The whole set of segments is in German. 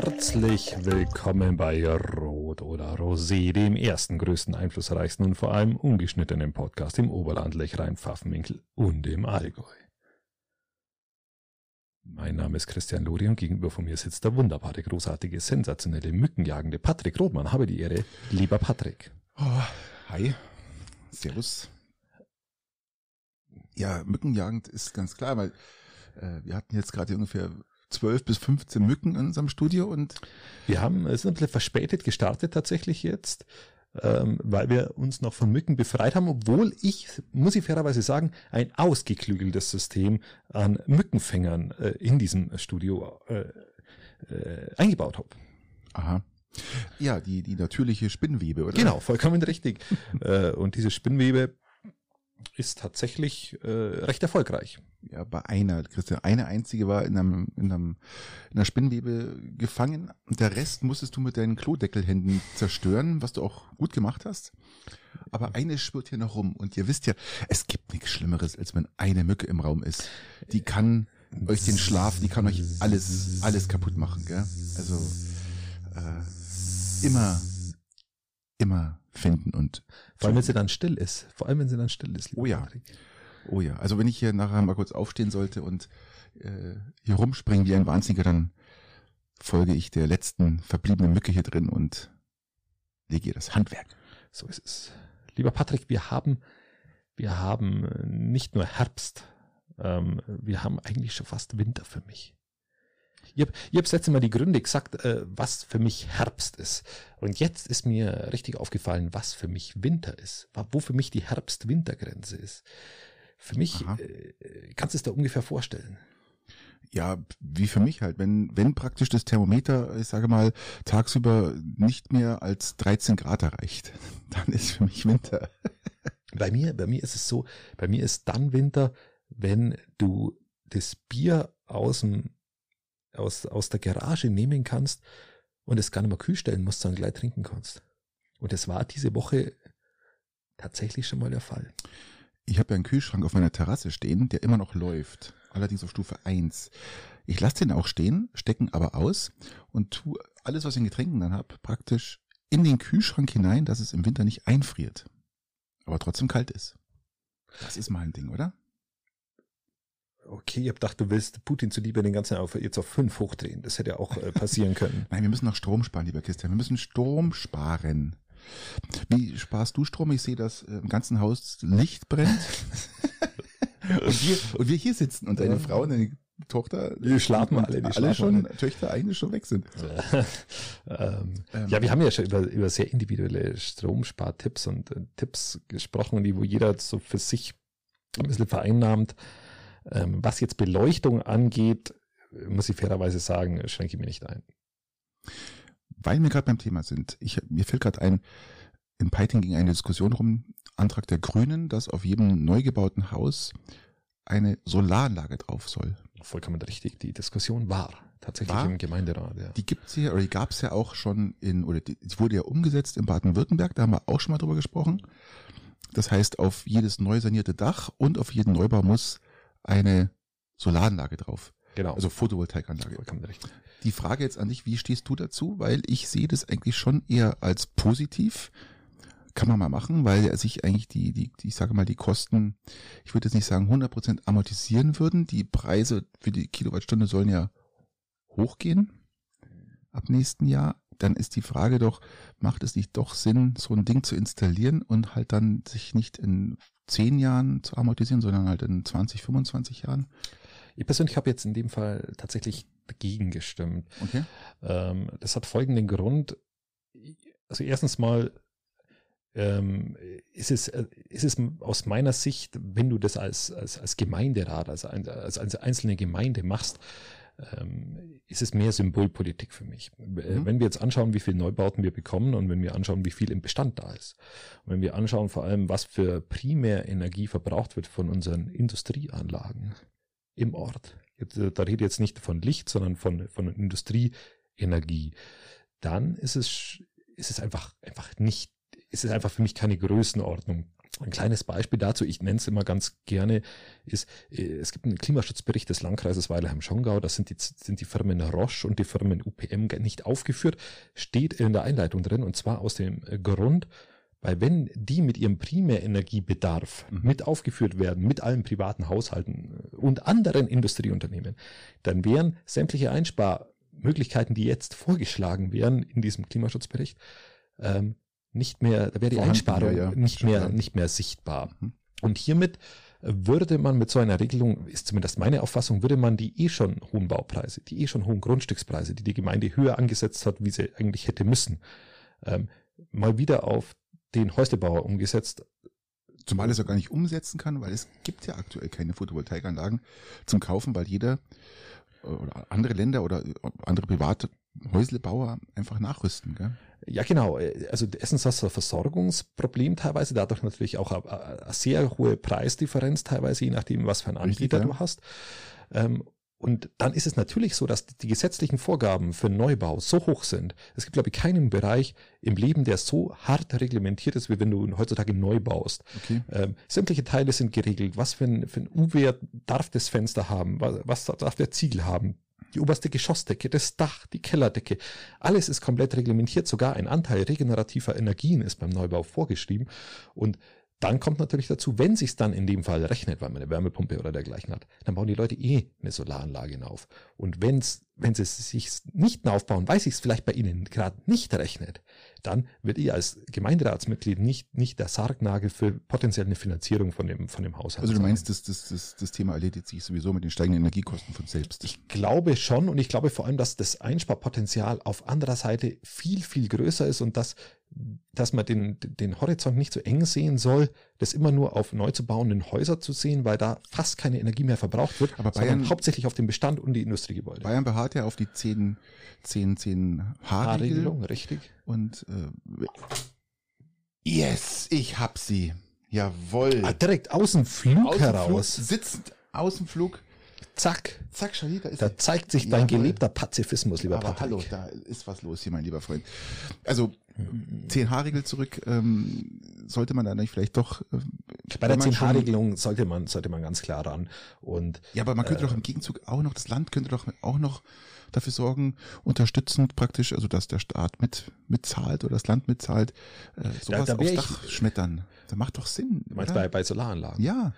Herzlich willkommen bei Rot oder Rosé, dem ersten, größten, einflussreichsten und vor allem ungeschnittenen Podcast im Oberland, Lechrein, Pfaffenwinkel und im Allgäu. Mein Name ist Christian Lori und gegenüber von mir sitzt der wunderbare, großartige, sensationelle, mückenjagende Patrick Rothmann. Habe die Ehre, lieber Patrick. Oh, hi. Servus. Ja, Mückenjagend ist ganz klar, weil äh, wir hatten jetzt gerade ungefähr 12 bis 15 Mücken in unserem Studio und wir haben es ist ein bisschen verspätet gestartet tatsächlich jetzt, ähm, weil wir uns noch von Mücken befreit haben, obwohl ich, muss ich fairerweise sagen, ein ausgeklügeltes System an Mückenfängern äh, in diesem Studio äh, äh, eingebaut habe. Aha. Ja, die, die natürliche Spinnwebe, oder? Genau, vollkommen richtig. äh, und diese Spinnwebe ist tatsächlich äh, recht erfolgreich. Ja, bei einer, Christian, eine einzige war in einem, in einem in einer Spinnwebe gefangen und der Rest musstest du mit deinen Klodeckelhänden zerstören, was du auch gut gemacht hast. Aber eine schwirrt hier noch rum und ihr wisst ja, es gibt nichts Schlimmeres, als wenn eine Mücke im Raum ist. Die kann euch den Schlaf, die kann euch alles, alles kaputt machen, gell? Also äh, immer, immer finden und vor allem wenn sie dann still ist. Vor allem wenn sie dann still ist. Oh ja. Patrick. Oh ja. Also wenn ich hier nachher mal kurz aufstehen sollte und äh, hier rumspringen wie ein Wahnsinniger, dann folge ich der letzten verbliebenen Mücke hier drin und lege ihr das Handwerk. So ist es. Lieber Patrick, wir haben, wir haben nicht nur Herbst, ähm, wir haben eigentlich schon fast Winter für mich. Ich habe ich hab letzte Mal die Gründe gesagt, äh, was für mich Herbst ist. Und jetzt ist mir richtig aufgefallen, was für mich Winter ist. Wo für mich die Herbst-Winter-Grenze ist. Für mich, äh, kannst du es da ungefähr vorstellen? Ja, wie für mich halt. Wenn, wenn praktisch das Thermometer, ich sage mal, tagsüber nicht mehr als 13 Grad erreicht, dann ist für mich Winter. Bei mir, bei mir ist es so, bei mir ist dann Winter, wenn du das Bier aus dem aus, aus der Garage nehmen kannst und es gar nicht mehr kühl stellen musst, sondern gleich trinken kannst. Und das war diese Woche tatsächlich schon mal der Fall. Ich habe ja einen Kühlschrank auf meiner Terrasse stehen, der immer noch läuft. Allerdings auf Stufe 1. Ich lasse den auch stehen, stecken aber aus und tu alles, was ich in Getränken dann hab, praktisch in den Kühlschrank hinein, dass es im Winter nicht einfriert. Aber trotzdem kalt ist. Das ist mal ein Ding, oder? Okay, ich hab gedacht, du willst Putin zuliebe den ganzen auf, jetzt auf fünf hochdrehen. Das hätte ja auch äh, passieren können. Nein, wir müssen noch Strom sparen, lieber Christian. Wir müssen Strom sparen. Wie sparst du Strom? Ich sehe, dass äh, im ganzen Haus Licht brennt. und, wir, und wir hier sitzen und deine. Frau und deine Tochter, die schlafen alle, die alle schlafen schon, alle. Töchter eigentlich schon weg sind. ähm, ähm, ja, wir haben ja schon über, über sehr individuelle Stromspartipps und äh, Tipps gesprochen, die wo jeder so für sich ein bisschen vereinnahmt. Ähm, was jetzt Beleuchtung angeht, muss ich fairerweise sagen, schränke ich mir nicht ein. Weil wir gerade beim Thema sind, ich, mir fällt gerade ein, in Peiting ging eine Diskussion rum, Antrag der Grünen, dass auf jedem neu gebauten Haus eine Solaranlage drauf soll. Vollkommen richtig. Die Diskussion war tatsächlich war, im Gemeinderat. Ja. Die gibt's ja oder die gab's ja auch schon in oder die, die wurde ja umgesetzt in Baden-Württemberg. Da haben wir auch schon mal drüber gesprochen. Das heißt, auf jedes neu sanierte Dach und auf jeden Neubau muss eine Solaranlage drauf. Genau. Also Photovoltaikanlage. Die Frage jetzt an dich, wie stehst du dazu? Weil ich sehe das eigentlich schon eher als positiv. Kann man mal machen, weil sich eigentlich die, die, die ich sage mal, die Kosten, ich würde jetzt nicht sagen 100% amortisieren würden. Die Preise für die Kilowattstunde sollen ja hochgehen ab nächsten Jahr. Dann ist die Frage doch, macht es nicht doch Sinn, so ein Ding zu installieren und halt dann sich nicht in zehn Jahren zu amortisieren, sondern halt in 20, 25 Jahren? Ich persönlich habe jetzt in dem Fall tatsächlich dagegen gestimmt. Okay. Ähm, das hat folgenden Grund. Also erstens mal ähm, ist es, ist es aus meiner Sicht, wenn du das als, als, als Gemeinderat, als, als, als einzelne Gemeinde machst, ähm, ist es mehr Symbolpolitik für mich. Mhm. Wenn wir jetzt anschauen, wie viel Neubauten wir bekommen und wenn wir anschauen, wie viel im Bestand da ist, und wenn wir anschauen vor allem, was für Primärenergie verbraucht wird von unseren Industrieanlagen im Ort, äh, da rede ich jetzt nicht von Licht, sondern von, von Industrieenergie, dann ist es, ist es einfach, einfach nicht, ist es einfach für mich keine Größenordnung, Ein kleines Beispiel dazu, ich nenne es immer ganz gerne, ist, äh, es gibt einen Klimaschutzbericht des Landkreises Weilheim-Schongau, da sind die, sind die Firmen Roche und die Firmen UPM nicht aufgeführt, steht in der Einleitung drin und zwar aus dem Grund, weil wenn die mit ihrem Primärenergiebedarf mhm. mit aufgeführt werden, mit allen privaten Haushalten und anderen Industrieunternehmen, dann wären sämtliche Einsparmöglichkeiten, die jetzt vorgeschlagen wären in diesem Klimaschutzbericht, ähm, nicht mehr, da wäre die Einsparung ja, ja. nicht mehr, nicht mehr sichtbar. Mhm. Und hiermit würde man mit so einer Regelung, ist zumindest meine Auffassung, würde man die eh schon hohen Baupreise, die eh schon hohen Grundstückspreise, die die Gemeinde höher angesetzt hat, wie sie eigentlich hätte müssen, ähm, mal wieder auf den Häuslebauer umgesetzt. Zumal es ja gar nicht umsetzen kann, weil es gibt ja aktuell keine Photovoltaikanlagen zum Kaufen, weil jeder äh, oder andere Länder oder andere private Häuslebauer einfach nachrüsten. Gell? Ja, genau. Also erstens hast du ein Versorgungsproblem teilweise, dadurch natürlich auch eine, eine sehr hohe Preisdifferenz teilweise, je nachdem, was für einen Anbieter Richtig, ja. du hast. Ähm, und dann ist es natürlich so, dass die gesetzlichen Vorgaben für Neubau so hoch sind. Es gibt, glaube ich, keinen Bereich im Leben, der so hart reglementiert ist, wie wenn du heutzutage neu baust. Okay. Ähm, sämtliche Teile sind geregelt. Was für ein, für ein U-Wert darf das Fenster haben? Was, was darf der Ziegel haben? Die oberste Geschossdecke, das Dach, die Kellerdecke. Alles ist komplett reglementiert. Sogar ein Anteil regenerativer Energien ist beim Neubau vorgeschrieben. Und dann kommt natürlich dazu, wenn sich's dann in dem Fall rechnet, weil man eine Wärmepumpe oder dergleichen hat, dann bauen die Leute eh eine Solaranlage auf. Und wenn's, wenn sie es sich nicht aufbauen, weil sich's vielleicht bei ihnen gerade nicht rechnet, dann wird ihr als Gemeinderatsmitglied nicht, nicht der Sargnagel für potenziell eine Finanzierung von dem, von dem Haushalt. Also du meinst, das, das, das, das Thema erledigt sich sowieso mit den steigenden Energiekosten von selbst? Ich glaube schon und ich glaube vor allem, dass das Einsparpotenzial auf anderer Seite viel, viel größer ist und dass dass man den, den Horizont nicht so eng sehen soll, das immer nur auf neu zu bauenden Häuser zu sehen, weil da fast keine Energie mehr verbraucht wird, aber Bayern, hauptsächlich auf den Bestand und die Industriegebäude. Bayern beharrt ja auf die 10, 10, 10 H-Regelung, richtig. Und äh, yes, ich hab sie. Jawohl. Ah, direkt aus dem Flug aus heraus. Flug, sitzend aus dem Flug. Zack. Zack, Shahid, da ist Da zeigt sich dein Jawohl. gelebter Pazifismus, lieber Aber Patrick. hallo, da ist was los hier, mein lieber Freund. Also 10H-Regel zurück, ähm, sollte man da nicht vielleicht doch. Äh, Bei der 10H-Regelung sollte man, sollte man ganz klar ran. Und, ja, aber man könnte äh, doch im Gegenzug auch noch, das Land könnte doch auch noch dafür sorgen, unterstützend praktisch, also dass der Staat mit mitzahlt oder das Land mitzahlt, äh, sowas da, da aufs Dach ich, schmettern. Das macht doch Sinn. Du meinst bei, bei Solaranlagen? Ja.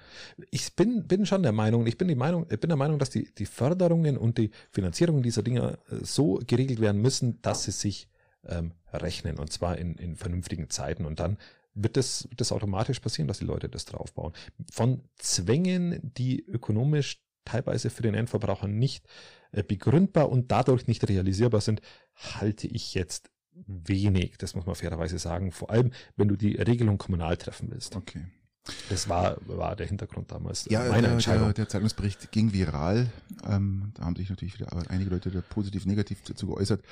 Ich bin, bin schon der Meinung, ich bin die Meinung, ich bin der Meinung, dass die, die Förderungen und die Finanzierung dieser Dinge äh, so geregelt werden müssen, dass sie sich ähm, rechnen und zwar in, in vernünftigen Zeiten und dann wird das, wird das automatisch passieren, dass die Leute das draufbauen. Von Zwängen, die ökonomisch teilweise für den Endverbraucher nicht begründbar und dadurch nicht realisierbar sind, halte ich jetzt wenig. Das muss man fairerweise sagen. Vor allem, wenn du die Regelung kommunal treffen willst. Okay. Das war, war der Hintergrund damals. Ja, meine der, Entscheidung. Der, der Zeitungsbericht ging viral. Ähm, da haben sich natürlich wieder einige Leute da positiv, negativ dazu geäußert.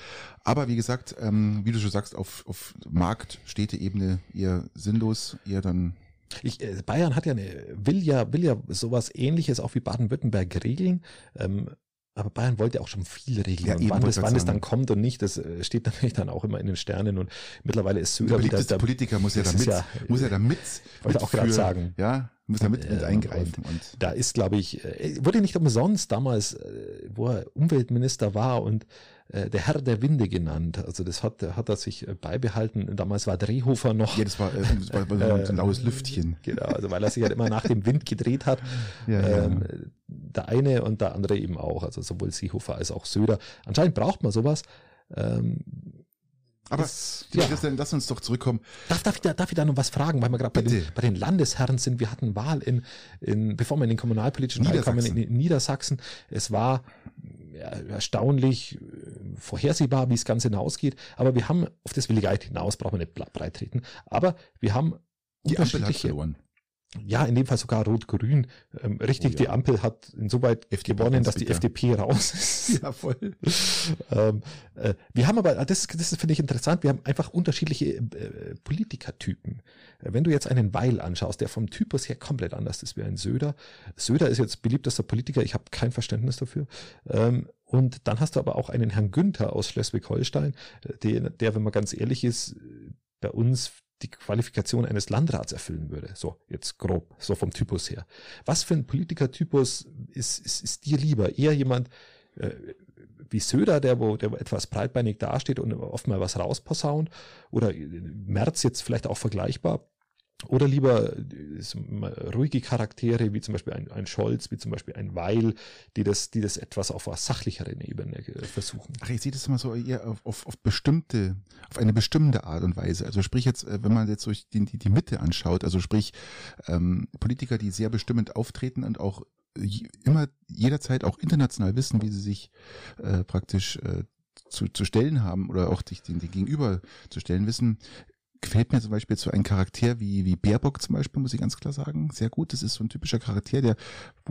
Aber wie gesagt, ähm, wie du schon sagst, auf, auf Markt, Städteebene eher sinnlos, eher dann ich, äh, Bayern hat ja eine, will ja, will ja sowas ähnliches auch wie Baden-Württemberg regeln. Ähm, aber Bayern wollte auch schon viel regeln. Ja, und wann, das, wann es dann kommt und nicht, das äh, steht natürlich dann auch immer in den Sternen. Und mittlerweile ist Söder wieder der Politiker muss ja damit, ja, muss ja damit, wollte auch gerade sagen, ja, muss da mit, mit eingreifen. Und, und da ist, glaube ich, äh, wurde nicht umsonst damals, wo er Umweltminister war und äh, der Herr der Winde genannt. Also das hat, hat er sich äh, beibehalten. Damals war Drehhofer noch. Ja, das war, äh, das war, war so ein laues Lüftchen. Genau, also weil er sich halt immer nach dem Wind gedreht hat. Ja, ähm, ja. Der eine und der andere eben auch. Also sowohl Seehofer als auch Söder. Anscheinend braucht man sowas. Ähm, aber das, ja. Christian, lass uns doch zurückkommen. Darf, darf, ich, da, darf ich da noch was fragen, weil wir gerade bei den, bei den Landesherren sind. Wir hatten Wahl in, in bevor wir in den kommunalpolitischen Teil kommen, in, in Niedersachsen. Es war erstaunlich äh, vorhersehbar, wie es ganz hinausgeht. Aber wir haben, auf das will ich eigentlich hinaus, brauchen wir nicht breit treten. Aber wir haben die unterschiedliche, verloren ja, in dem Fall sogar Rot-Grün. Ähm, richtig, oh, ja. die Ampel hat insoweit FDP gewonnen, dass die bitter. FDP raus ist. Ja, voll. ähm, äh, wir haben aber, das, das finde ich interessant, wir haben einfach unterschiedliche äh, Politikertypen. Äh, wenn du jetzt einen Weil anschaust, der vom Typus her komplett anders ist wie ein Söder. Söder ist jetzt beliebtester Politiker, ich habe kein Verständnis dafür. Ähm, und dann hast du aber auch einen Herrn Günther aus Schleswig-Holstein, der, der, wenn man ganz ehrlich ist, bei uns die Qualifikation eines Landrats erfüllen würde. So, jetzt grob, so vom Typus her. Was für ein Politikertypus ist, ist, ist dir lieber? Eher jemand äh, wie Söder, der wo, der etwas breitbeinig dasteht und oft mal was rausposaunt, oder Merz jetzt vielleicht auch vergleichbar, oder lieber ruhige Charaktere, wie zum Beispiel ein, ein Scholz, wie zum Beispiel ein Weil, die das, die das etwas auf einer sachlicheren Ebene äh, versuchen. Ach, ich sehe das immer so eher auf, auf, auf bestimmte, auf eine bestimmte Art und Weise. Also sprich jetzt, äh, wenn man jetzt durch die, die, die Mitte anschaut, also sprich ähm, Politiker, die sehr bestimmend auftreten und auch immer jederzeit auch international wissen, wie sie sich äh, praktisch äh, zu, zu stellen haben oder auch dich den, den Gegenüber zu stellen wissen, gefällt mir zum Beispiel so ein Charakter wie, wie Baerbock zum Beispiel, muss ich ganz klar sagen. Sehr gut. Das ist so ein typischer Charakter, der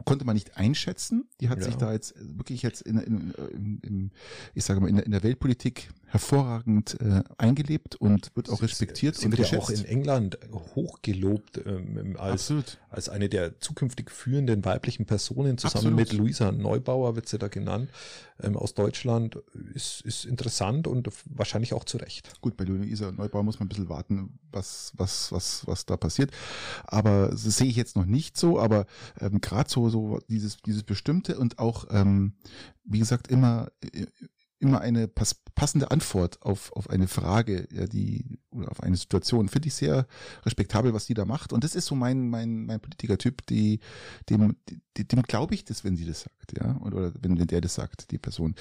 konnte man nicht einschätzen. Die hat ja. sich da jetzt wirklich jetzt in, in, in, in ich sage mal, in in der Weltpolitik hervorragend äh, eingelebt und wird auch respektiert sie, sie und wird ja auch in England hochgelobt ähm, als, Absolut. als eine der zukünftig führenden weiblichen Personen zusammen Absolut. mit Luisa Neubauer wird sie da genannt ähm, aus Deutschland ist, ist interessant und wahrscheinlich auch zu Recht. Gut, bei Luisa Neubauer muss man ein bisschen warten, was was was was da passiert, aber das sehe ich jetzt noch nicht so, aber ähm, gerade so so dieses dieses bestimmte und auch ähm, wie gesagt immer äh, immer eine pass passende Antwort auf, auf eine Frage, ja, die, oder auf eine Situation. Finde ich sehr respektabel, was die da macht. Und das ist so mein, mein, mein Politikertyp, die, dem, dem, dem glaube ich das, wenn sie das sagt, ja, oder, oder wenn, wenn der das sagt, die Person.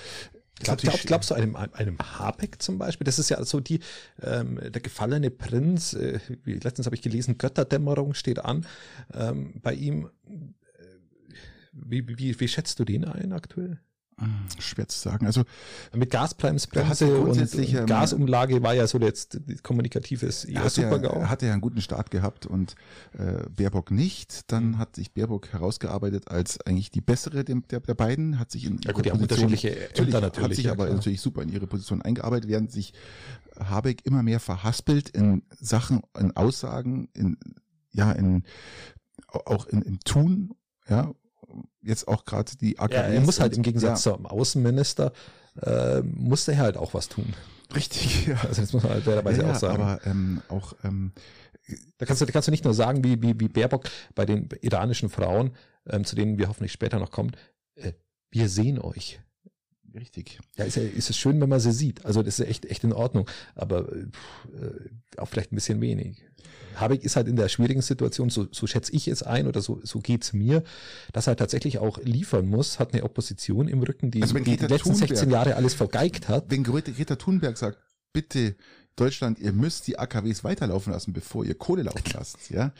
Glaub, glaub, glaubst du einem, einem Habeck zum Beispiel? Das ist ja so die, ähm, der gefallene Prinz, äh, letztens habe ich gelesen, Götterdämmerung steht an ähm, bei ihm. Äh, wie, wie, wie schätzt du den ein aktuell? Schwer zu sagen. Also mit Gasbremsbremse und, ähm, Gasumlage war ja so jetzt kommunikatives ja, Super-GAU. Er hatte ja einen guten Start gehabt und äh, Baerbock nicht. Dann mhm. hat sich Baerbock herausgearbeitet als eigentlich die bessere der, der, beiden, hat sich in ja, gut, die haben unterschiedliche Ämter natürlich, hat sich ja, aber klar. natürlich super in ihre Position eingearbeitet, während sich Habeck immer mehr verhaspelt in Sachen, in Aussagen, in ja, in auch in, in Tun, ja, jetzt auch gerade die AKWs. Ja, er muss halt im Gegensatz ja. zum Außenminister, äh, muss er halt auch was tun. Richtig, ja. Also das muss man halt fairerweise ja, auch sagen. Aber ähm, auch ähm, da kannst du, da kannst du nicht nur sagen, wie, wie, wie Baerbock bei den iranischen Frauen, ähm, zu denen wir hoffentlich später noch kommen, äh, wir sehen euch. Richtig. Ja, ist, ja, ist es schön, wenn man sie sieht. Also das ist echt, echt in Ordnung. Aber äh, auch vielleicht ein bisschen wenig. Habeck ist halt in der schwierigen Situation, so, so schätze ich es ein oder so, so geht's mir, dass er tatsächlich auch liefern muss, hat eine Opposition im Rücken, die, also die, die letzten Thunberg, 16 Jahre alles vergeigt hat. Wenn Greta Thunberg sagt, bitte Deutschland, ihr müsst die AKWs weiterlaufen lassen, bevor ihr Kohle laufen lasst. Ja,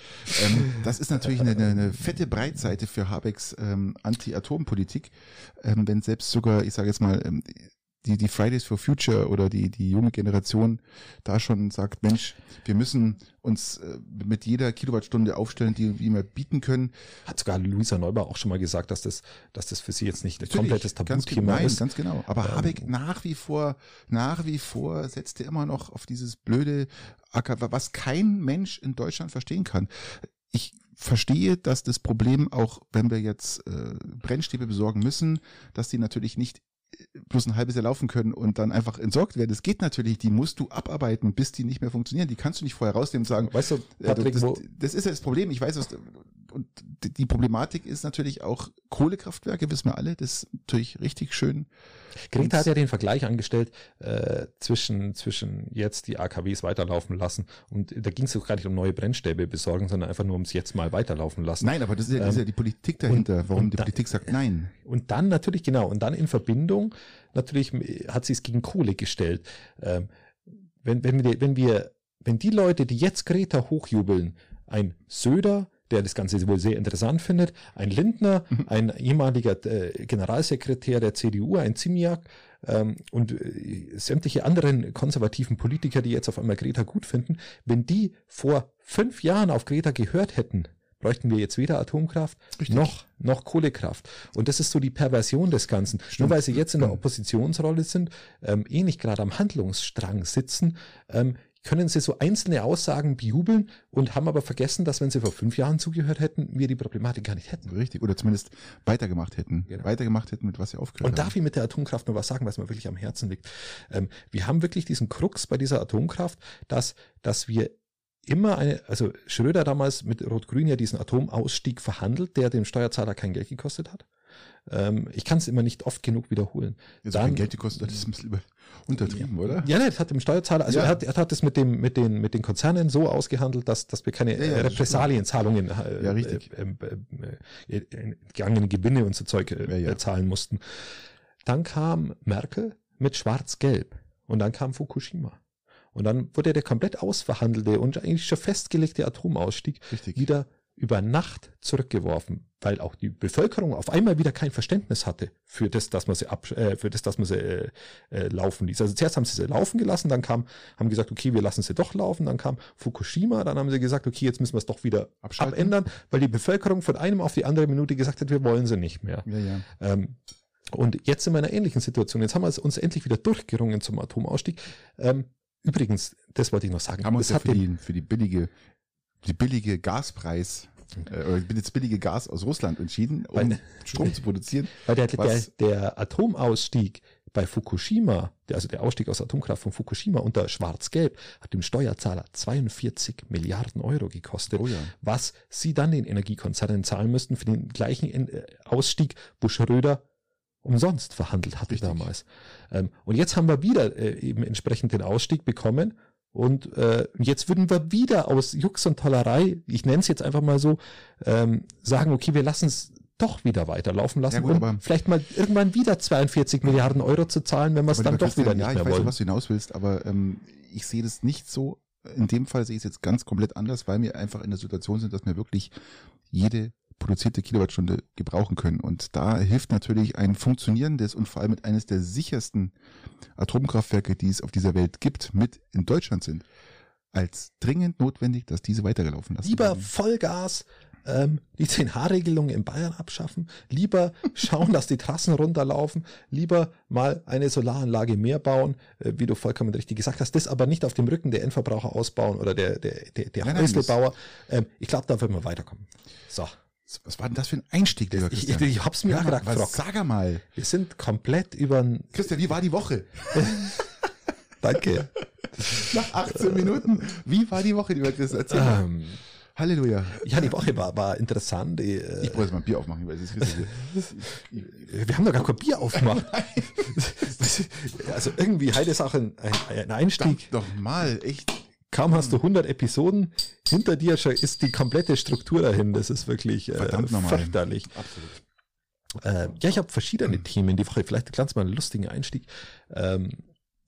ähm, das ist natürlich eine, eine fette Breitseite für Habecks ähm, Anti-Atom-Politik, ähm, wenn selbst sogar, ich sage jetzt mal, ähm, die, die Fridays for Future oder die, die junge Generation da schon sagt, Mensch, wir müssen uns äh, mit jeder Kilowattstunde aufstellen, die wir bieten können. Hat sogar Luisa Neubauer auch schon mal gesagt, dass das, dass das für sie jetzt nicht ein komplettes Tabuthema ist. Ganz genau. Aber ähm, Habeck nach wie vor, nach wie vor setzt er immer noch auf dieses blöde AKW, was kein Mensch in Deutschland verstehen kann. Ich verstehe, dass das Problem auch, wenn wir jetzt äh, Brennstäbe besorgen müssen, dass die natürlich nicht bloß ein halbes Jahr laufen können und dann einfach entsorgt werden. Das geht natürlich, die musst du abarbeiten, bis die nicht mehr funktionieren. Die kannst du nicht vorher rausnehmen und sagen, weißt du, äh, Patrick, das, das, ist ja das Problem. Ich weiß, was, und die Problematik ist natürlich auch Kohlekraftwerke, wissen wir alle, das ist natürlich richtig schön. Greta hat ja den Vergleich angestellt äh, zwischen, zwischen jetzt die AKWs weiterlaufen lassen und da ging es auch gar nicht um neue Brennstäbe besorgen, sondern einfach nur ums jetzt mal weiterlaufen lassen. Nein, aber das ist ja, das ist ja die Politik dahinter, und, warum und die da, Politik sagt nein. Und dann natürlich, genau, und dann in Verbindung, natürlich hat sie es gegen Kohle gestellt. Ähm, wenn, wenn, wir, wenn wir, wenn die Leute, die jetzt Greta hochjubeln, ein Söder, der das Ganze wohl sehr interessant findet, ein Lindner, mhm. ein ehemaliger äh, Generalsekretär der CDU, ein Zimiak ähm, und äh, sämtliche anderen konservativen Politiker, die jetzt auf einmal Greta gut finden, wenn die vor fünf Jahren auf Greta gehört hätten, bräuchten wir jetzt weder Atomkraft Richtig. noch, noch Kohlekraft. Und das ist so die Perversion des Ganzen. Stimmt. Nur weil sie jetzt in der Oppositionsrolle sind, ähm, eh nicht gerade am Handlungsstrang sitzen, ähm, können sie so einzelne Aussagen bejubeln und haben aber vergessen, dass wenn sie vor fünf Jahren zugehört hätten, wir die Problematik gar nicht hätten. Richtig, oder zumindest weitergemacht hätten. Genau. Weitergemacht hätten, mit was sie aufgehört Und darf ich mit der Atomkraft noch was sagen, was mir wirklich am Herzen liegt? Ähm, wir haben wirklich diesen Krux bei dieser Atomkraft, dass, dass wir immer eine, also Schröder damals mit Rot-Grün ja diesen Atomausstieg verhandelt, der dem Steuerzahler kein Geld gekostet hat. Ähm, ich kann es immer nicht oft genug wiederholen. Jetzt Dann, Geld gekostet hat, ist ein bisschen untertrieben, ja, oder? Ja, nee, das hat dem Steuerzahler, also ja. er, hat, er hat es mit dem, mit den, mit den Konzernen so ausgehandelt, dass, dass wir keine ja, Repressalienzahlungen, äh, ja, richtig. Äh, äh, äh, gegangene Gewinne und so Zeug äh, zahlen mussten. Dann kam Merkel mit Schwarz-Gelb und dann kam Fukushima. Und dann wurde der komplett ausverhandelte und eigentlich schon festgelegte Atomausstieg Richtig. wieder über Nacht zurückgeworfen, weil auch die Bevölkerung auf einmal wieder kein Verständnis hatte für das, dass man sie ab, äh, für das, dass man sie äh, äh, laufen ließ. Also zuerst haben sie sie laufen gelassen, dann kam, haben gesagt, okay, wir lassen sie doch laufen, dann kam Fukushima, dann haben sie gesagt, okay, jetzt müssen wir es doch wieder Abschalten. abändern, weil die Bevölkerung von einem auf die andere Minute gesagt hat, wir wollen sie nicht mehr. Ja, ja. Ähm, und jetzt sind wir in einer ähnlichen Situation. Jetzt haben wir uns endlich wieder durchgerungen zum Atomausstieg. Ähm, übrigens, das wollte ich noch sagen. Haben wir uns ja für, die, für die billige, die billige Gaspreis äh, oder das billige Gas aus Russland entschieden, um weil, Strom zu produzieren. Weil der, der, der Atomausstieg bei Fukushima, also der Ausstieg aus Atomkraft von Fukushima unter Schwarz-Gelb, hat dem Steuerzahler 42 Milliarden Euro gekostet, oh ja. was sie dann den Energiekonzernen zahlen müssten für den gleichen äh, Ausstieg, wo Schröder umsonst verhandelt hatte Richtig. damals. Ähm, und jetzt haben wir wieder äh, eben entsprechend den Ausstieg bekommen. Und äh, jetzt würden wir wieder aus Jux und Tollerei, ich nenne es jetzt einfach mal so, ähm, sagen, okay, wir lassen es doch wieder weiterlaufen lassen ja, gut, und vielleicht mal irgendwann wieder 42 Milliarden Euro zu zahlen, wenn wir es dann doch wieder nicht ja, mehr ich weiß, wollen. was du hinaus willst, aber ähm, ich sehe das nicht so. In dem Fall sehe ich es jetzt ganz komplett anders, weil wir einfach in der Situation sind, dass wir wirklich jede produzierte Kilowattstunde gebrauchen können. Und da hilft natürlich ein funktionierendes und vor allem eines der sichersten Atomkraftwerke, die es auf dieser Welt gibt, mit in Deutschland sind, als dringend notwendig, dass diese weitergelaufen lassen. Lieber werden. Vollgas ähm, die 10H-Regelung in Bayern abschaffen, lieber schauen, dass die Trassen runterlaufen, lieber mal eine Solaranlage mehr bauen, äh, wie du vollkommen richtig gesagt hast, das aber nicht auf dem Rücken der Endverbraucher ausbauen oder der, der, der, der Häuslebauer. Ähm, ich glaube, da wird man weiterkommen. So. Was war denn das für ein Einstieg, lieber Christian? Ich, ich hab's mir ja, gerade gefragt. Sag mal. Wir sind komplett über Christian, wie war die Woche? Danke. Nach 18 Minuten. Wie war die Woche, lieber Christian? Erzähl mal. Um, ähm, Halleluja. Ja, die Woche war, war interessant. Die, äh, ich brauche jetzt mal ein Bier aufmachen, weil es ist Wir haben doch gar kein Bier aufgemacht. also irgendwie heute ist auch ein, ein, ein Einstieg. Doch mal, echt. Kaum hast du 100 Episoden, hinter dir ist die komplette Struktur dahin. Das ist wirklich äh, Verdammt fürchterlich. Absolut. Äh, ja, ich habe verschiedene. Themen die Woche. Vielleicht ganz mal einen lustigen Einstieg. Ähm,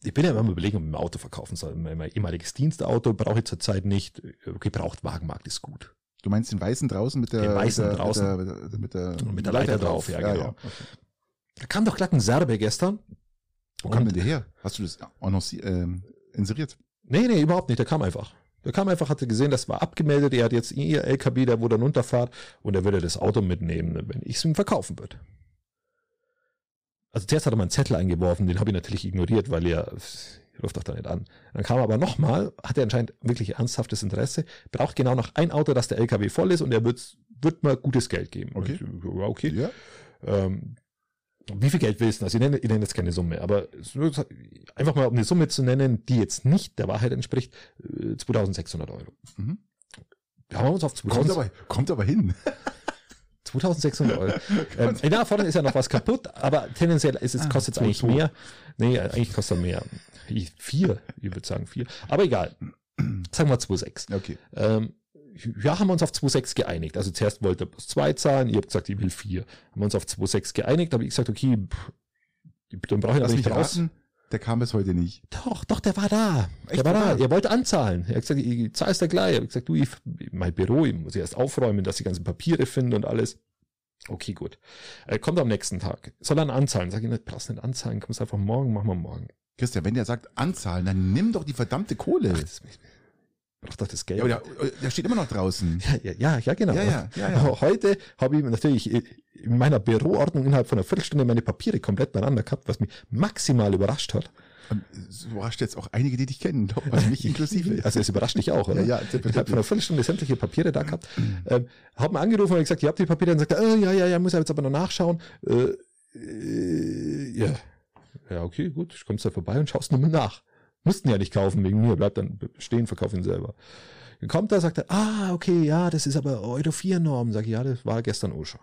ich bin ja immer überlegen, ob ich ein Auto verkaufen soll. Mein, mein ehemaliges Dienstauto brauche ich zurzeit nicht. Gebrauchtwagenmarkt ist gut. Du meinst den weißen draußen mit der, den weißen mit der, draußen. Mit der, mit der, mit der Leiter, Leiter drauf, ja, ja genau. Ja, okay. Da kam doch glatt ein Serbe gestern. Wo kam denn der her? Hast du das auch noch ähm, inseriert? Nee, nee, überhaupt nicht. Der kam einfach. Der kam einfach, hatte gesehen, das war abgemeldet. Er hat jetzt ihr LKW, der wo dann runterfahrt und er würde das Auto mitnehmen, wenn ich es ihm verkaufen würde. Also zuerst hat er mal einen Zettel eingeworfen, den habe ich natürlich ignoriert, weil er ruft doch da nicht an. Dann kam er aber nochmal, hat er anscheinend wirklich ernsthaftes Interesse, braucht genau noch ein Auto, dass der LKW voll ist und er wird, wird mal gutes Geld geben. Okay. okay. Ja. Ähm, wie viel Geld willst du? Also ich nenne, ich nenne jetzt keine Summe, aber einfach mal um eine Summe zu nennen, die jetzt nicht der Wahrheit entspricht, 2600 äh, Euro. Mhm. Wir haben uns auf 2000. Kommt aber, kommt aber hin. 2600 Euro. ähm, da vorne ist ja noch was kaputt, aber tendenziell ist es, ah, kostet es eigentlich mehr. Nee, eigentlich kostet mehr. Vier, ich würde sagen vier. Aber egal. Sagen wir 2,6. Okay. Ähm, ja, haben wir uns auf 2,6 geeinigt. Also zuerst wollte er plus zwei zahlen, ihr habt gesagt, ich will vier. Haben wir uns auf 2,6 geeinigt, habe ich gesagt, okay, pff, dann brauche ich das nicht draußen. Der kam bis heute nicht. Doch, doch, der war da. Echt, der war da. Er wollte anzahlen. Er hat gesagt, ich zahlst der gleich. Ich habe gesagt, du, ich, mein Büro, ich muss erst aufräumen, dass ich ganzen Papiere finde und alles. Okay, gut. Er kommt am nächsten Tag. Soll er anzahlen? Sag ich nicht, brauchst nicht anzahlen, kommst einfach morgen, machen wir morgen. Christian, wenn der sagt anzahlen, dann nimm doch die verdammte Kohle. Ach, das, braucht doch das Geld. Ja, aber der, der steht immer noch draußen. Ja, ja, ja, genau. Ja, ja, ja, ja. Heute habe ich natürlich in meiner Büroordnung innerhalb von einer Viertelstunde meine Papiere komplett beieinander gehabt, was mich maximal überrascht hat. Es überrascht jetzt auch einige, die dich kennen, also mich inklusive. Also es überrascht dich auch, oder? Ja, ja. Ich habe von einer Viertelstunde sämtliche Papiere da gehabt. ähm, hab mir angerufen und gesagt, ihr habt die Papiere, dann sagt äh, ja, ja, ja, muss er jetzt aber noch nachschauen. Äh, äh, ja. Ja, okay, gut, ich kommst da vorbei und schaust nur mal nach. Mussten ja nicht kaufen wegen mir, bleibt dann stehen, verkauf ihn selber. Dann kommt er, sagt er, ah, okay, ja, das ist aber Euro 4 Norm. Sag ich, ja, das war gestern schon.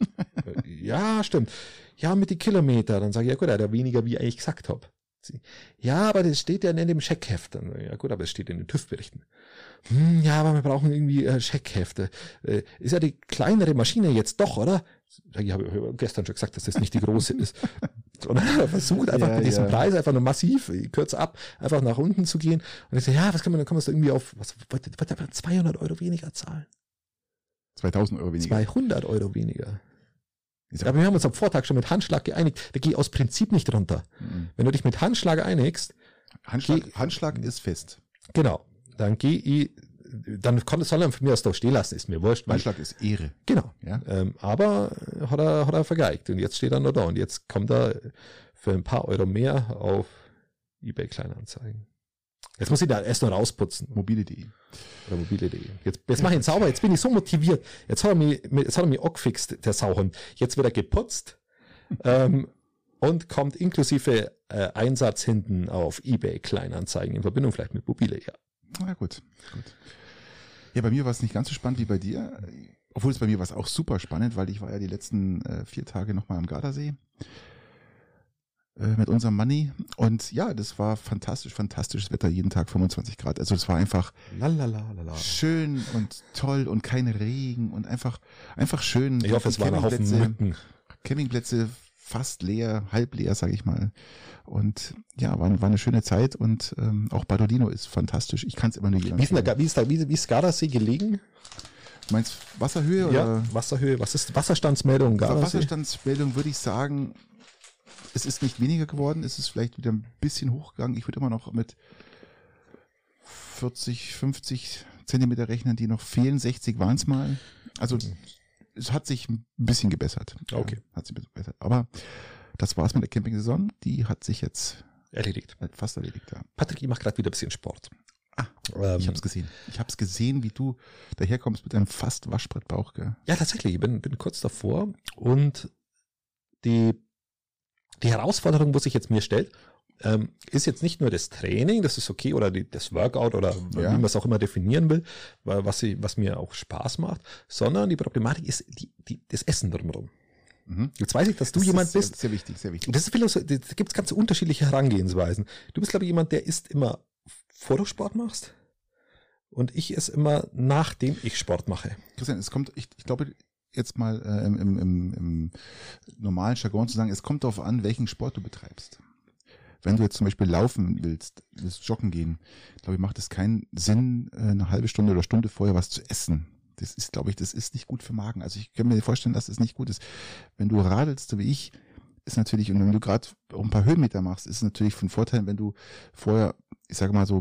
ja, stimmt. Ja, mit die Kilometer. Dann sage ich, ja gut, er hat weniger, wie ich eigentlich gesagt habe. Ja, aber das steht ja in dem Scheckheft. Ja gut, aber es steht in den TÜV-Berichten. Hm, ja, aber wir brauchen irgendwie äh, Scheckhefte. Äh, ist ja die kleinere Maschine jetzt doch, oder? Ich habe gestern schon gesagt, dass das nicht die große ist. Hat er versucht, einfach ja, mit diesem ja. Preis einfach nur massiv, kürzer ab, einfach nach unten zu gehen. Und ich so, ja, was kann man, dann kann man es irgendwie auf, was, wollte, wollte 200 Euro weniger zahlen? 2000 Euro weniger. 200 Euro weniger. Aber wir haben uns am Vortag schon mit Handschlag geeinigt. Da gehe ich aus Prinzip nicht runter. Mhm. Wenn du dich mit Handschlag einigst. Handschlag, geh, Handschlag ist fest. Genau. Dann gehe ich, dann kann, soll er von mir aus da stehen lassen, ist mir wurscht. Handschlag ist Ehre. Genau. Ja? Ähm, aber hat er, hat er vergeigt. Und jetzt steht er nur da. Und jetzt kommt er für ein paar Euro mehr auf eBay Kleinanzeigen. Jetzt muss ich da erst noch rausputzen. Mobile.de. Oder mobile.de. Jetzt, jetzt mache ich ihn sauber, jetzt bin ich so motiviert. Jetzt hat er mich, jetzt hat er mich angefixt, der Sauhund. Jetzt wird er geputzt ähm, und kommt inklusive äh, Einsatz hinten auf Ebay Kleinanzeigen in Verbindung vielleicht mit mobile, ja. Na gut, gut. Ja, bei mir war es nicht ganz so spannend wie bei dir. Obwohl es bei mir war es auch super spannend, weil ich war ja die letzten äh, vier Tage nochmal am Gardasee äh, mit unserem Money. Und ja, das war fantastisch, fantastisches Wetter, jeden Tag 25 Grad. Also es war einfach Lalalala. schön und toll und kein Regen und einfach, einfach schön. Ich hoffe, es waren Haufen Mücken. Campingplätze fast leer, halb leer, sage ich mal. Und ja, war, war eine schöne Zeit und ähm, auch Badolino ist fantastisch. Ich kann es immer nur jedem wie ist, da, wie ist da, wie, wie ist Gardasee gelegen? Du meinst Wasserhöhe? Ja, oder? Wasserhöhe. Was ist Wasserstandsmeldung? Gardasee? Wasserstandsmeldung würde ich sagen es ist nicht weniger geworden, es ist vielleicht wieder ein bisschen hochgegangen. Ich würde immer noch mit 40, 50 Zentimeter rechnen, die noch fehlen. 60 waren es mal. Also mhm. Es hat sich ein bisschen gebessert. Okay. Ja, hat sich ein bisschen gebessert. Aber das war's mit der Camping-Saison. Die hat sich jetzt erledigt. Fast erledigt, ja. Patrick, ich mache gerade wieder ein bisschen Sport. Ah, ähm, ich habe es gesehen. Ich habe es gesehen, wie du daherkommst mit einem fast Waschbrettbauch. Gell? Ja, tatsächlich. Ich bin, bin kurz davor und die die Herausforderung, was sich jetzt mir stellt, ähm, ist jetzt nicht nur das Training, das ist okay, oder die, das Workout oder ja. wie man es auch immer definieren will, was, sie, was mir auch Spaß macht, sondern die Problematik ist die, die, das Essen drumherum. Mhm. Jetzt weiß ich, dass du das jemand bist. Sehr wichtig, sehr wichtig. Das ist Philosoph da gibt es ganz unterschiedliche Herangehensweisen. Du bist, glaube ich, jemand, der isst immer vor du Sport machst. Und ich esse immer, nachdem ich Sport mache. Christian, es kommt, ich, ich glaube, jetzt mal äh, im, im, im, im normalen Jargon zu sagen, es kommt darauf an, welchen Sport du betreibst. Wenn du jetzt zum Beispiel laufen willst, willst joggen gehen, glaube ich, macht es keinen Sinn, äh, eine halbe Stunde oder Stunde vorher was zu essen. Das ist, glaube ich, das ist nicht gut für Magen. Also ich kann mir vorstellen, dass das nicht gut ist. Wenn du radelst, so wie ich, ist natürlich, und wenn du gerade ein paar Höhenmeter machst, ist es natürlich von Vorteil, wenn du vorher, ich sage mal so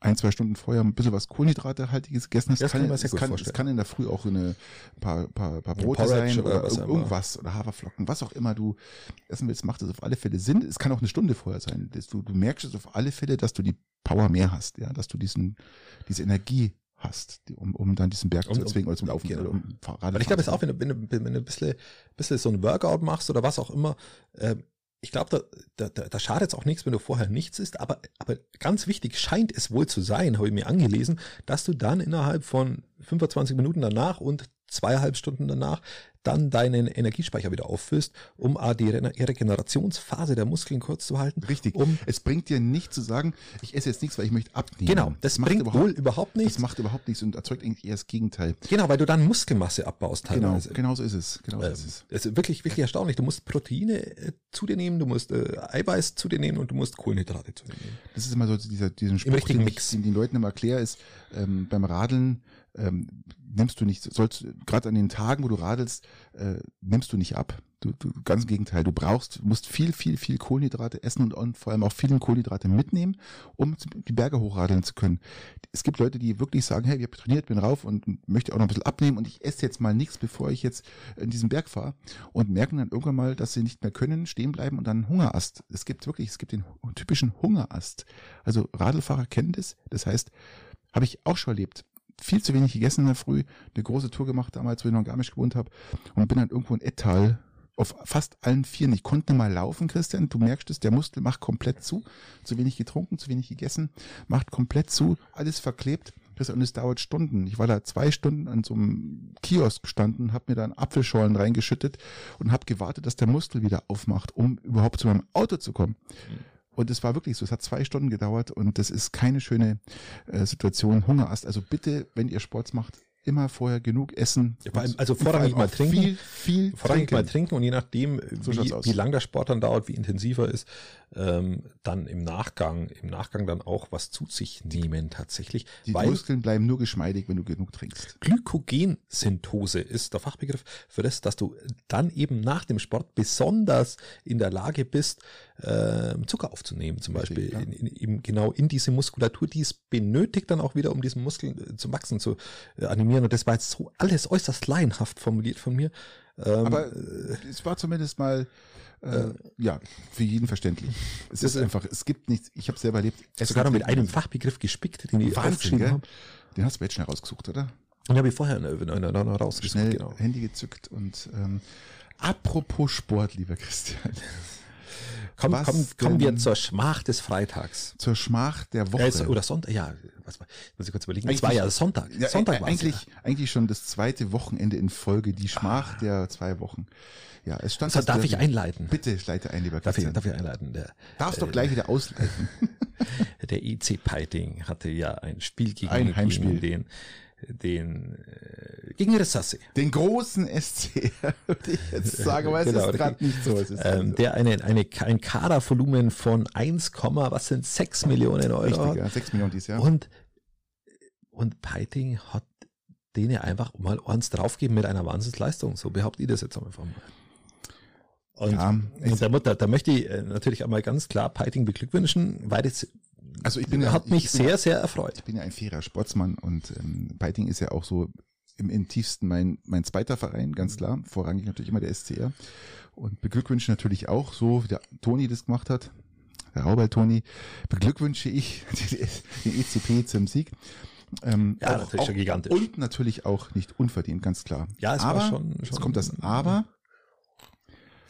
ein, zwei Stunden vorher ein bisschen was Kohlenhydratehaltiges gegessen hast. Das kann, das kann, das kann in der Früh auch eine paar, paar, paar Brote sein oder, oder irgendwas oder Haferflocken, was auch immer du essen willst, macht das auf alle Fälle Sinn. Es kann auch eine Stunde vorher sein. Du, du merkst es auf alle Fälle, dass du die Power mehr hast, ja, dass du diesen, diese Energie hast, um, um dann diesen Berg um, zu erzwingen oder zum Laufen genau. oder um Fahrrad. Weil ich glaube, es auch, wenn du, wenn du, wenn du ein bisschen, bisschen so ein Workout machst oder was auch immer, äh, ich glaube, da, da, da schadet es auch nichts, wenn du vorher nichts isst, aber, aber ganz wichtig scheint es wohl zu sein, habe ich mir angelesen, dass du dann innerhalb von 25 Minuten danach und zweieinhalb Stunden danach dann deinen Energiespeicher wieder auffüllst, um die Regenerationsphase der Muskeln kurz zu halten. Richtig. Um es bringt dir nicht zu sagen, ich esse jetzt nichts, weil ich möchte abnehmen. Genau, das, das bringt überhaupt, wohl überhaupt nichts. Das macht überhaupt nichts und erzeugt eigentlich eher das Gegenteil. Genau, weil du dann Muskelmasse abbaust teilweise. Genau, genau so ist es. Genau ähm, so ist es. Es ist wirklich, wirklich erstaunlich. Du musst Proteine äh, zu dir nehmen, du musst äh, Eiweiß zu dir nehmen und du musst Kohlenhydrate zu dir nehmen. Das ist immer so dieser, diesen Spruch, den ich den, den Leuten immer erkläre, ist ähm, beim Radeln ähm, nimmst du nicht, sollst gerade an den Tagen, wo du radelst, äh, nimmst du nicht ab. Du, du, ganz im Gegenteil, du brauchst, musst viel, viel, viel Kohlenhydrate essen und, und vor allem auch viele Kohlenhydrate mitnehmen, um die Berge hochradeln zu können. Es gibt Leute, die wirklich sagen, hey, ich habe trainiert, bin rauf und möchte auch noch ein bisschen abnehmen und ich esse jetzt mal nichts, bevor ich jetzt in diesen Berg fahre und merken dann irgendwann mal, dass sie nicht mehr können, stehen bleiben und dann Hungerast. Es gibt wirklich, es gibt den typischen Hungerast. Also Radlfahrer kennen das. Das heißt, habe ich auch schon erlebt viel zu wenig gegessen in der Früh, eine große Tour gemacht damals, wo ich noch in Garmisch gewohnt habe und bin dann irgendwo in Ettal auf fast allen Vieren. Ich konnte mal laufen, Christian. Du merkst es, der Muskel macht komplett zu. Zu wenig getrunken, zu wenig gegessen, macht komplett zu, alles verklebt. und es dauert Stunden. Ich war da zwei Stunden an so einem Kiosk gestanden, habe mir dann Apfelschollen reingeschüttet und habe gewartet, dass der Muskel wieder aufmacht, um überhaupt zu meinem Auto zu kommen. Mhm. Und es war wirklich so, es hat zwei Stunden gedauert und das ist keine schöne äh, Situation, Hungerast. Also bitte, wenn ihr Sport macht, immer vorher genug essen. Ja, allem, also vorrangig mal trinken. Viel, viel vorrangig trinken. mal trinken und je nachdem, so wie, wie lang der Sport dann dauert, wie intensiver ist, ähm, dann im Nachgang, im Nachgang dann auch was zu sich nehmen tatsächlich. Die Muskeln bleiben nur geschmeidig, wenn du genug trinkst. Glykogensyntose ist der Fachbegriff für das, dass du dann eben nach dem Sport besonders in der Lage bist, äh, Zucker aufzunehmen, zum Richtig, Beispiel ja. in, in, in, genau in diese Muskulatur, die es benötigt dann auch wieder, um diesen Muskel äh, zum Wachsen zu äh, animieren. Und das war jetzt so alles äußerst laienhaft formuliert von mir. Ähm, Aber es war zumindest mal äh, ja, für jeden verständlich. Es ist einfach, es gibt nichts, ich habe selber erlebt. Es sogar noch mit einem Fachbegriff gespickt, den die aufgeschrieben haben. Den hast du jetzt schnell rausgesucht, oder? Den habe ich vorher noch rausgesucht. Schnell genau. Handy gezückt und ähm, apropos Sport, lieber Christian. Komm, komm, kommen wir zur Schmach des Freitags. Zur Schmach der Woche. Äh, oder Sonntag, ja, was, muss ich kurz überlegen. Es war ja Sonntag. Ja, Sonntag war eigentlich, ja. eigentlich schon das zweite Wochenende in Folge, die Schmach ah. der zwei Wochen. Ja, es stand. So, darf ich einleiten? Bitte, leite ein, lieber Christian. Darf ich, darf ich einleiten? Der, Darfst äh, doch gleich wieder ausleiten. der EC Peiting hatte ja ein Spiel gegen, ein Heimspiel. gegen den den äh, gegen Ressasse. Den großen SC, würde ich jetzt sagen, es genau, ist gerade nicht so. Es ist ähm, der eine, eine, ein Kadervolumen von 1, was sind 6 Millionen Euro. Richtig, ja, 6 Millionen dieses Jahr. Und, und Peiting hat denen einfach mal eins draufgeben mit einer Wahnsinnsleistung. So behauptet ihr das jetzt einfach mal. Und, ja, und da, da, da möchte ich äh, natürlich einmal ganz klar Peiting beglückwünschen, weil das also ich bin ja, hat mich ich sehr, sehr erfreut. Ich bin ja ein fairer Sportsmann und ähm, Peiting ist ja auch so im, im tiefsten mein, mein zweiter Verein, ganz klar. Vorrangig natürlich immer der SCR. Und beglückwünsche natürlich auch, so wie der Toni das gemacht hat, der Raubal Toni, beglückwünsche ich den ECP zum Sieg. Ähm, ja, auch, natürlich auch, schon gigantisch. Und natürlich auch nicht unverdient, ganz klar. Ja, es aber, war schon, schon. Jetzt kommt das Aber.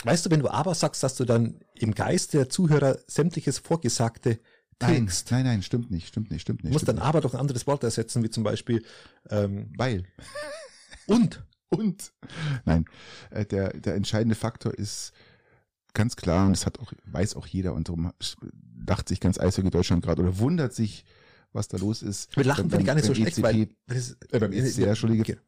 Weißt du, wenn du aber sagst, dass du dann im Geist der Zuhörer sämtliches Vorgesagte Text. Nein, nein, nein, stimmt nicht, stimmt nicht, stimmt nicht. Du musst dann aber doch ein anderes Wort ersetzen, wie zum Beispiel ähm, weil. Und. Und. Nein, äh, der, der entscheidende Faktor ist ganz klar, und das hat auch, weiß auch jeder, und darum dachte sich ganz Eishockey Deutschland gerade oder wundert sich, was da los ist. Wir lachen, wenn ich gar nicht so schlecht, ECP, weil, das, äh, beim ECR, Entschuldige.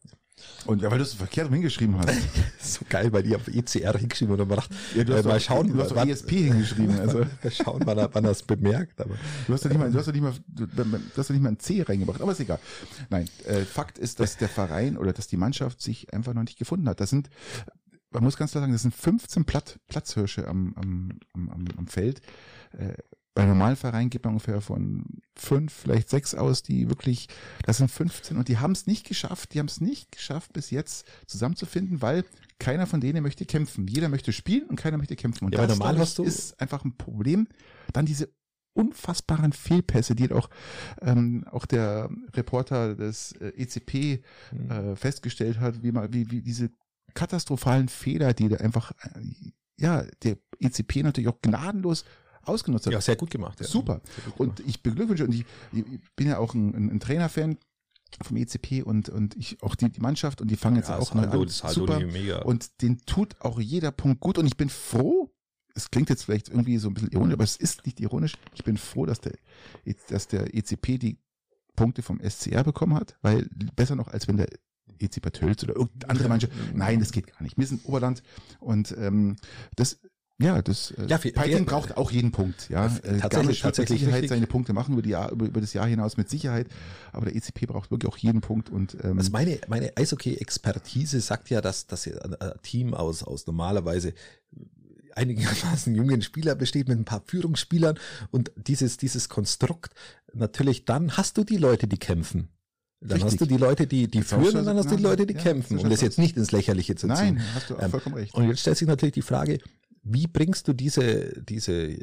Und ja, weil du es verkehrt hingeschrieben hast. so geil, weil die auf ECR hingeschrieben oder macht. Ja, du hast äh, mal schauen, du hast wann, ESP hingeschrieben. Also. mal schauen, wann er, wann er es bemerkt. Aber. Du hast ja nicht mal, du hast ja nicht mal, du, du hast ja nicht mal ein C reingebracht, aber ist egal. Nein, äh, Fakt ist, dass der Verein oder dass die Mannschaft sich einfach noch nicht gefunden hat. Das sind, man muss ganz klar sagen, das sind 15 Platt, Platzhirsche am, am, am, am Feld. Äh, bei normalen Vereinen geht man ungefähr von fünf, vielleicht sechs aus, die wirklich, das sind 15 und die haben es nicht geschafft, die haben es nicht geschafft bis jetzt zusammenzufinden, weil keiner von denen möchte kämpfen. Jeder möchte spielen und keiner möchte kämpfen. Und ja, das normal hast du ist einfach ein Problem. Dann diese unfassbaren Fehlpässe, die auch ähm, auch der Reporter des äh, ECP mhm. äh, festgestellt hat, wie man wie, wie diese katastrophalen Fehler, die da einfach äh, ja der ECP natürlich auch gnadenlos ausgenutzt hat. Ja, sehr gut gemacht. Ja. Super. Gut gemacht. Und ich beglückwünsche, und ich, ich bin ja auch ein, ein, ein Trainerfan vom ECP und, und ich auch die, die Mannschaft und die fangen jetzt ja, auch neu an. Super. Mega. Und den tut auch jeder Punkt gut und ich bin froh, es klingt jetzt vielleicht irgendwie so ein bisschen ironisch, aber es ist nicht ironisch. Ich bin froh, dass der, dass der ECP die Punkte vom SCR bekommen hat, weil besser noch, als wenn der EC Bad Tölz oder irgendeine andere Mannschaft. Nein, das geht gar nicht. Wir sind Oberland und ähm, das ja, das äh, ja, für, Python braucht auch jeden Punkt. Ja, äh, tatsächlich, tatsächlich mit Sicherheit seine Punkte machen über, die Jahr, über, über das Jahr hinaus mit Sicherheit. Aber der ECP braucht wirklich auch jeden Punkt. Und ähm, also meine meine Eishockey-Expertise sagt ja, dass dass ein Team aus aus normalerweise einigermaßen jungen Spieler besteht mit ein paar Führungsspielern und dieses dieses Konstrukt natürlich dann hast du die Leute, die kämpfen. Dann Richtig. hast du die Leute, die, die führen und dann hast du die Leute, die ja, kämpfen. Um das jetzt nicht ins Lächerliche zu ziehen. Nein, hast du auch ähm, vollkommen recht. Und jetzt stellt sich natürlich die Frage, wie bringst du diese, diese,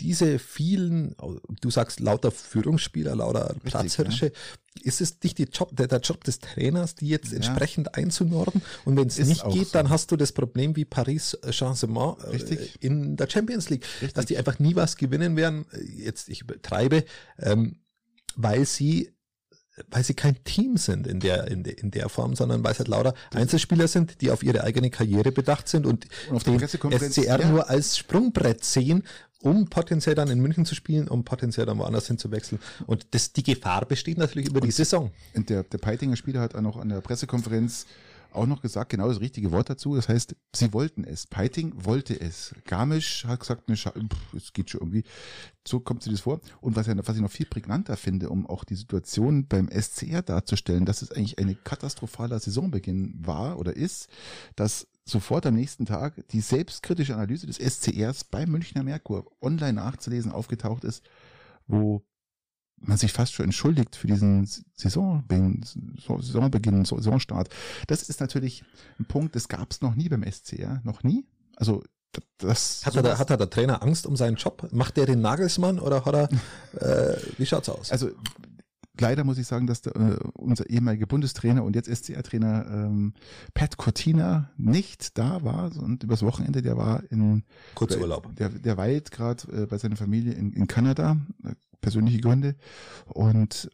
diese vielen, du sagst lauter Führungsspieler, lauter Platzhirsche, ja. ist es nicht die Job, der, der Job des Trainers, die jetzt ja. entsprechend einzunorden? Und wenn es nicht geht, so. dann hast du das Problem wie Paris Saint-Germain äh, in der Champions League, Richtig. dass die einfach nie was gewinnen werden. Jetzt, ich übertreibe, ähm, weil sie weil sie kein Team sind in der, in, de, in der Form, sondern weil es halt lauter Einzelspieler sind, die auf ihre eigene Karriere bedacht sind und, und auf den SCR ja. nur als Sprungbrett sehen, um potenziell dann in München zu spielen, um potenziell dann woanders hinzuwechseln. Und das, die Gefahr besteht natürlich über und die Saison. Und der, der Peitinger Spieler hat auch noch an der Pressekonferenz auch noch gesagt, genau das richtige Wort dazu. Das heißt, sie wollten es. Peiting wollte es. Garmisch hat gesagt, ne, es geht schon irgendwie. So kommt sie das vor. Und was, was ich noch viel prägnanter finde, um auch die Situation beim SCR darzustellen, dass es eigentlich ein katastrophaler Saisonbeginn war oder ist, dass sofort am nächsten Tag die selbstkritische Analyse des SCRs beim Münchner Merkur online nachzulesen aufgetaucht ist, wo man sich fast schon entschuldigt für diesen Saisonbeginn, Saisonbeginn, Saisonstart. Das ist natürlich ein Punkt, das gab es noch nie beim SCR, noch nie. Also das hat, er da, hat er der Trainer Angst um seinen Job? Macht der den Nagelsmann oder hat er, äh, wie schaut's aus? Also leider muss ich sagen, dass der, äh, unser ehemaliger Bundestrainer und jetzt SCR-Trainer ähm, Pat Cortina nicht da war und übers Wochenende, der war in Kurzurlaub. Der, der weilt gerade äh, bei seiner Familie in, in Kanada, persönliche Gründe. Und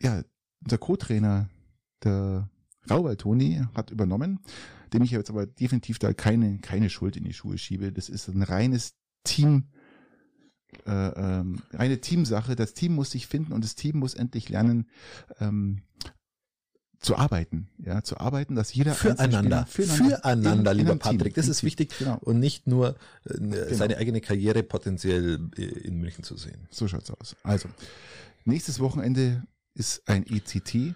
ja, unser Co-Trainer, der Rauwald Toni, hat übernommen, dem ich jetzt aber definitiv da keine, keine Schuld in die Schuhe schiebe. Das ist ein reines Team, äh, ähm, eine Teamsache. Das Team muss sich finden und das Team muss endlich lernen, ähm, zu arbeiten, ja, zu arbeiten, dass jeder füreinander, füreinander, füreinander in, lieber in Patrick, das ist wichtig genau. und nicht nur äh, genau. seine eigene Karriere potenziell äh, in München zu sehen. So schaut's aus. Also nächstes Wochenende ist ein ECT,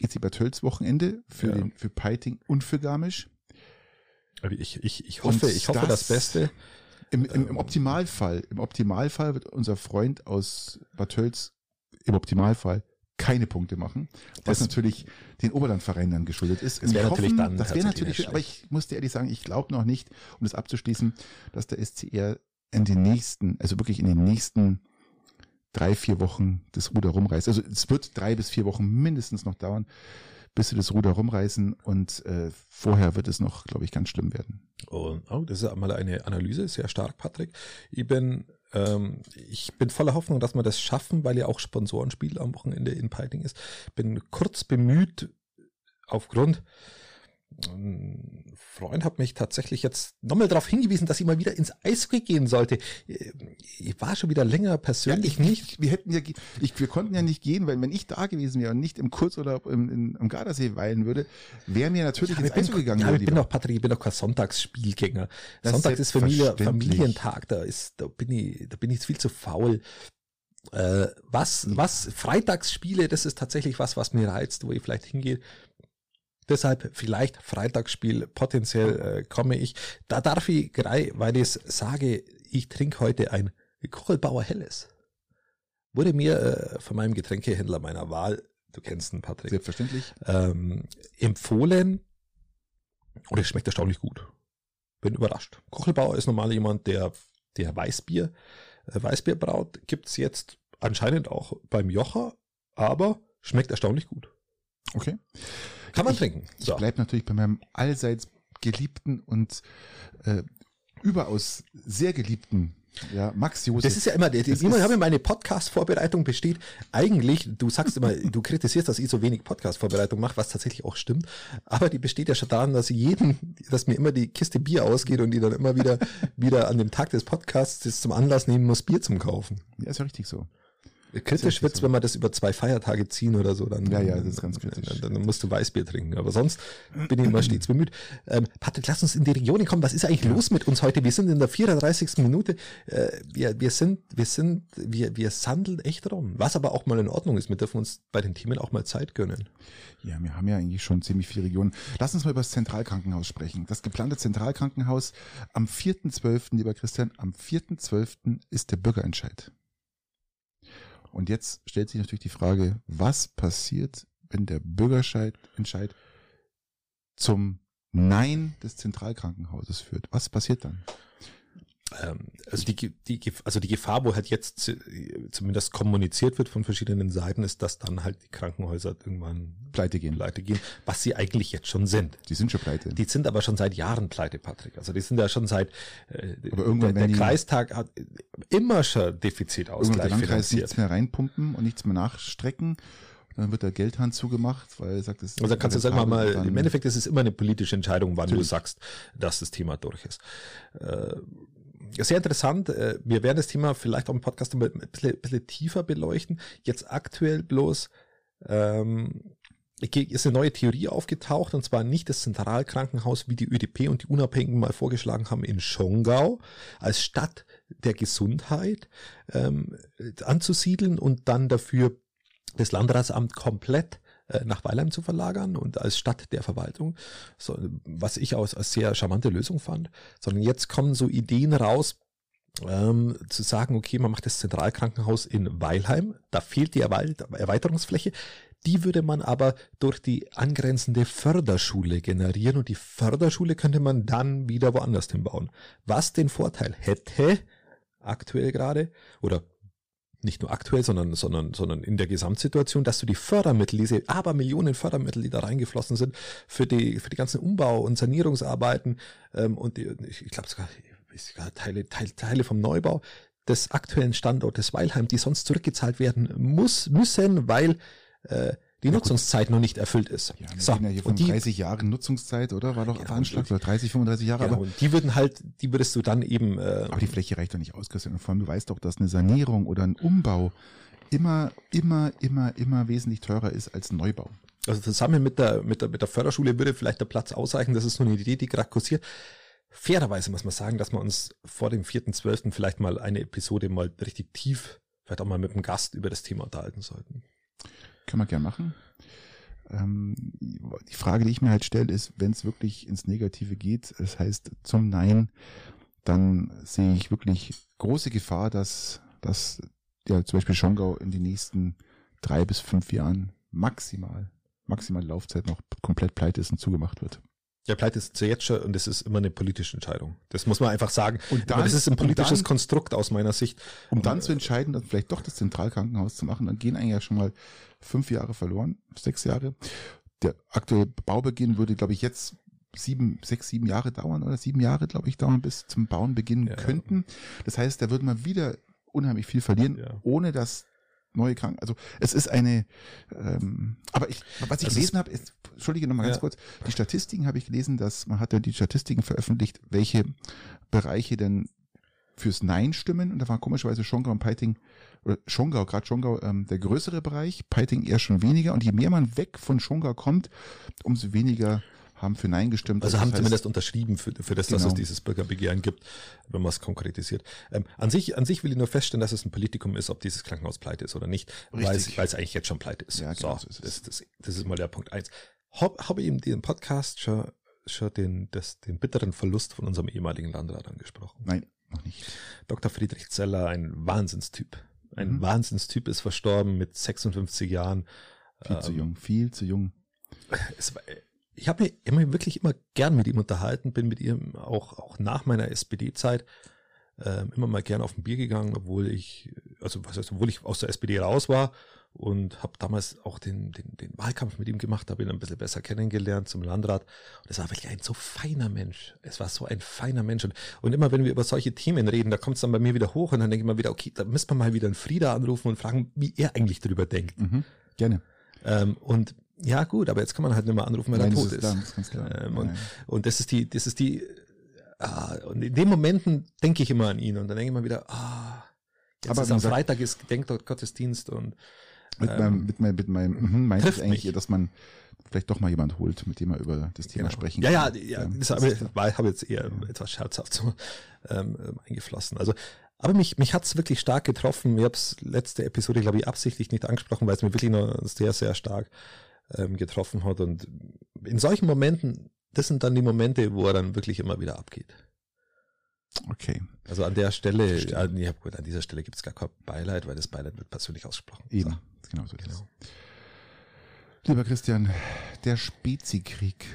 EC Bad Tölz Wochenende für ja. den für Peiting und für Garmisch. Ich, ich, ich hoffe, und ich hoffe das, das Beste. Im, im, Im Optimalfall, im Optimalfall wird unser Freund aus Bad Tölz im Optimalfall keine Punkte machen, was das natürlich den Oberlandvereinen dann geschuldet ist. Das wäre natürlich dann das wäre natürlich, aber ich muss dir ehrlich sagen, ich glaube noch nicht, um das abzuschließen, dass der SCR in den nächsten, also wirklich in den nächsten drei, vier Wochen das Ruder rumreißt. Also es wird drei bis vier Wochen mindestens noch dauern, bis sie das Ruder rumreißen und äh, vorher wird es noch, glaube ich, ganz schlimm werden. Oh, oh, das ist einmal eine Analyse, sehr stark, Patrick. Ich bin ähm, ich bin voller Hoffnung, dass wir das schaffen, weil ja auch Sponsorenspiel am Wochenende in Peiting ist. Bin kurz bemüht, aufgrund ein Freund hat mich tatsächlich jetzt nochmal darauf hingewiesen, dass ich mal wieder ins Eishockey gehen sollte. Ich war schon wieder länger persönlich ja, ich, nicht. Wir hätten ja, ich, wir konnten ja nicht gehen, weil wenn ich da gewesen wäre und nicht im Kurzurlaub im, im, im Gardasee weilen würde, wären wir natürlich ja, ins Eishockey gegangen. Ja, ich bin doch, Patrick, ich bin doch kein Sonntagsspielgänger. Das Sonntag ist Familie, Familientag, da ist, da bin ich, da bin ich viel zu faul. Äh, was, was Freitagsspiele, das ist tatsächlich was, was mir reizt, wo ich vielleicht hingehe. Deshalb vielleicht Freitagsspiel, potenziell äh, komme ich. Da darf ich grei, weil ich sage, ich trinke heute ein Kochelbauer Helles. Wurde mir äh, von meinem Getränkehändler meiner Wahl, du kennst ihn, Patrick. Selbstverständlich. Ähm, empfohlen und es schmeckt erstaunlich gut. Bin überrascht. Kochelbauer ist normal jemand, der, der Weißbier, äh, Weißbier braut. Gibt's jetzt anscheinend auch beim Jocher, aber schmeckt erstaunlich gut. Okay. Kann man ich, trinken. So. Ich bleibe natürlich bei meinem allseits geliebten und äh, überaus sehr geliebten ja, Max Josef. Das ist ja immer, das immer habe meine Podcast-Vorbereitung besteht. Eigentlich, du sagst immer, du kritisierst, dass ich so wenig Podcast-Vorbereitung mache, was tatsächlich auch stimmt. Aber die besteht ja schon daran, dass jeden, dass mir immer die Kiste Bier ausgeht und die dann immer wieder, wieder an dem Tag des Podcasts zum Anlass nehmen muss, Bier zum kaufen. Ja, ist ja richtig so. Kritisch wird's, so. wenn wir das über zwei Feiertage ziehen oder so, dann, ja, ja, das ist ganz kritisch. Dann, dann musst du Weißbier trinken. Aber sonst bin ich immer stets bemüht. Ähm, Patrick, lass uns in die Region kommen. Was ist eigentlich ja. los mit uns heute? Wir sind in der 34. Minute. Äh, wir, wir sind, wir sind, wir, wir sandeln echt rum. Was aber auch mal in Ordnung ist. Wir dürfen uns bei den Themen auch mal Zeit gönnen. Ja, wir haben ja eigentlich schon ziemlich viele Regionen. Lass uns mal über das Zentralkrankenhaus sprechen. Das geplante Zentralkrankenhaus am 4.12., lieber Christian, am 4.12. ist der Bürgerentscheid. Und jetzt stellt sich natürlich die Frage, was passiert, wenn der Bürgerentscheid zum Nein des Zentralkrankenhauses führt? Was passiert dann? Ähm, also die, die, also die Gefahr, wo halt jetzt zumindest kommuniziert wird von verschiedenen Seiten, ist, dass dann halt die Krankenhäuser irgendwann pleite gehen. Pleite gehen, was sie eigentlich jetzt schon sind. Die sind schon pleite. Die sind aber schon seit Jahren pleite, Patrick. Also die sind ja schon seit äh, aber irgendwann der, der Kreistag hat immer schon Defizitausgleich irgendwann finanziert. nichts mehr reinpumpen und nichts mehr nachstrecken dann wird der Geldhand zugemacht, weil er sagt, das Also kannst du sagen mal, im Endeffekt ist es immer eine politische Entscheidung, wann Natürlich. du sagst, dass das Thema durch ist. Sehr interessant. Äh, wir werden das Thema vielleicht auch im Podcast ein bisschen, ein bisschen tiefer beleuchten. Jetzt aktuell bloß ähm, ist eine neue Theorie aufgetaucht, und zwar nicht das Zentralkrankenhaus, wie die ÖDP und die Unabhängigen mal vorgeschlagen haben, in Schongau als Stadt der Gesundheit ähm, anzusiedeln und dann dafür das Landratsamt komplett nach Weilheim zu verlagern und als Stadt der Verwaltung, so, was ich als, als sehr charmante Lösung fand, sondern jetzt kommen so Ideen raus, ähm, zu sagen, okay, man macht das Zentralkrankenhaus in Weilheim, da fehlt die Erweiterungsfläche, die würde man aber durch die angrenzende Förderschule generieren und die Förderschule könnte man dann wieder woanders hinbauen. Was den Vorteil hätte, aktuell gerade, oder nicht nur aktuell, sondern, sondern, sondern in der Gesamtsituation, dass du die Fördermittel, diese aber Millionen Fördermittel, die da reingeflossen sind, für die, für die ganzen Umbau- und Sanierungsarbeiten ähm, und die, ich glaube sogar, sogar Teile, Teile, Teile vom Neubau des aktuellen Standortes Weilheim, die sonst zurückgezahlt werden muss, müssen, weil äh, die ja, Nutzungszeit noch nicht erfüllt ist. Ja, wir so, ja hier von die, 30 Jahren Nutzungszeit, oder? War doch veranschlagt, oder 30, 35 Jahre. Genau, aber und die würden halt, die würdest du dann eben. Äh, aber die Fläche reicht doch nicht aus, Christian. Und vor allem, du weißt doch, dass eine Sanierung oder ein Umbau immer, immer, immer, immer wesentlich teurer ist als ein Neubau. Also zusammen mit der, mit der, mit der Förderschule würde vielleicht der Platz ausreichen. Das ist so eine Idee, die gerade kursiert. Fairerweise muss man sagen, dass wir uns vor dem 4.12. vielleicht mal eine Episode mal richtig tief, vielleicht auch mal mit einem Gast über das Thema unterhalten sollten. Können wir gerne machen. Ähm, die Frage, die ich mir halt stelle, ist, wenn es wirklich ins Negative geht, das heißt zum Nein, dann sehe ich wirklich große Gefahr, dass, dass ja, zum Beispiel Schongau in den nächsten drei bis fünf Jahren maximal, maximal Laufzeit noch komplett pleite ist und zugemacht wird. Ja, pleite ist jetzt schon und das ist immer eine politische Entscheidung. Das muss man einfach sagen. Und dann, das ist ein politisches dann, Konstrukt aus meiner Sicht. Um dann zu entscheiden, dann vielleicht doch das Zentralkrankenhaus zu machen, dann gehen eigentlich ja schon mal fünf Jahre verloren, sechs Jahre. Der aktuelle Baubeginn würde, glaube ich, jetzt sieben, sechs, sieben Jahre dauern oder sieben Jahre, glaube ich, dauern, bis zum Bauen beginnen ja. könnten. Das heißt, da würde man wieder unheimlich viel verlieren, ja. ohne dass neue Kranken. Also es ist eine, ähm, aber ich, was ich das gelesen habe, ist, entschuldige nochmal ganz ja. kurz, die Statistiken habe ich gelesen, dass man hat ja die Statistiken veröffentlicht, welche Bereiche denn fürs Nein stimmen. Und da war komischerweise Schongau und Peiting, oder Schongau, gerade Schongau, ähm, der größere Bereich, Peiting eher schon weniger. Und je mehr man weg von Schongau kommt, umso weniger haben für Nein gestimmt. Also, also haben heißt, zumindest unterschrieben für, für das, genau. dass es dieses Bürgerbegehren gibt, wenn man es konkretisiert. Ähm, an sich, an sich will ich nur feststellen, dass es ein Politikum ist, ob dieses Krankenhaus pleite ist oder nicht, weil es, weil es eigentlich jetzt schon pleite ist. Ja, genau so, so ist das, das, das ist mal der Punkt eins. Habe hab ich in diesem Podcast schon, schon den, das, den bitteren Verlust von unserem ehemaligen Landrat angesprochen? Nein, noch nicht. Dr. Friedrich Zeller, ein Wahnsinnstyp. Ein mhm. Wahnsinnstyp ist verstorben mit 56 Jahren. Viel ähm, zu jung, viel zu jung. War, ich habe mich immer wirklich immer gern mit ihm unterhalten, bin mit ihm auch, auch nach meiner SPD-Zeit äh, immer mal gern auf ein Bier gegangen, obwohl ich, also was heißt, obwohl ich aus der SPD raus war und habe damals auch den, den, den Wahlkampf mit ihm gemacht, habe ihn ein bisschen besser kennengelernt zum Landrat. Und es war wirklich ein so feiner Mensch. Es war so ein feiner Mensch. Und, und immer wenn wir über solche Themen reden, da kommt es dann bei mir wieder hoch und dann denke ich mal wieder, okay, da müssen wir mal wieder einen Frieda anrufen und fragen, wie er eigentlich darüber denkt. Mhm, gerne. Ähm, und ja, gut, aber jetzt kann man halt nicht mehr anrufen, weil Nein, er tot ist. Klar, ist. Ähm, und, und das ist die, das ist die, ah, und in den Momenten denke ich immer an ihn und dann denke ich immer wieder, ah, jetzt aber ist am Freitag ist Gedenkgottesdienst und mit ähm, meinem, mit meinem, mit meinem, mhm, meinte ich eigentlich, mich. dass man vielleicht doch mal jemand holt, mit dem er über das Thema genau. sprechen ja, kann. Ja, ja, ja, das habe ich, hab jetzt eher etwas scherzhaft so ähm, eingeflossen. Also aber mich, mich hat's wirklich stark getroffen. Ich habe es letzte Episode, glaube ich, absichtlich nicht angesprochen, weil es mir wirklich noch sehr, sehr stark ähm, getroffen hat. Und in solchen Momenten, das sind dann die Momente, wo er dann wirklich immer wieder abgeht. Okay. Also an der Stelle, ja, ja gut, an dieser Stelle gibt es gar kein Beileid, weil das Beileid wird persönlich ausgesprochen. Eben, so. genau so genau. Lieber Christian, der Spezikrieg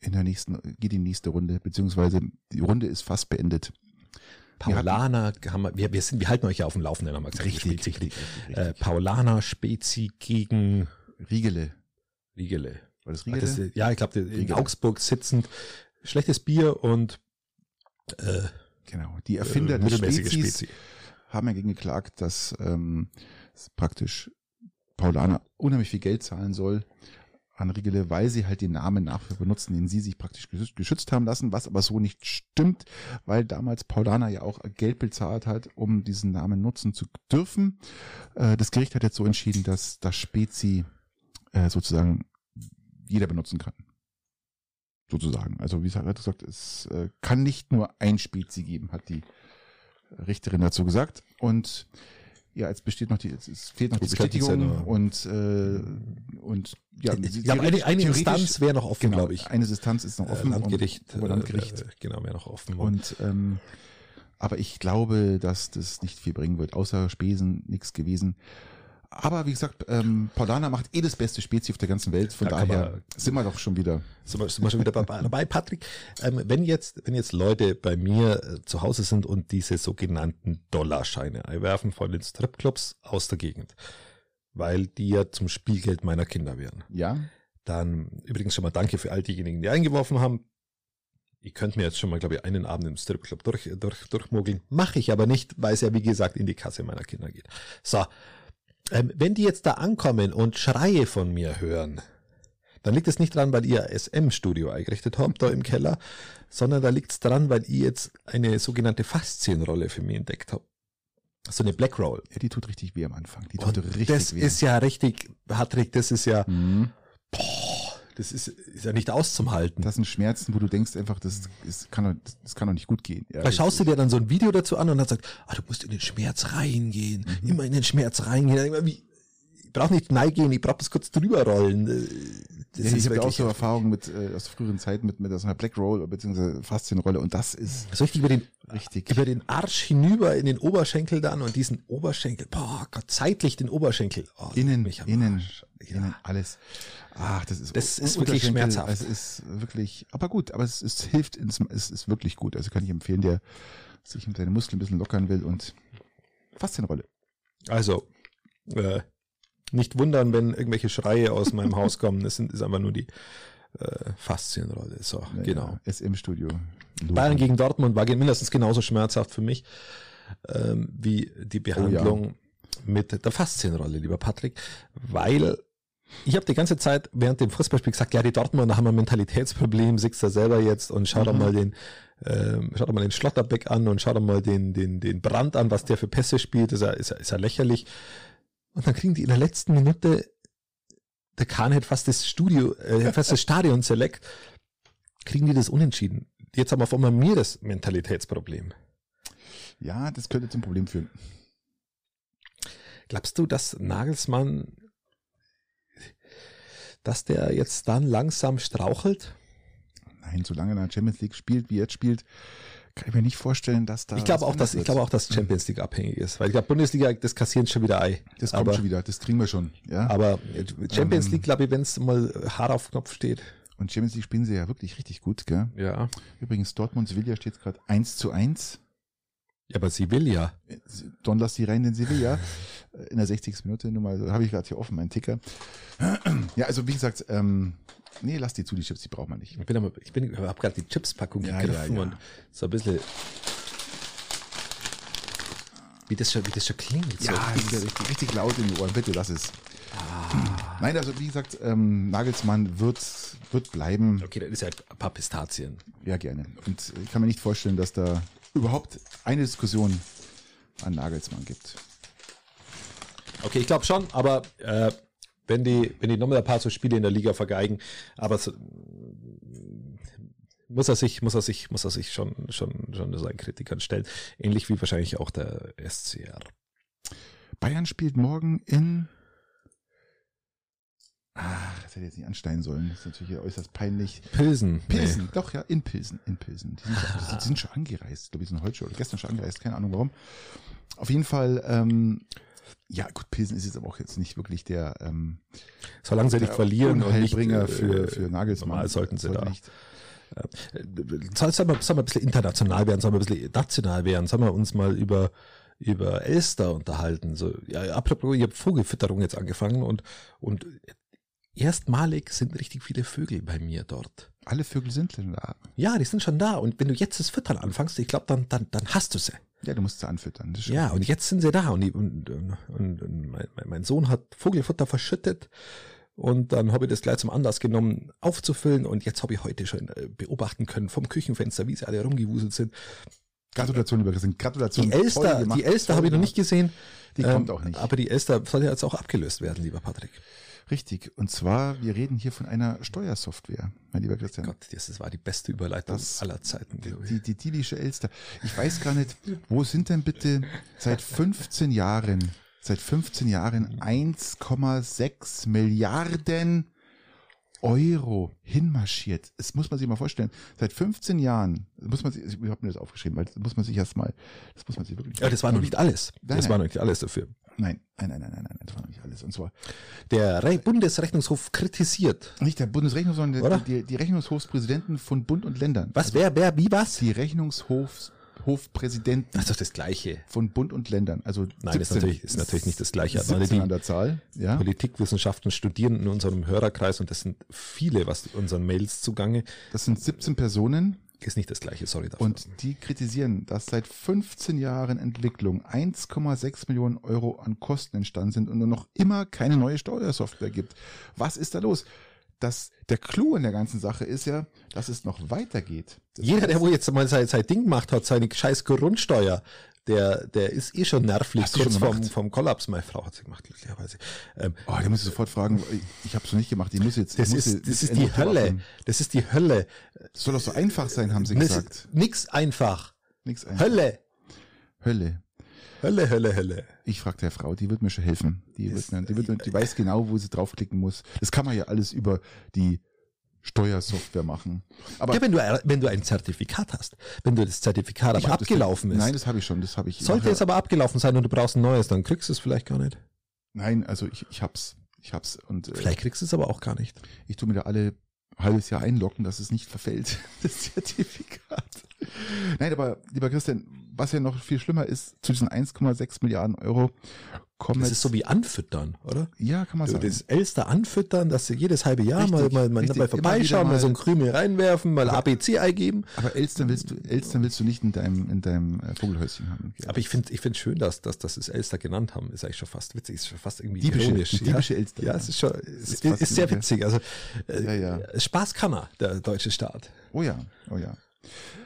in der nächsten, geht in die nächste Runde, beziehungsweise die Runde ist fast beendet. Paulaner, wir, haben, wir, wir, sind, wir halten euch ja auf dem Laufenden, haben wir gesagt. Richtig, richtig, richtig, richtig. Äh, Paulaner, Spezi gegen Riegele. Riegele. War das Riegele? Das, ja, ich glaube, in Augsburg sitzend. Schlechtes Bier und äh, genau. Die Erfinder äh, des Spezies Spezi. haben ja gegen geklagt, dass ähm, praktisch Paulaner unheimlich viel Geld zahlen soll an Riegele, weil sie halt den Namen nachher benutzen, den sie sich praktisch geschützt haben lassen, was aber so nicht stimmt, weil damals Paulaner ja auch Geld bezahlt hat, um diesen Namen nutzen zu dürfen. Äh, das Gericht hat jetzt so entschieden, dass das Spezi äh, sozusagen jeder benutzen kann. Sozusagen. Also wie gesagt, es äh, kann nicht nur ein Spezi geben, hat die Richterin dazu gesagt. Und ja, jetzt besteht noch die, es fehlt noch die Bestätigung und äh, und ja, ich glaube, eine, eine Instanz wäre noch offen, genau, glaube ich. Eine Instanz ist noch offen. Äh, Landgericht, und, Landgericht. Äh, genau, wäre noch offen. Und ähm, aber ich glaube, dass das nicht viel bringen wird, außer Spesen nichts gewesen. Aber wie gesagt, ähm, Paulana macht eh das beste Spezies auf der ganzen Welt. Von da daher sind wir doch schon wieder. Sind wir, sind wir schon wieder dabei, Patrick. Ähm, wenn jetzt, wenn jetzt Leute bei mir äh, zu Hause sind und diese sogenannten Dollarscheine einwerfen von den Stripclubs aus der Gegend, weil die ja zum Spielgeld meiner Kinder wären. Ja. Dann übrigens schon mal danke für all diejenigen, die eingeworfen haben. Ihr könnt mir jetzt schon mal, glaube ich, einen Abend im Stripclub durch, durch, durchmogeln. Mache ich aber nicht, weil es ja, wie gesagt, in die Kasse meiner Kinder geht. So, ähm, wenn die jetzt da ankommen und Schreie von mir hören, dann liegt es nicht dran, weil ihr SM-Studio eingerichtet habt da im Keller, sondern da liegt es dran, weil ihr jetzt eine sogenannte Faszienrolle für mich entdeckt habt. So eine Black Roll. Ja, die tut richtig weh am Anfang. Die tut und richtig das weh. Das ist ja richtig, Patrick, das ist ja, mhm. boah, das ist, ist ja nicht auszuhalten. Das sind Schmerzen, wo du denkst einfach, das, das, kann, doch, das kann doch nicht gut gehen. Ja, da schaust du dir dann so ein Video dazu an und dann sagst, ah, du musst in den Schmerz reingehen, mhm. immer in den Schmerz reingehen. Immer wie, ich brauche nicht neigehen, ich brauche das kurz drüber rollen. Das ja, ich habe ja auch so Erfahrungen mit äh, aus früheren Zeiten mit mit so einer Black Roll bzw. Faszienrolle und das ist so richtig über den richtig über den Arsch hinüber in den Oberschenkel dann und diesen Oberschenkel, boah Gott, zeitlich den Oberschenkel, oh, innen, innen, ja. innen, alles. Ach, das ist, das ist wirklich schmerzhaft. Es ist wirklich, aber gut, aber es, es hilft, es ist wirklich gut. Also kann ich empfehlen, der sich mit seinen Muskeln ein bisschen lockern will und Faszienrolle. Also, äh, nicht wundern, wenn irgendwelche Schreie aus meinem Haus kommen. Es sind, ist einfach nur die äh, Faszienrolle. So, ja, genau. Ja, SM-Studio. Bayern gegen Dortmund war mindestens genauso schmerzhaft für mich ähm, wie die Behandlung oh, ja. mit der Faszienrolle, lieber Patrick, weil ich habe die ganze Zeit während dem Fußballspiel gesagt, ja, die Dortmunder haben ein Mentalitätsproblem, siehst du selber jetzt und schau mhm. doch mal den, ähm, schau doch mal den Schlotterbeck an und schau doch mal den, den, den Brand an, was der für Pässe spielt, ist ja, ist ja, ist ja lächerlich. Und dann kriegen die in der letzten Minute, der Kahn hätte fast das Studio, äh, fast das Stadion select, kriegen die das unentschieden. Jetzt haben auf einmal mir das Mentalitätsproblem. Ja, das könnte zum Problem führen. Glaubst du, dass Nagelsmann dass der jetzt dann langsam strauchelt? Nein, solange er in der Champions League spielt, wie er jetzt spielt, kann ich mir nicht vorstellen, dass da. Ich glaube auch, dass, ich glaube auch, dass Champions League abhängig ist. Weil ich glaube, Bundesliga, das kassieren schon wieder Ei. Das kommt aber, schon wieder, das kriegen wir schon, ja. Aber Champions ähm, League, glaube ich, wenn es mal hart auf Knopf steht. Und Champions League spielen sie ja wirklich richtig gut, gell? Ja. Übrigens, Dortmund Sevilla steht gerade 1 zu 1. Ja, aber Sevilla. Don lass die rein in Sevilla. In der 60. Minute, nur mal, habe ich gerade hier offen, meinen Ticker. Ja, also wie gesagt, ähm, nee, lass die zu, die Chips, die braucht man nicht. Ich bin aber, ich bin, habe gerade die Chips-Packung ja, gegriffen ja, ja. und so ein bisschen, wie das schon, wie das schon klingt. Ja, so. richtig, richtig laut in den Ohren, bitte lass es. Ah. Nein, also wie gesagt, ähm, Nagelsmann wird, wird bleiben. Okay, dann ist ja ein paar Pistazien. Ja, gerne. Und ich kann mir nicht vorstellen, dass da überhaupt eine Diskussion an Nagelsmann gibt. Okay, ich glaube schon, aber äh, wenn die, wenn die nochmal ein paar so Spiele in der Liga vergeigen, aber so, muss er sich, muss er sich, muss er sich schon, schon, schon seinen Kritikern stellen. Ähnlich wie wahrscheinlich auch der SCR. Bayern spielt morgen in Ah, das hätte ich jetzt nicht ansteigen sollen. Das ist natürlich äußerst peinlich. Pilsen. Pilsen, nee. doch, ja, in Pilsen, in Pilsen. Die sind, ah. die sind schon angereist, glaube ich, sind heute schon oder gestern schon angereist, keine Ahnung warum. Auf jeden Fall, ähm, ja, gut, Pilsen ist jetzt aber auch jetzt nicht wirklich der, ähm, solange sie nicht verlieren und nicht Bringer äh, für, für Nagelsmann. Sollten sie da. Nicht. Soll, soll, man, soll man ein bisschen international werden, soll man ein bisschen national werden, sollen wir uns mal über über Elster unterhalten. So, ja, apropos, ich habe Vogelfütterung jetzt angefangen und, und erstmalig sind richtig viele Vögel bei mir dort. Alle Vögel sind denn da. Ja, die sind schon da. Und wenn du jetzt das Füttern anfängst, ich glaube, dann, dann, dann hast du sie. Ja, du musst sie anfüttern. Ja, und jetzt sind sie da. Und, die, und, und, und mein, mein Sohn hat Vogelfutter verschüttet. Und dann habe ich das gleich zum Anlass genommen, aufzufüllen. Und jetzt habe ich heute schon äh, beobachten können vom Küchenfenster, wie sie alle rumgewuselt sind. Gratulation, lieber Christian. Gratulation. Die Elster, die Elster habe ich noch nicht gesehen. Die kommt auch nicht. Aber die Elster soll ja jetzt auch abgelöst werden, lieber Patrick. Richtig. Und zwar, wir reden hier von einer Steuersoftware, mein lieber Christian. Gott, das war die beste Überleitung Das- aller Zeiten. Die, glaube ich. die, die dilische Elster. Ich weiß gar nicht, wo sind denn bitte seit 15 Jahren, seit 15 Jahren 1,6 Milliarden Euro hinmarschiert. Das muss man sich mal vorstellen. Seit 15 Jahren, muss man sich, ich habe mir das aufgeschrieben, weil das muss man sich erstmal, das muss man sich wirklich. Ja, das war noch nicht alles. Nein, Das nein. war noch nicht alles dafür. Nein, nein, nein, nein, nein, nein, das war noch nicht alles. Und zwar Der Re Bundesrechnungshof kritisiert. nicht der Bundesrechnungshof, sondern die, die, Rechnungshofspräsidenten von Bund und Ländern. Was, wer, wer, wie, was? Die Rechnungshofpräsidenten Das ist doch das Gleiche. von Bund und Ländern. Also Nein, das ist natürlich, ist natürlich nicht das Gleiche. Also 17 an die der Zahl, ja. Politikwissenschaften studieren in unserem Hörerkreis und das sind viele, was unseren Mails zugange, Das sind 17 Personen ist nicht das Gleiche. Sorry dafür. und die kritisieren, dass seit 15 Jahren Entwicklung 1,6 Millionen Euro an Kosten entstanden sind und nur noch immer keine neue Steuersoftware gibt. Was ist da los? Das, der Clou in der ganzen Sache ist ja, dass es noch weitergeht. Das Jeder, der wo jetzt mal sein, sein Ding gemacht hat, seine scheiß Grundsteuer, der, der ist eh schon nervlich Hast kurz vom, vom Kollaps. Meine Frau hat sie gemacht, glücklicherweise. Ähm, Oh, der muss ich sofort fragen, ich, habe es noch nicht gemacht, ich muss jetzt. das muss ist, jetzt das ist die Hölle. abgeben. Das ist die Hölle. Das soll doch so einfach sein, haben sie Das gesagt. nix einfach. Nichts einfach. Hölle. Hölle. Hölle, Hölle, Hölle. Ich frage der Frau, die wird mir schon helfen. Die, Das- wird die, wird, mir- die weiß genau, wo sie draufklicken muss. Das kann man ja alles über die Steuersoftware machen. Aber Ja, wenn du, wenn du ein Zertifikat hast, wenn du das Zertifikat aber hab das- abgelaufen ist, Nein, das habe ich schon. Das habe ich. sollte nachher- es aber abgelaufen sein und du brauchst ein neues, dann kriegst du es vielleicht gar nicht. Nein, also ich, ich hab's. Ich hab's. Und äh, Vielleicht kriegst du es aber auch gar nicht. ich tue mir da alle halbes Jahr einloggen, dass es nicht verfällt, das Zertifikat. Nein, aber lieber Christian, was ja noch viel schlimmer ist, zu diesen 1,6 Milliarden Euro kommen Das ist so wie anfüttern, oder? ja, kann man sagen. das Elster anfüttern, dass sie jedes halbe Jahr Richtig, mal, mal, mal richtig. dabei vorbeischauen, wieder mal so mal- ein Krümel reinwerfen, mal ABC eingeben. aber Elstern willst du, Elstern willst du nicht in deinem, in deinem äh, Vogelhäuschen haben. Aber ich finde ich finde schön, dass, dass, dass das Elster genannt haben. Ist eigentlich schon fast witzig, ist schon fast irgendwie Diebische- ironisch. die ja. diebische Elster. Ja, es ist schon, es ist ist, ist sehr witzig. Also, äh, Ja, ja. Spaß kann er, der deutsche Staat. Oh ja, oh ja.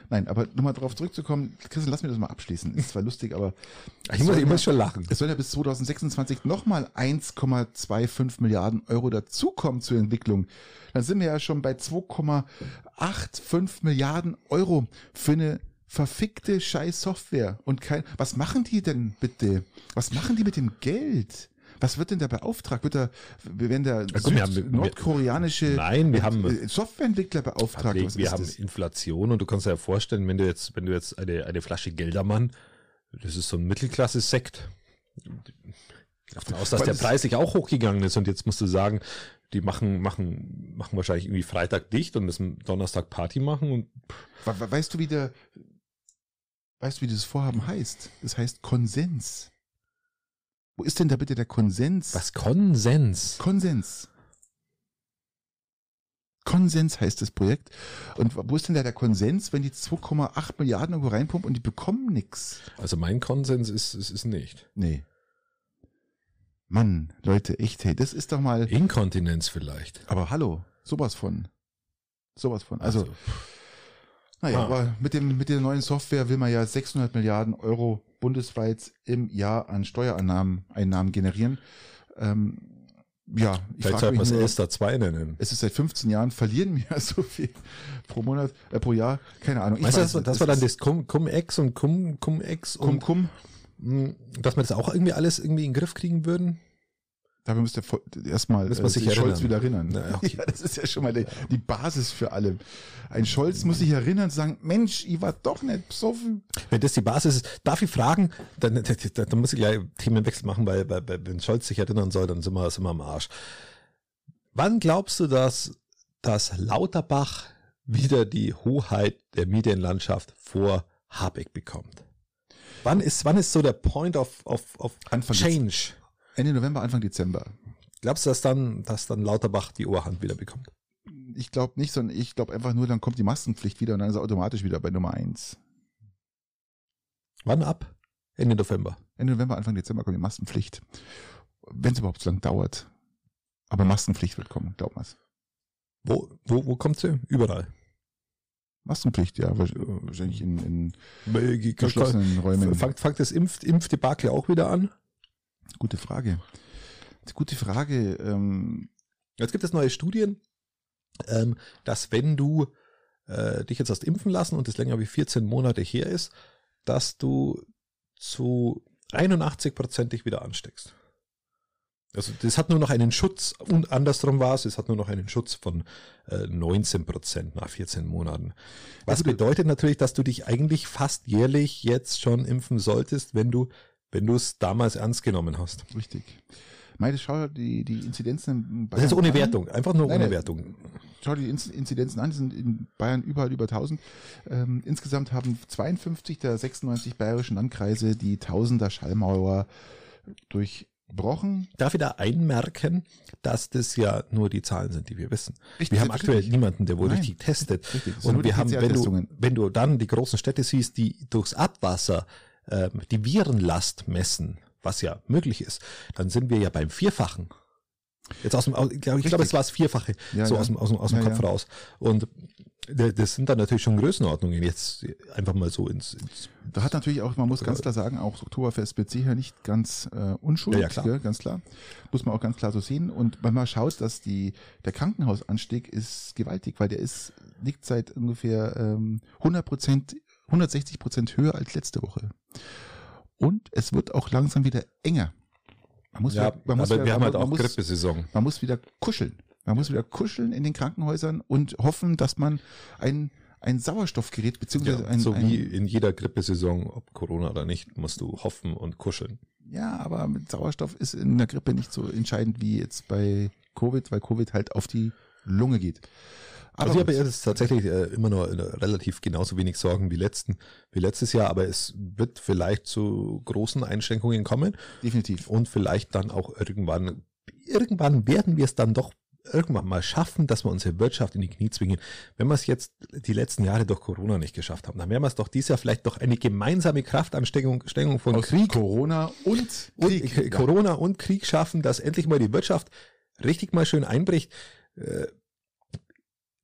Nein, aber nochmal darauf zurückzukommen, Christian, lass mir das mal abschließen. Ist zwar lustig, aber Ich muss, ich muss schon lachen. es soll ja bis 2026 nochmal 1,25 Milliarden Euro dazukommen zur Entwicklung. Dann sind wir ja schon bei 2,85 Milliarden Euro für eine verfickte scheiß Software. Und kein, was machen die denn bitte? Was machen die mit dem Geld? Was wird denn da beauftragt? Wird da, werden da guck, wir haben- wir- nordkoreanische Nein, wir haben- äh, Softwareentwickler beauftragt? Wir ist haben das? Inflation und du kannst dir ja vorstellen, wenn du jetzt, wenn du jetzt eine, eine Flasche Geldermann, das ist so ein Mittelklasse-Sekt. Davon aus, dass Weil der das- preislich auch hochgegangen ist und jetzt musst du sagen, die machen, machen, machen wahrscheinlich irgendwie Freitag dicht und müssen Donnerstag Party machen und We- we- Weißt du, wie der, weißt du, wie dieses Vorhaben heißt? Das heißt Konsens. Wo ist denn da bitte der Konsens? was Konsens. Konsens. Konsens heißt das Projekt. Und wo ist denn da der Konsens, wenn die 2,8 Milliarden irgendwo reinpumpen und die bekommen nix? Also mein Konsens ist, ist, ist nicht. Nee. Mann, Leute, echt, hey, das ist doch mal. Inkontinenz vielleicht. Aber hallo, sowas von. Sowas von. Also, naja, Ah. aber mit dem, mit der neuen Software will man ja 600 Milliarden Euro bundesweit im Jahr an Steuereinnahmen Einnahmen generieren. Ähm, ja, ich vielleicht wir mich es Elster 2 nennen. es ist seit 15 Jahren, verlieren wir so viel pro Monat, äh, pro Jahr, keine Ahnung. Ich Weißt du, weiß das, das war dann das Cum- Cum-Ex und Cum- und Kum, mh, dass wir das auch irgendwie alles irgendwie in den Griff kriegen würden? Dafür müsste erstmal Muss man sich sich Scholz wieder erinnern. Na, okay. Ja, das ist ja schon mal die, die Basis für alle. Ein Scholz muss sich erinnern und sagen, Mensch, ich war doch nicht besoffen. Wenn das die Basis ist, darf ich fragen, dann, dann, dann muss ich gleich Themenwechsel machen, weil, weil, wenn Scholz sich erinnern soll, dann sind wir, sind wir am Arsch. Wann glaubst du, dass, dass Lauterbach wieder die Hoheit der Medienlandschaft vor Habeck bekommt? Wann ist, wann ist so der Point of, of, of Anfang Change? Ende November, Anfang Dezember. Glaubst du, dass dann, dass dann Lauterbach die Oberhand wieder bekommt? Ich glaube nicht, sondern ich glaube einfach nur, dann kommt die Maskenpflicht wieder und dann ist er automatisch wieder bei Nummer eins. Wann ab? Ende November. Ende November, Anfang Dezember kommt die Maskenpflicht. Wenn es überhaupt so lang dauert. Aber Maskenpflicht wird kommen, glaub mal's. Wo, wo, wo kommt sie? Überall. Maskenpflicht, ja, wahrscheinlich in, in geschlossenen Räumen. Fangt, fangt das Impf, Impfdebakel auch wieder an? Gute Frage. Gute Frage. Ähm, jetzt gibt es neue Studien, ähm, dass wenn du äh, dich jetzt hast impfen lassen und das länger wie 14 Monate her ist, dass du zu 81 Prozent dich wieder ansteckst. Also das hat nur noch einen Schutz und andersrum war es, es hat nur noch einen Schutz von äh, 19 Prozent nach 14 Monaten. Was bedeutet natürlich, dass du dich eigentlich fast jährlich jetzt schon impfen solltest, wenn du wenn du es damals ernst genommen hast. Richtig. Meine, schau die, die Inzidenzen. das ist ohne. Wertung, einfach nur nein, ohne Wertung. Schau die Inzidenzen an, die sind in Bayern überall über 1000. Ähm, insgesamt haben 52 der 96 bayerischen Landkreise die Tausender Schallmauer durchbrochen. Darf ich da einmerken, dass das ja nur die Zahlen sind, die wir wissen. Richtig, wir haben aktuell richtig. niemanden, der wohl richtig testet. Richtig, Und wir haben, wenn du, wenn du dann die großen Städte siehst, die durchs Abwasser äh, die Virenlast messen, was ja möglich ist, dann sind wir ja beim Vierfachen. Jetzt aus dem, ich glaube, ich glaube, es war das Vierfache, ja, so ja. aus dem, aus dem, aus dem ja, Kopf raus. Und das sind dann natürlich schon Größenordnungen jetzt einfach mal so ins, ins Da hat natürlich auch, man muss ganz klar sagen, auch Oktoberfest mit sicher nicht ganz äh, unschuldig, ja, klar. Ganz klar. Muss man auch ganz klar so sehen. Und wenn man schaut, dass die, der Krankenhausanstieg ist gewaltig, weil der ist, liegt seit ungefähr ähm, 100 Prozent, 160 Prozent höher als letzte Woche. Und es wird auch langsam wieder enger. Man muss ja, wieder, man muss aber wieder, wir haben halt auch Grippesaison. Man muss wieder kuscheln. Man muss wieder kuscheln in den Krankenhäusern und hoffen, dass man ein, ein Sauerstoffgerät beziehungsweise ja, ein, so ein, wie in jeder Grippesaison, ob Corona oder nicht, musst du hoffen und kuscheln. Ja, aber mit Sauerstoff ist in der Grippe nicht so entscheidend wie jetzt bei Covid, weil Covid halt auf die Lunge geht. Aber also ich habe jetzt tatsächlich äh, immer noch äh, relativ genauso wenig Sorgen wie letzten, wie letztes Jahr, aber es wird vielleicht zu großen Einschränkungen kommen. Definitiv. Und vielleicht dann auch irgendwann, irgendwann werden wir es dann doch irgendwann mal schaffen, dass wir unsere Wirtschaft in die Knie zwingen. Wenn wir es jetzt die letzten Jahre durch Corona nicht geschafft haben, dann werden wir es doch dieses Jahr vielleicht doch eine gemeinsame Kraftanstrengung von Aus Krieg, Corona und, Krieg, und äh, Corona und Krieg schaffen, dass endlich mal die Wirtschaft richtig mal schön einbricht. Äh,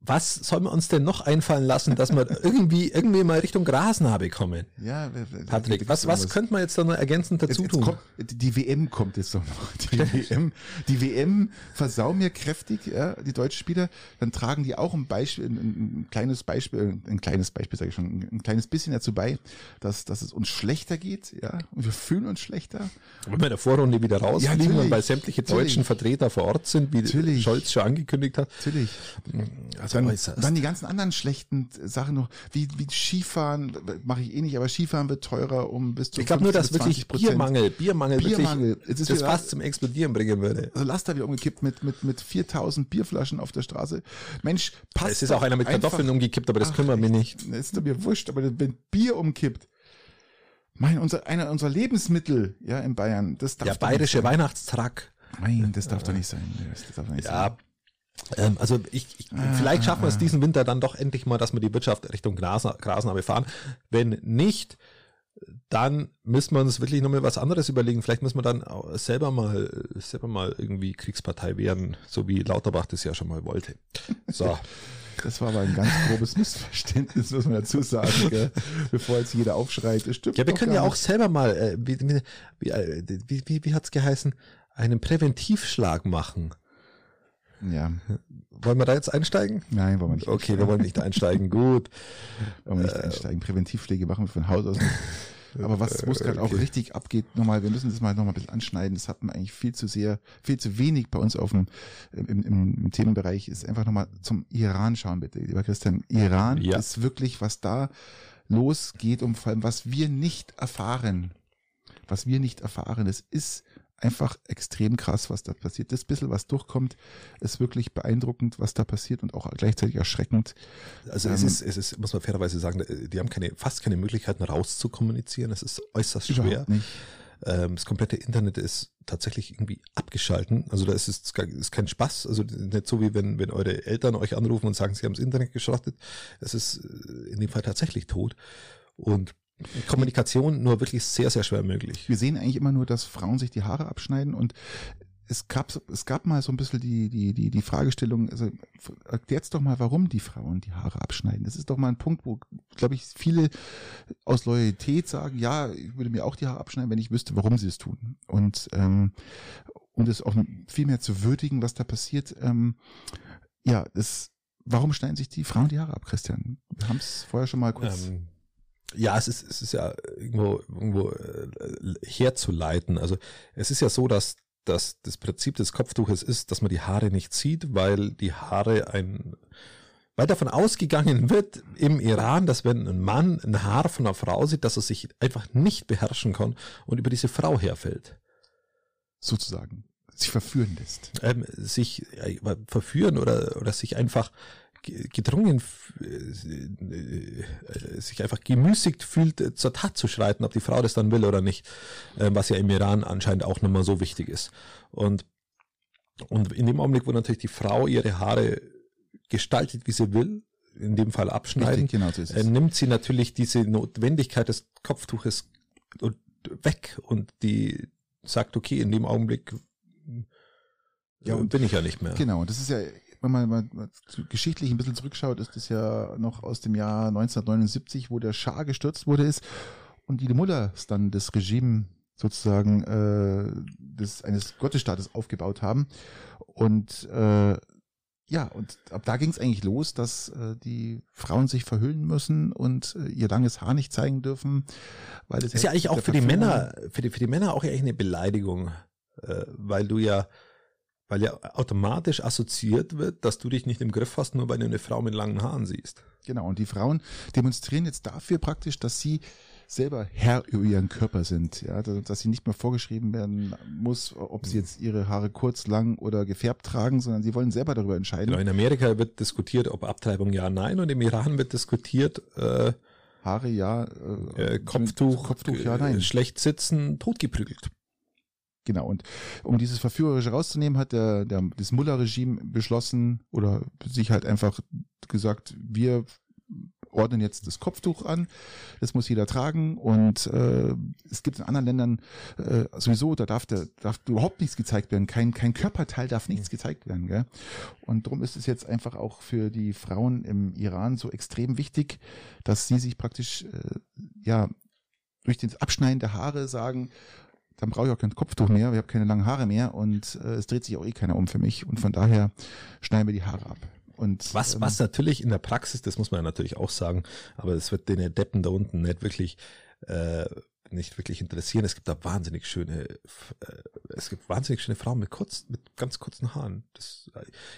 was soll man uns denn noch einfallen lassen, dass wir irgendwie irgendwie mal Richtung Grasnarbe kommen? Ja, Patrick, was, was könnte man jetzt da noch ergänzend dazu jetzt, jetzt tun? Kommt, die WM kommt jetzt doch noch. Die WM, die WM versauen mir kräftig, ja, die deutschen Spieler. Dann tragen die auch ein Beispiel, ein, ein kleines Beispiel, ein kleines Beispiel sage ich schon, ein kleines bisschen dazu bei, dass, dass es uns schlechter geht, ja, und wir fühlen uns schlechter. Wenn wir in der Vorrunde wieder rausfliegen ja, und weil sämtliche deutschen natürlich. Vertreter vor Ort sind, wie natürlich. Scholz schon angekündigt hat. Natürlich. Also dann, äußerst. Dann die ganzen anderen schlechten Sachen noch, wie, wie Skifahren, mache ich eh nicht, aber Skifahren wird teurer um bis zu Ich glaube nur, dass wirklich Biermangel, Biermangel, Biermangel wirklich das fast zum Explodieren bringen würde. Also Laster wieder umgekippt mit, mit, mit 4000 Bierflaschen auf der Straße. Mensch, passt. Es ist auch einer mit Kartoffeln umgekippt, aber das Ach, kümmert mich nicht. Das ist mir wurscht, aber wenn Bier umkippt, mein, unser, einer unserer Lebensmittel, ja, in Bayern, das darf Der bayerische Weihnachtstrack. Nein, das darf doch nicht sein. Das darf doch nicht ja, sein. Ähm, also ich, ich ah, vielleicht schaffen wir es diesen Winter dann doch endlich mal, dass wir die Wirtschaft Richtung Grasnarbe fahren. Wenn nicht, dann müssen wir uns wirklich nochmal was anderes überlegen. Vielleicht müssen wir dann selber mal, selber mal irgendwie Kriegspartei werden, so wie Lauterbach das ja schon mal wollte. So. Das war aber ein ganz grobes Missverständnis, muss man dazu sagen, gell? bevor jetzt jeder aufschreit. Das stimmt ja, wir können ja auch selber mal, äh, wie, wie, äh, wie, wie, wie hat's geheißen, einen Präventivschlag machen. Ja. Wollen wir da jetzt einsteigen? Nein, wollen wir nicht. Okay, wir wollen nicht einsteigen. Gut. Wollen wir nicht äh, einsteigen. Präventivpflege machen wir von Haus aus nicht. Aber was wo es gerade okay. auch richtig abgeht, nochmal, wir müssen das mal nochmal ein bisschen anschneiden. Das hat man eigentlich viel zu sehr, viel zu wenig bei uns auf dem, im, im, im Themenbereich, ist einfach nochmal zum Iran schauen, bitte, lieber Christian. Iran ja. ist wirklich, was da losgeht und vor allem, was wir nicht erfahren. Was wir nicht erfahren, es ist einfach extrem krass, was da passiert. Das bisschen, was durchkommt, ist wirklich beeindruckend, was da passiert und auch gleichzeitig erschreckend. Also ähm, es ist, es ist, muss man fairerweise sagen, die haben keine, fast keine Möglichkeiten rauszukommunizieren. Es ist äußerst schwer. Ähm, das komplette Internet ist tatsächlich irgendwie abgeschalten. Also da ist es ist kein Spaß. Also nicht so wie wenn, wenn eure Eltern euch anrufen und sagen, sie haben das Internet geschrottet. Es ist äh, in dem Fall tatsächlich tot. Und Kommunikation nur wirklich sehr, sehr schwer möglich. Wir sehen eigentlich immer nur, dass Frauen sich die Haare abschneiden und es gab, es gab mal so ein bisschen die, die, die, die Fragestellung, also erklärt doch mal, warum die Frauen die Haare abschneiden. Das ist doch mal ein Punkt, wo, glaube ich, viele aus Loyalität sagen, ja, ich würde mir auch die Haare abschneiden, wenn ich wüsste, warum sie es tun. Und ähm, um das auch viel mehr zu würdigen, was da passiert, ähm, ja, das, warum schneiden sich die Frauen die Haare ab, Christian? Wir haben es vorher schon mal kurz. Ähm ja, es ist, es ist ja irgendwo, irgendwo äh, herzuleiten. Also es ist ja so, dass dass das Prinzip des Kopftuches ist, dass man die Haare nicht sieht, weil die Haare ein, weil davon ausgegangen wird im Iran, dass wenn ein Mann ein Haar von einer Frau sieht, dass er sich einfach nicht beherrschen kann und über diese Frau herfällt. Sozusagen. Sich verführen lässt. Ähm, sich äh, verführen oder, oder sich einfach gedrungen, äh, sich einfach gemüßigt fühlt, äh, zur Tat zu schreiten, ob die Frau das dann will oder nicht, äh, was ja im Iran anscheinend auch mehr so wichtig ist. Und, und in dem Augenblick, wo natürlich die Frau ihre Haare gestaltet, wie sie will, in dem Fall abschneiden, Richtig, genau so nimmt sie natürlich diese Notwendigkeit des Kopftuches weg und die sagt, okay, in dem Augenblick ja, und bin ich ja nicht mehr. Genau, das ist ja wenn man mal geschichtlich ein bisschen zurückschaut, ist das ja noch aus dem Jahr 1979, wo der Schah gestürzt wurde ist und die Mullahs dann das Regime sozusagen äh, des, eines Gottesstaates aufgebaut haben. Und äh, ja, und ab da ging es eigentlich los, dass äh, die Frauen sich verhüllen müssen und äh, ihr langes Haar nicht zeigen dürfen, weil es ist ja eigentlich auch für die Männer, für die, für die Männer auch eigentlich eine Beleidigung, äh, weil du ja weil ja automatisch assoziiert wird, dass du dich nicht im Griff hast, nur weil du eine Frau mit langen Haaren siehst. Genau, und die Frauen demonstrieren jetzt dafür praktisch, dass sie selber Herr über ihren Körper sind, ja, dass sie nicht mehr vorgeschrieben werden muss, ob sie jetzt ihre Haare kurz, lang oder gefärbt tragen, sondern sie wollen selber darüber entscheiden. Genau, in Amerika wird diskutiert, ob Abtreibung ja, nein, und im Iran wird diskutiert, äh, Haare ja, äh, Kopftuch, Kopftuch ja, nein. Schlecht sitzen, totgeprügelt. Genau, und um dieses Verführerische rauszunehmen, hat der, der, das Mullah-Regime beschlossen oder sich halt einfach gesagt, wir ordnen jetzt das Kopftuch an, das muss jeder tragen und äh, es gibt in anderen Ländern äh, sowieso, da darf, der, darf überhaupt nichts gezeigt werden, kein, kein Körperteil darf nichts gezeigt werden. Gell? Und darum ist es jetzt einfach auch für die Frauen im Iran so extrem wichtig, dass sie sich praktisch äh, ja durch den Abschneiden der Haare sagen, dann brauche ich auch kein Kopftuch mehr, ich habe keine langen Haare mehr und äh, es dreht sich auch eh keiner um für mich. Und von daher schneiden wir die Haare ab. Und, was, ähm, was natürlich in der Praxis, das muss man ja natürlich auch sagen, aber es wird den Deppen da unten nicht wirklich äh, nicht wirklich interessieren. Es gibt da wahnsinnig schöne, äh, es gibt wahnsinnig schöne Frauen mit kurz, mit ganz kurzen Haaren. Das,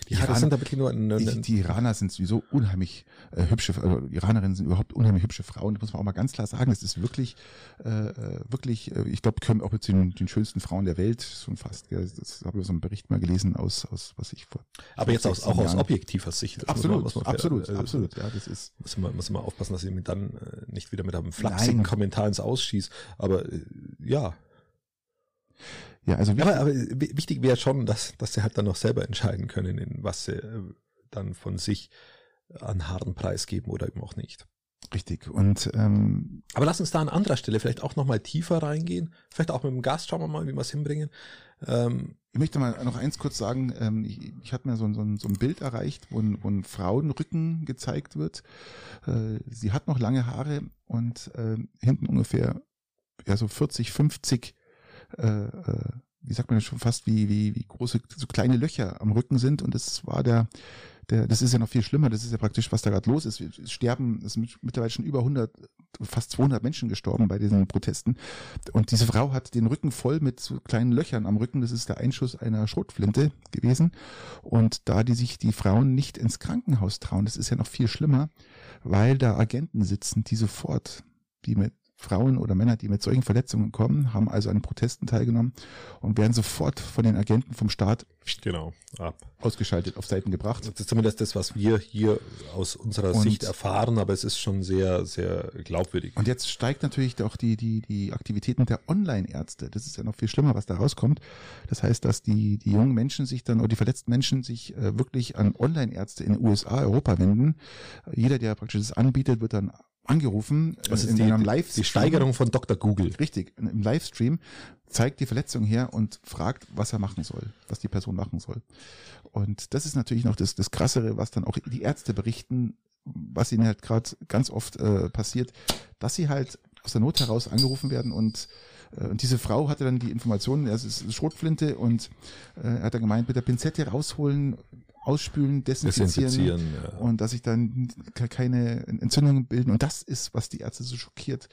die Haare sind da wirklich nur ein, ein, Die Iraner sind sowieso unheimlich äh, hübsche, also Iranerinnen sind überhaupt unheimlich hübsche Frauen. Das muss man auch mal ganz klar sagen. Das ist wirklich, äh, äh wirklich, äh, ich glaube, können auch jetzt den, den schönsten Frauen der Welt schon fast. Gell? Das habe ich so einen Bericht mal gelesen aus, aus was ich vor. Aber jetzt aus, auch Jahren. aus objektiver Sicht. Absolut, man, absolut, fair, absolut. Ja, das ist. Muss man, muss man aufpassen, dass ich mir dann äh, nicht wieder mit einem flapsigen Nein. Kommentar ins Ausschießt. Aber äh, ja. Ja, also wichtig, aber, aber wichtig wäre schon, dass, dass sie halt dann noch selber entscheiden können, in was sie äh, dann von sich an harten Preis geben oder eben auch nicht. Richtig. Und ähm, aber lass uns da an anderer Stelle vielleicht auch noch mal tiefer reingehen. Vielleicht auch mit dem Gast schauen wir mal, wie wir es hinbringen. Ähm, ich möchte mal noch eins kurz sagen. Ähm, ich, ich hatte mir so, so, so ein Bild erreicht, wo ein, wo ein Frauenrücken gezeigt wird. Äh, sie hat noch lange Haare und äh, hinten ungefähr ja so 40, 50, äh, äh, wie sagt man das schon fast, wie, wie, wie große, so kleine Löcher am Rücken sind. Und das war der, der, das ist ja noch viel schlimmer. Das ist ja praktisch, was da gerade los ist. Es sterben, es sind mittlerweile schon über 100, fast 200 Menschen gestorben bei diesen Protesten. Und diese Frau hat den Rücken voll mit so kleinen Löchern am Rücken. Das ist der Einschuss einer Schrotflinte gewesen. Und da die sich die Frauen nicht ins Krankenhaus trauen, das ist ja noch viel schlimmer, weil da Agenten sitzen, die sofort, die mit Frauen oder Männer, die mit solchen Verletzungen kommen, haben also an Protesten teilgenommen und werden sofort von den Agenten vom Staat genau, ab. ausgeschaltet, auf Seiten gebracht. Das ist zumindest das, was wir hier aus unserer und Sicht erfahren, aber es ist schon sehr, sehr glaubwürdig. Und jetzt steigt natürlich auch die, die, die Aktivitäten der Online-Ärzte. Das ist ja noch viel schlimmer, was da rauskommt. Das heißt, dass die, die jungen Menschen sich dann, oder die verletzten Menschen sich äh, wirklich an Online-Ärzte in den USA, Europa wenden. Jeder, der praktisch das anbietet, wird dann angerufen Was in die, einem Live die Steigerung von Dr. Google. Richtig, im Livestream zeigt die Verletzung her und fragt, was er machen soll, was die Person machen soll. Und das ist natürlich noch das, das Krassere, was dann auch die Ärzte berichten, was ihnen halt gerade ganz oft äh, passiert, dass sie halt aus der Not heraus angerufen werden und äh, und diese Frau hatte dann die Informationen, es ist Schrotflinte und äh, er hat dann gemeint, mit der Pinzette rausholen, ausspülen, desinfizieren, desinfizieren ja. und dass sich dann keine Entzündungen bilden. Und das ist, was die Ärzte so schockiert,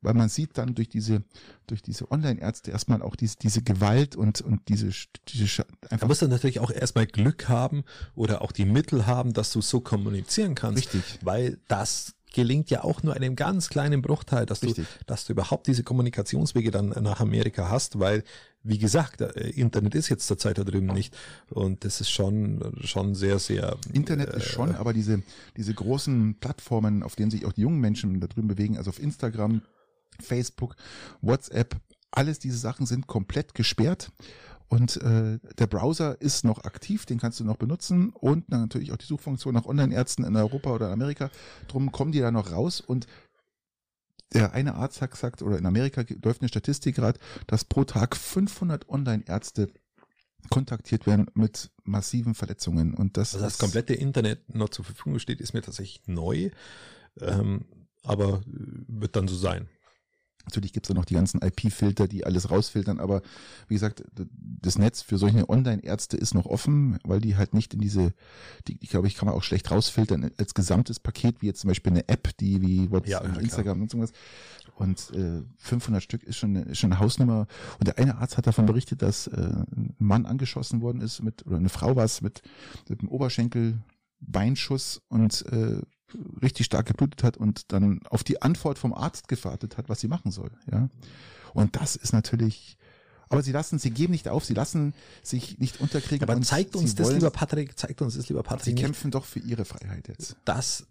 weil man sieht dann durch diese durch diese Online-Ärzte erstmal auch diese, diese Gewalt und und diese, diese einfach. Da musst du natürlich auch erstmal Glück haben oder auch die Mittel haben, dass du so kommunizieren kannst, Richtig. weil das gelingt ja auch nur einem ganz kleinen Bruchteil, dass Richtig. du, dass du überhaupt diese Kommunikationswege dann nach Amerika hast, weil wie gesagt, äh, Internet ist jetzt zur Zeit da drüben nicht. Und das ist schon, schon sehr, sehr. Internet äh, ist schon, aber diese, diese großen Plattformen, auf denen sich auch die jungen Menschen da drüben bewegen, also auf Instagram, Facebook, WhatsApp, alles diese Sachen sind komplett gesperrt. Und äh, der Browser ist noch aktiv, den kannst du noch benutzen und natürlich auch die Suchfunktion nach Online-Ärzten in Europa oder in Amerika. Drum kommen die da noch raus und der eine Arzt hat gesagt, oder in Amerika läuft eine Statistik gerade, dass pro Tag 500 Online-Ärzte kontaktiert werden mit massiven Verletzungen. Und das, also das komplette Internet noch zur Verfügung steht, ist mir tatsächlich neu, ähm, aber wird dann so sein. Natürlich gibt's da noch die ganzen IP-Filter, die alles rausfiltern, aber wie gesagt, das Netz für solche Online-Ärzte ist noch offen, weil die halt nicht in diese, die, die glaube ich, kann man auch schlecht rausfiltern als gesamtes Paket, wie jetzt zum Beispiel eine App, die wie WhatsApp, ja, Instagram und so was. Und äh, 500 Stück ist schon, eine, ist schon eine Hausnummer. Und der eine Arzt hat davon berichtet, dass äh, ein Mann angeschossen worden ist mit, oder eine Frau war es mit, mit einem Oberschenkel Beinschuss und äh, richtig stark geblutet hat und dann auf die Antwort vom Arzt gewartet hat, was sie machen soll. Ja, und das ist natürlich. Aber sie lassen, sie geben nicht auf, sie lassen sich nicht unterkriegen. Aber zeigt uns das, wollen, lieber Patrick, zeigt uns das, lieber Patrick. Sie kämpfen doch für ihre Freiheit jetzt. Dass,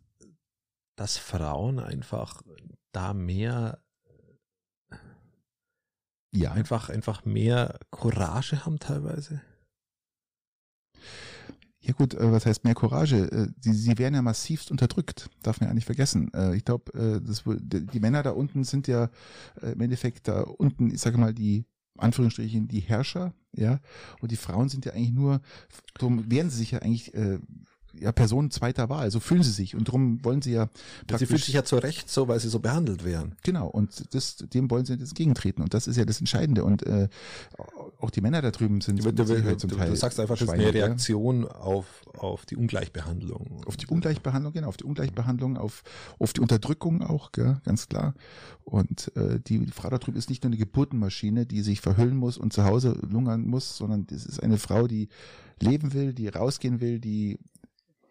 dass Frauen einfach da mehr, ja, einfach, einfach mehr Courage haben teilweise. Ja gut, äh, was heißt mehr Courage? Äh, sie, sie werden ja massivst unterdrückt, darf man ja nicht vergessen. Äh, ich glaube, äh, die Männer da unten sind ja äh, im Endeffekt da unten, ich sage mal, die Anführungsstrichen die Herrscher, ja, und die Frauen sind ja eigentlich nur, darum wehren sie sich ja eigentlich äh, ja, Personen zweiter Wahl. So fühlen sie sich und darum wollen sie ja. Sie fühlen sich ja zu Recht so, weil sie so behandelt werden. Genau und das, dem wollen sie jetzt entgegentreten und das ist ja das Entscheidende und äh, auch die Männer da drüben sind. Du, du, du, zum Teil du sagst einfach, das ist eine Reaktion auf auf die Ungleichbehandlung. Auf die Ungleichbehandlung, genau, auf die Ungleichbehandlung, auf auf die Unterdrückung auch, gell, ganz klar. Und äh, die Frau da drüben ist nicht nur eine Geburtenmaschine, die sich verhüllen muss und zu Hause lungern muss, sondern das ist eine Frau, die leben will, die rausgehen will, die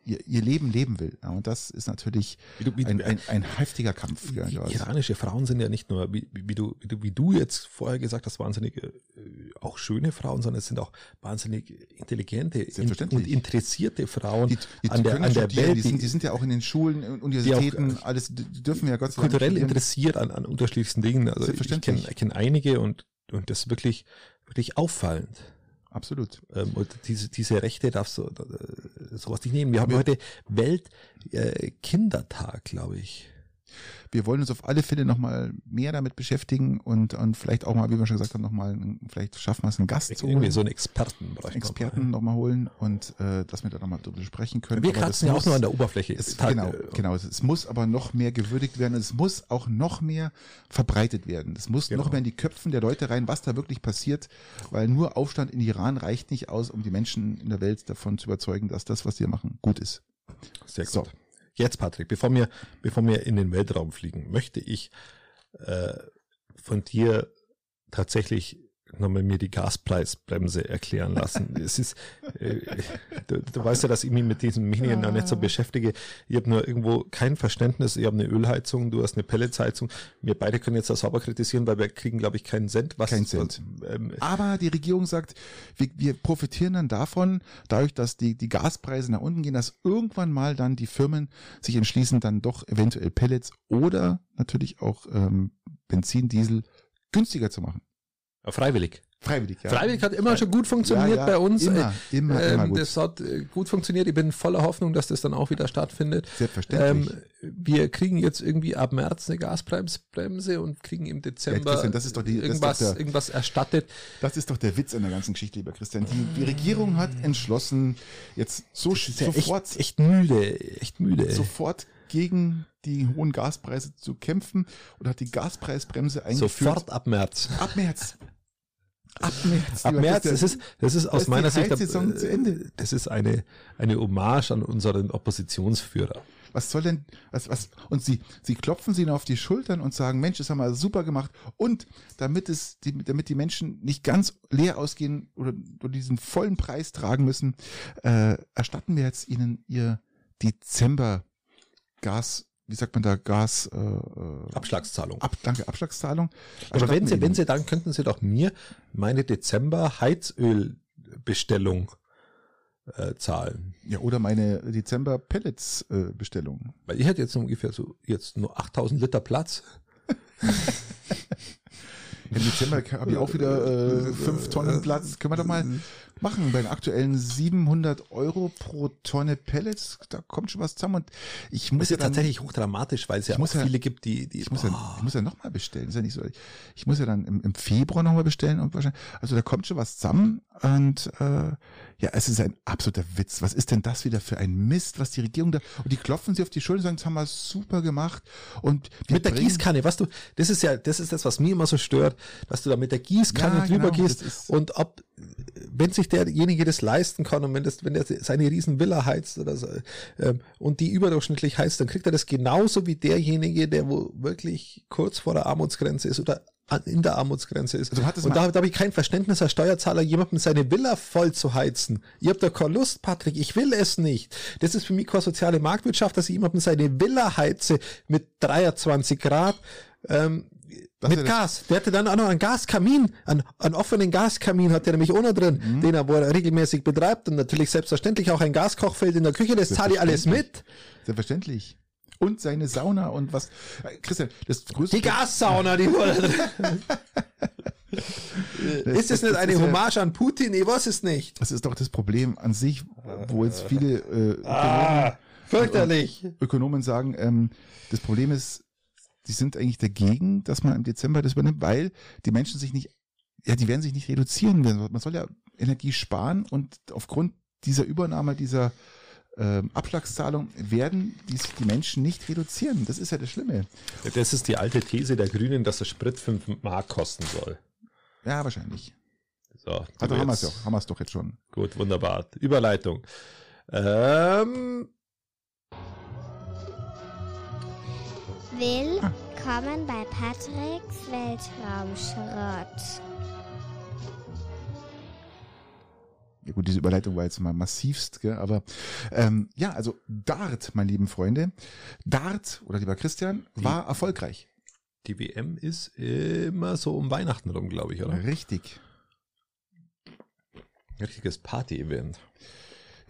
ihr, ihr Leben leben will. Ja, und das ist natürlich du, wie ein, ein, ein heftiger Kampf. Ja, iranische Frauen sind ja nicht nur, wie, wie, du, wie, du, wie du jetzt vorher gesagt hast, wahnsinnig äh, auch schöne Frauen, sondern es sind auch wahnsinnig intelligente in, und interessierte Frauen die, die an der, an der Welt. Die sind, die sind ja auch in den Schulen, Universitäten, auch, alles die dürfen ja Gott sei Dank kulturell interessiert an, an unterschiedlichsten Dingen. Also ich kenne kenn einige und, und das ist wirklich, wirklich auffallend. Absolut. Ähm, und diese, diese Rechte darfst du äh, sowas nicht nehmen. Wir haben heute Weltkindertag, äh, glaube ich. Wir wollen uns auf alle Fälle nochmal mehr damit beschäftigen und, und vielleicht auch mal, wie wir schon gesagt haben, nochmal, vielleicht schaffen wir es, einen Gast zu holen. Irgendwie so einen Experten. Experten nochmal holen und äh, dass wir da nochmal drüber sprechen können. Wir kratzen ja auch nur an der Oberfläche. Es, genau, äh, genau. Es muss aber noch mehr gewürdigt werden. Es muss auch noch mehr verbreitet werden. Es muss genau. noch mehr in die Köpfen der Leute rein, was da wirklich passiert, weil nur Aufstand in Iran reicht nicht aus, um die Menschen in der Welt davon zu überzeugen, dass das, was sie machen, gut ist. Sehr gut. So. Jetzt, Patrick, bevor wir, bevor wir in den Weltraum fliegen, möchte ich äh, von dir tatsächlich nochmal mir die Gaspreisbremse erklären lassen. es ist, äh, du, du, weißt ja, dass ich mich mit diesen Medien noch nicht so beschäftige. Ich habe nur irgendwo kein Verständnis. Ich habe eine Ölheizung, du hast eine Pelletsheizung. Wir beide können jetzt das sauber kritisieren, weil wir kriegen, glaube ich, keinen Cent. Was, Kein Cent. Ähm, Aber die Regierung sagt, wir, wir profitieren dann davon, dadurch, dass die, die Gaspreise nach unten gehen, dass irgendwann mal dann die Firmen sich entschließen, dann doch eventuell Pellets oder natürlich auch ähm, Benzin, Diesel günstiger zu machen. Freiwillig. Freiwillig, ja. Freiwillig hat immer schon gut funktioniert ja, ja, bei uns. Immer, immer, ähm, immer gut. Das hat äh, gut funktioniert. Ich bin voller Hoffnung, dass das dann auch wieder stattfindet. Selbstverständlich. Ähm, wir kriegen jetzt irgendwie ab März eine Gasbremse und kriegen im Dezember ja, das ist doch die, irgendwas, das der, irgendwas erstattet. Das ist doch der Witz in der ganzen Geschichte, lieber Christian. Die, die Regierung hat entschlossen, jetzt so sofort. Echt, echt müde, echt müde. Sofort gegen die hohen Gaspreise zu kämpfen und hat die Gaspreisbremse eingeführt. Sofort ab März. Ab März. Ab März. Ab März, das ist, das ist aus meiner Sicht, Ende. das ist eine, eine Hommage an unseren Oppositionsführer. Was soll denn, was, was, und sie, sie klopfen sie auf die Schultern und sagen, Mensch, das haben wir super gemacht. Und damit es, die, damit die Menschen nicht ganz leer ausgehen oder, oder diesen vollen Preis tragen müssen, äh, erstatten wir jetzt ihnen ihr Dezember Gas wie sagt man da, Gas äh, äh Abschlagszahlung. Ab, danke, Abschlagszahlung. Aber wenn Sie, wenn Sie, dann könnten Sie doch mir meine Dezember Heizölbestellung äh, zahlen. Ja, oder meine Dezember Pellets äh, Bestellung. Weil ich hätte jetzt ungefähr so jetzt nur 8000 Liter Platz. Im Dezember habe ich auch wieder äh, fünf Tonnen Platz. Können wir doch mal machen. Bei den aktuellen 700 Euro pro Tonne Pellets, da kommt schon was zusammen. Und ich muss das ist ja dann, tatsächlich hochdramatisch, weil es ja auch viele ja, gibt, die, die ich muss, ja, ich muss ja nochmal bestellen. Ist ja nicht so. Ich muss ja dann im, im Februar nochmal bestellen und wahrscheinlich. Also da kommt schon was zusammen und äh, ja, es ist ein absoluter Witz. Was ist denn das wieder für ein Mist, was die Regierung da und die klopfen sie auf die Schulter und sagen, das haben wir super gemacht und mit der Gießkanne, was du, das ist ja, das ist das, was mir immer so stört, dass du da mit der Gießkanne ja, drüber genau, gehst und ob wenn sich derjenige das leisten kann und wenn, das, wenn er seine riesen Villa heizt oder so, ähm, und die überdurchschnittlich heizt, dann kriegt er das genauso wie derjenige, der wo wirklich kurz vor der Armutsgrenze ist oder in der Armutsgrenze ist. Also und da, da habe ich kein Verständnis als Steuerzahler, jemandem seine Villa voll zu heizen. Ich habe da keine Lust, Patrick, ich will es nicht. Das ist für mich keine soziale Marktwirtschaft, dass ich jemandem seine Villa heize mit 23 Grad. Ähm, mit Gas. Der hatte dann auch noch einen Gaskamin, einen, einen offenen Gaskamin hat der nämlich ohne drin, mhm. den er, wo er regelmäßig betreibt und natürlich selbstverständlich auch ein Gaskochfeld in der Küche, das zahle ich alles mit. Selbstverständlich. Und seine Sauna und was. Christian, das größte. Die Gassauna, die wurde ist es nicht eine Hommage an Putin? Ich weiß es nicht. Das ist doch das Problem an sich, wo jetzt viele äh, Ökonomen, ah, fürchterlich. Ökonomen sagen, ähm, das Problem ist, die sind eigentlich dagegen, dass man im Dezember das übernimmt, weil die Menschen sich nicht, ja, die werden sich nicht reduzieren. Man soll ja Energie sparen und aufgrund dieser Übernahme dieser ähm, Abschlagszahlung werden die, die Menschen nicht reduzieren. Das ist ja das Schlimme. Das ist die alte These der Grünen, dass der Sprit 5 Mark kosten soll. Ja, wahrscheinlich. So, also haben wir es doch, haben wir es doch jetzt schon. Gut, wunderbar. Überleitung. Ähm, Willkommen bei Patricks Weltraumschrott. Ja gut, diese Überleitung war jetzt mal massivst, gell? aber ähm, ja, also Dart, meine lieben Freunde, Dart oder lieber Christian, die, war erfolgreich. Die WM ist immer so um Weihnachten rum, glaube ich, oder? Richtig. Richtiges Party-Event.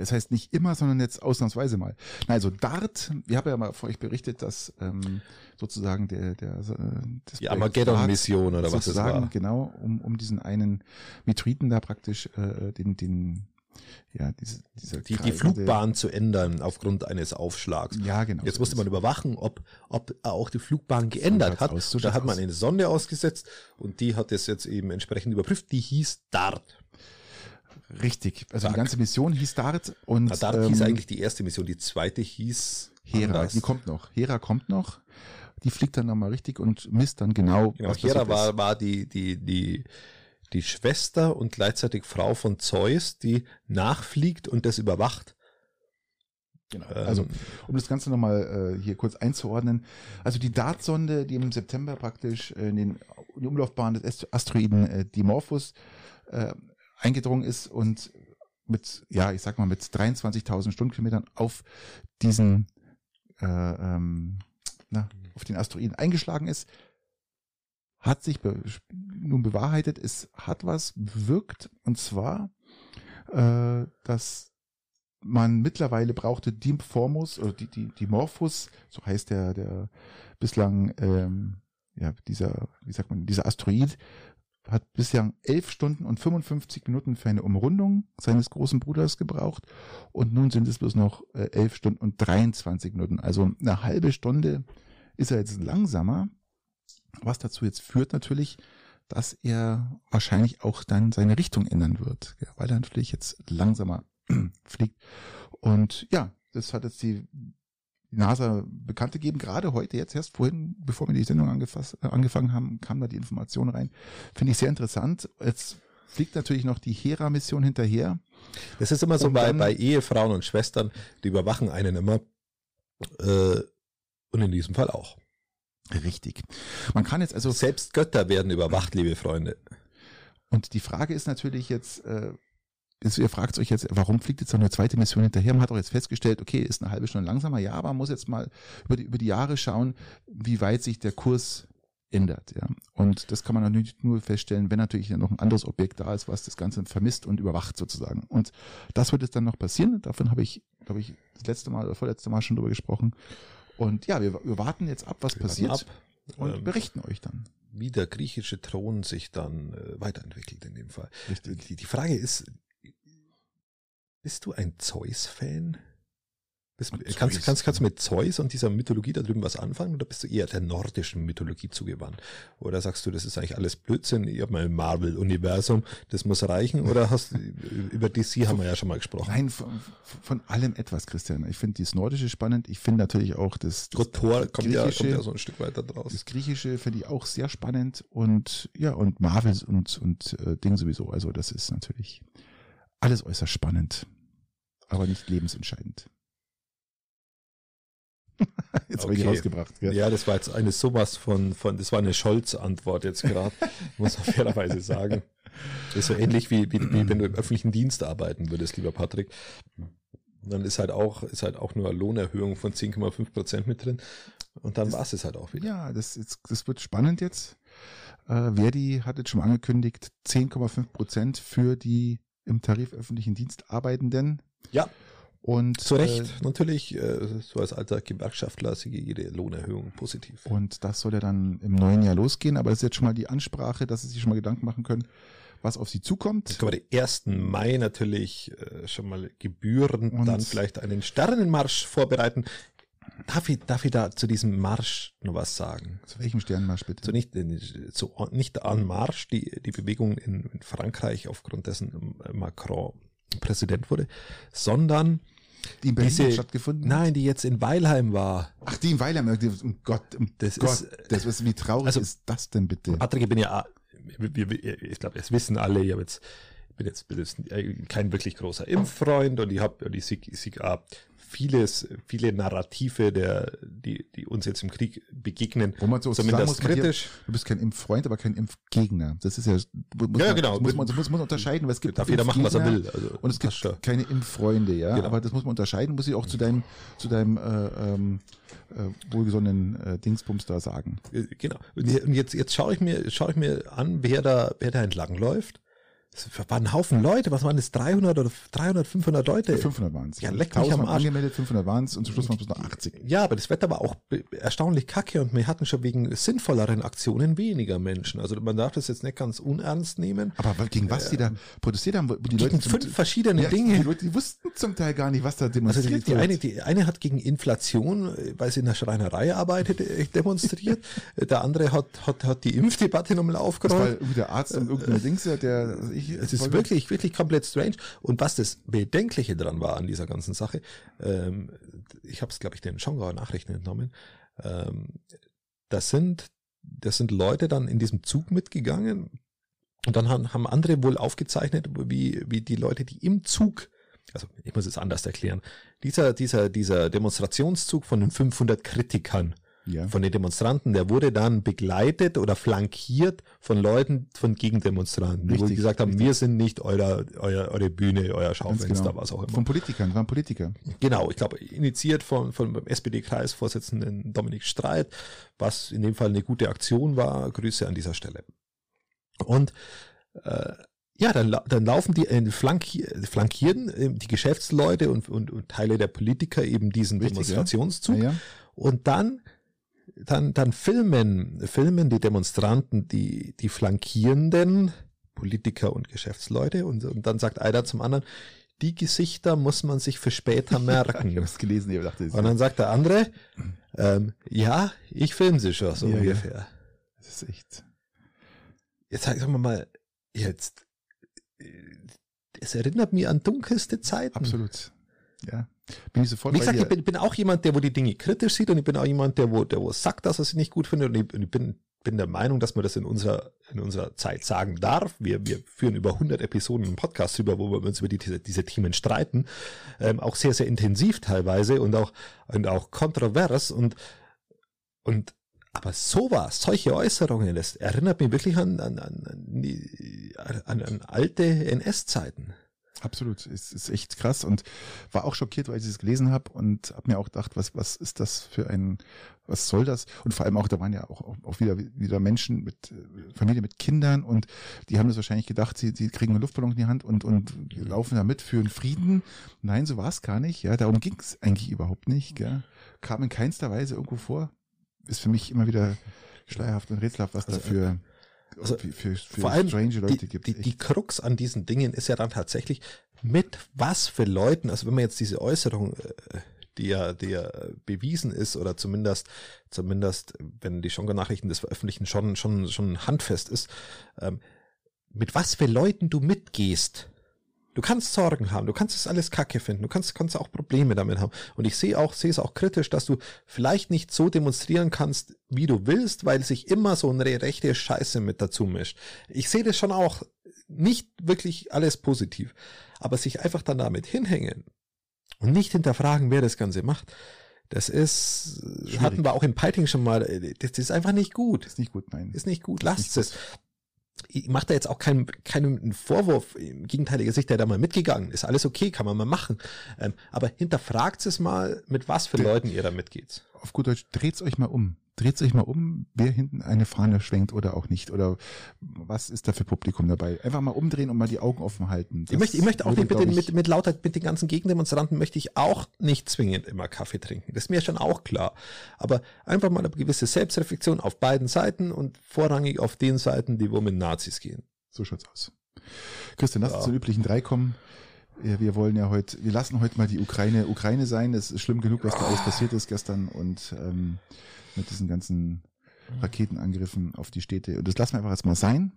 Das heißt nicht immer, sondern jetzt ausnahmsweise mal. Na, also Dart, wir haben ja mal vor euch berichtet, dass ähm, sozusagen der, der äh, die Armageddon-Mission oder was das war. Genau, um, um diesen einen Metriten da praktisch äh, den, den ja, diese, dieser die, die Flugbahn zu ändern aufgrund eines Aufschlags. Ja, genau. Jetzt musste man überwachen, ob, ob auch die Flugbahn geändert hat. Aus, so da hat man eine Sonde ausgesetzt und die hat es jetzt eben entsprechend überprüft. Die hieß DART. Richtig. Also Tag. die ganze Mission hieß Dart und Na, Dart ähm, hieß eigentlich die erste Mission. Die zweite hieß Hera. Anders. Die kommt noch. Hera kommt noch. Die fliegt dann nochmal richtig und misst dann genau. Genau. Hera war, war die, die, die, die Schwester und gleichzeitig Frau von Zeus, die nachfliegt und das überwacht. Genau. Also, um das Ganze nochmal äh, hier kurz einzuordnen. Also die Dartsonde, die im September praktisch in, den, in die Umlaufbahn des Asteroiden äh, Dimorphos äh, eingedrungen ist und mit, ja, ich sag mal, mit 23.000 Stundenkilometern auf diesen, äh, ähm, na, auf den Asteroiden eingeschlagen ist, hat sich be nun bewahrheitet, es hat was bewirkt, und zwar, äh, dass man mittlerweile brauchte Dimorphos oder die, die, Dimorphos, so heißt der, der bislang, ähm, ja, dieser, wie sagt man, dieser Asteroid, hat bislang elf Stunden und 55 Minuten für eine Umrundung seines großen Bruders gebraucht und nun sind es bloß noch äh, elf Stunden und 23 Minuten. Also eine halbe Stunde ist er jetzt langsamer, was dazu jetzt führt natürlich, dass er wahrscheinlich auch dann seine Richtung ändern wird, weil er natürlich jetzt langsamer fliegt. Und ja, das hat jetzt die, die NASA bekannt gegeben. Gerade heute, jetzt erst vorhin, bevor wir die Sendung äh, angefangen haben, kam da die Information rein. Finde ich sehr interessant. Jetzt fliegt natürlich noch die Hera-Mission hinterher. Das ist immer so bei, bei Ehefrauen und Schwestern, die überwachen einen immer. Äh, und in diesem Fall auch. Richtig. Man kann jetzt also. Selbst Götter werden überwacht, liebe Freunde. Und die Frage ist natürlich jetzt, äh, ihr fragt euch jetzt, warum fliegt jetzt noch eine zweite Mission hinterher? Man hat auch jetzt festgestellt, okay, ist eine halbe Stunde langsamer, ja, aber man muss jetzt mal über die, über die Jahre schauen, wie weit sich der Kurs ändert, ja. Und das kann man natürlich nur feststellen, wenn natürlich noch ein anderes Objekt da ist, was das Ganze vermisst und überwacht sozusagen. Und das wird jetzt dann noch passieren. Davon habe ich, glaube ich, das letzte Mal oder vorletzte Mal schon drüber gesprochen. Und ja, wir, wir warten jetzt ab, was wir passiert ab, und ähm, berichten euch dann. Wie der griechische Thron sich dann äh, weiterentwickelt in dem Fall. Richtig. Die, die Frage ist, bist du ein Zeus-Fan? Kannst, kannst, kannst du mit Zeus und dieser Mythologie da drüben was anfangen oder bist du eher der nordischen Mythologie zugewandt? Oder sagst du, das ist eigentlich alles Blödsinn, ich habe mal im Marvel-Universum, das muss reichen? Oder hast über DC haben wir ja schon mal gesprochen. Nein, von, von allem etwas, Christian. Ich finde das Nordische spannend. Ich finde natürlich auch das, das Gott, Thor kommt ja, kommt ja so ein Stück weiter draus. Das Griechische finde ich auch sehr spannend und ja, und Marvel und, und äh, Ding sowieso. Also das ist natürlich alles äußerst spannend, aber nicht lebensentscheidend. jetzt okay. habe ich rausgebracht. Gell? Ja, das war jetzt eine sowas von, von das war eine Scholz-Antwort jetzt gerade, muss man fairerweise sagen. Das ist so ähnlich wie, wie, wie wenn du im öffentlichen Dienst arbeiten würdest, lieber Patrick. Dann ist halt auch, ist halt auch nur eine Lohnerhöhung von 10,5 Prozent mit drin. Und dann war es halt auch wieder. Ja, das, jetzt, das wird spannend jetzt. Äh, Verdi hat jetzt schon angekündigt, 10,5 Prozent für die im Tarif öffentlichen Dienst Arbeitenden. Ja. Und zu Recht, äh, natürlich, äh, so als alter Gewerkschaftler sehe jede Lohnerhöhung positiv. Und das soll ja dann im neuen Jahr losgehen, aber das ist jetzt schon mal die Ansprache, dass Sie sich schon mal Gedanken machen können, was auf Sie zukommt. Können wir den 1. Mai natürlich äh, schon mal gebührend und dann vielleicht einen Sternenmarsch vorbereiten. Darf ich, darf ich da zu diesem Marsch noch was sagen? Zu welchem Sternenmarsch bitte? So nicht, so nicht an Marsch, die, die Bewegung in, in Frankreich aufgrund dessen Macron Präsident wurde, sondern die in Berlin diese, stattgefunden Nein, die jetzt in Weilheim war. Ach, die in Weilheim. Um Gott, um das Gott, ist, das ist, wie traurig also, ist das denn bitte? Patrick, ich bin ja, ich glaube, es wissen alle, ich habe jetzt, bin jetzt, bin jetzt kein wirklich großer Impffreund und ich habe, und ich sehe, ich sehe vieles, viele Narrative, der, die, die uns jetzt im Krieg begegnen, Wo man so zumindest kritisch. Hier, du bist kein Impffreund, aber kein Impfgegner. Das ist ja, muss ja, man, genau. muss man, muss man unterscheiden, weil es gibt darf jeder machen, was er will. Also, und es gibt schon. keine Impffreunde, ja. Genau. Aber das muss man unterscheiden, muss ich auch zu deinem, zu deinem äh, ähm, äh, wohlgesonnenen äh, Dingsbums da sagen. Äh, genau. Und jetzt, jetzt schaue ich mir, schaue ich mir an, wer da, wer da entlang läuft. Das waren ein Haufen Leute. Was waren das? 300 oder 300, 500 Leute? 500 waren es. Ja, leck mich am Arsch. angemeldet, 500 waren es und zum Schluss waren es noch 80. Ja, aber das Wetter war auch erstaunlich kacke und wir hatten schon wegen sinnvolleren Aktionen weniger Menschen. Also man darf das jetzt nicht ganz unernst nehmen. Aber gegen was äh, die da protestiert haben, die gegen Leute fünf verschiedene ja, Dinge. Die Leute, die wussten zum Teil gar nicht, was da demonstriert also die, die Eine, die eine hat gegen Inflation, weil sie in der Schreinerei arbeitet, äh, demonstriert. der andere hat, hat, hat die Impfdebatte nochmal aufgerollt. Das war irgendwie der Arzt und irgendeine Dings, der, also ich, es ist wirklich wirklich, komplett strange. Und was das Bedenkliche dran war an dieser ganzen Sache, ähm, ich habe es, glaube ich, den Schongauer Nachrichten entnommen, ähm, das sind, das sind Leute dann in diesem Zug mitgegangen und dann haben, haben andere wohl aufgezeichnet, wie, wie die Leute, die im Zug also ich muss es anders erklären, dieser, dieser, dieser Demonstrationszug von den 500 Kritikern, ja. von den Demonstranten, der wurde dann begleitet oder flankiert von Leuten, von Gegendemonstranten, richtig, die gesagt haben, richtig. wir sind nicht euer, euer, eure Bühne, euer Schaufenster, genau. was auch immer. Von Politikern, waren Politiker. Genau, ich glaube, initiiert von, von SPD-Kreisvorsitzenden Dominik Streit, was in dem Fall eine gute Aktion war. Grüße an dieser Stelle. Und äh, ja, dann, dann laufen die äh, flanki flankieren äh, die Geschäftsleute und, und, und Teile der Politiker eben diesen Richtig, Demonstrationszug. Ja. Ja, ja. Und dann dann, dann filmen, filmen die Demonstranten die, die flankierenden Politiker und Geschäftsleute und, und dann sagt einer zum anderen, die Gesichter muss man sich für später merken. ich habe es gelesen, ich dachte, und dann sagt der andere, ähm, ja, ich filme sie schon so ja, ungefähr. Ja. Das ist echt. Jetzt sagen wir mal, jetzt, äh, es erinnert mich an dunkelste Zeiten. Absolut. Ja. Bin ich sofort Wie gesagt, ich bin, bin, auch jemand, der wo die Dinge kritisch sieht und ich bin auch jemand, der wo, der wo sagt, dass er sie nicht gut findet und ich, und ich bin, bin der Meinung, dass man das in unserer, in unserer Zeit sagen darf. Wir, wir führen über 100 Episoden im Podcast drüber, wo wir uns über die, diese, diese Themen streiten. Ähm, auch sehr, sehr intensiv teilweise und auch, und auch kontrovers und, und, aber sowas, solche Äußerungen, das erinnert mich wirklich an, an, an, an, an alte NS-Zeiten. Absolut, es ist echt krass und war auch schockiert, weil ich es gelesen habe und habe mir auch gedacht, was was ist das für ein, was soll das? Und vor allem auch, da waren ja auch, auch wieder wieder Menschen mit äh, Familie mit Kindern und die haben das wahrscheinlich gedacht, sie, sie kriegen einen Luftballon in die Hand und und laufen da mit für einen Frieden. Nein, so war es gar nicht. Ja, darum ging es eigentlich überhaupt nicht. Gell? Kam in keinster Weise irgendwo vor. Ist für mich immer wieder schleierhaft und rätselhaft, was also, dafür also für, für, vor allem strange Leute die, gibt. Die, die Krux an diesen Dingen ist ja dann tatsächlich, mit was für Leuten, also wenn man jetzt diese Äußerung, äh, die ja, die ja bewiesen ist oder zumindest, zumindest, wenn die Schonga-Nachrichten des Veröffentlichen schon, schon, schon handfest ist, ähm, mit was für Leuten du mitgehst, Du kannst Sorgen haben, du kannst es alles kacke finden, du kannst, kannst auch Probleme damit haben. Und ich sehe auch, sehe es auch kritisch, dass du vielleicht nicht so demonstrieren kannst, wie du willst, weil sich immer so eine rechte Scheiße mit dazu mischt. Ich sehe das schon auch nicht wirklich alles positiv. Aber sich einfach dann damit hinhängen und nicht hinterfragen, wer das Ganze macht, das ist, Schwierig. hatten wir auch im Piting schon mal, das ist einfach nicht gut. Ist nicht gut, nein. Ist nicht gut, lasst es ich mache da jetzt auch keinen keinen Vorwurf, im gegenteiligen Sicht, der da mal mitgegangen ist. Alles okay, kann man mal machen. Ähm, aber hinterfragt es mal, mit was für Leuten ihr da mitgeht. Auf gut Deutsch, dreht's euch mal um dreht sich mal um, wer hinten eine Fahne schwenkt oder auch nicht. Oder was ist da für Publikum dabei? Einfach mal umdrehen und mal die Augen offen halten. Das ich möchte, ich möchte auch würde, mit, mit, mit lauter, mit den ganzen Gegendemonstranten möchte ich auch nicht zwingend immer Kaffee trinken. Das ist mir schon auch klar. Aber einfach mal eine gewisse Selbstreflexion auf beiden Seiten und vorrangig auf den Seiten, die wo mit Nazis gehen. So schaut's aus. Christian, lass uns ja. zu üblichen drei kommen. Ja, wir wollen ja heute, wir lassen heute mal die Ukraine Ukraine sein. Es ist schlimm genug, was da alles passiert ist gestern und ähm, mit diesen ganzen Raketenangriffen auf die Städte. Und das lassen wir einfach jetzt mal sein.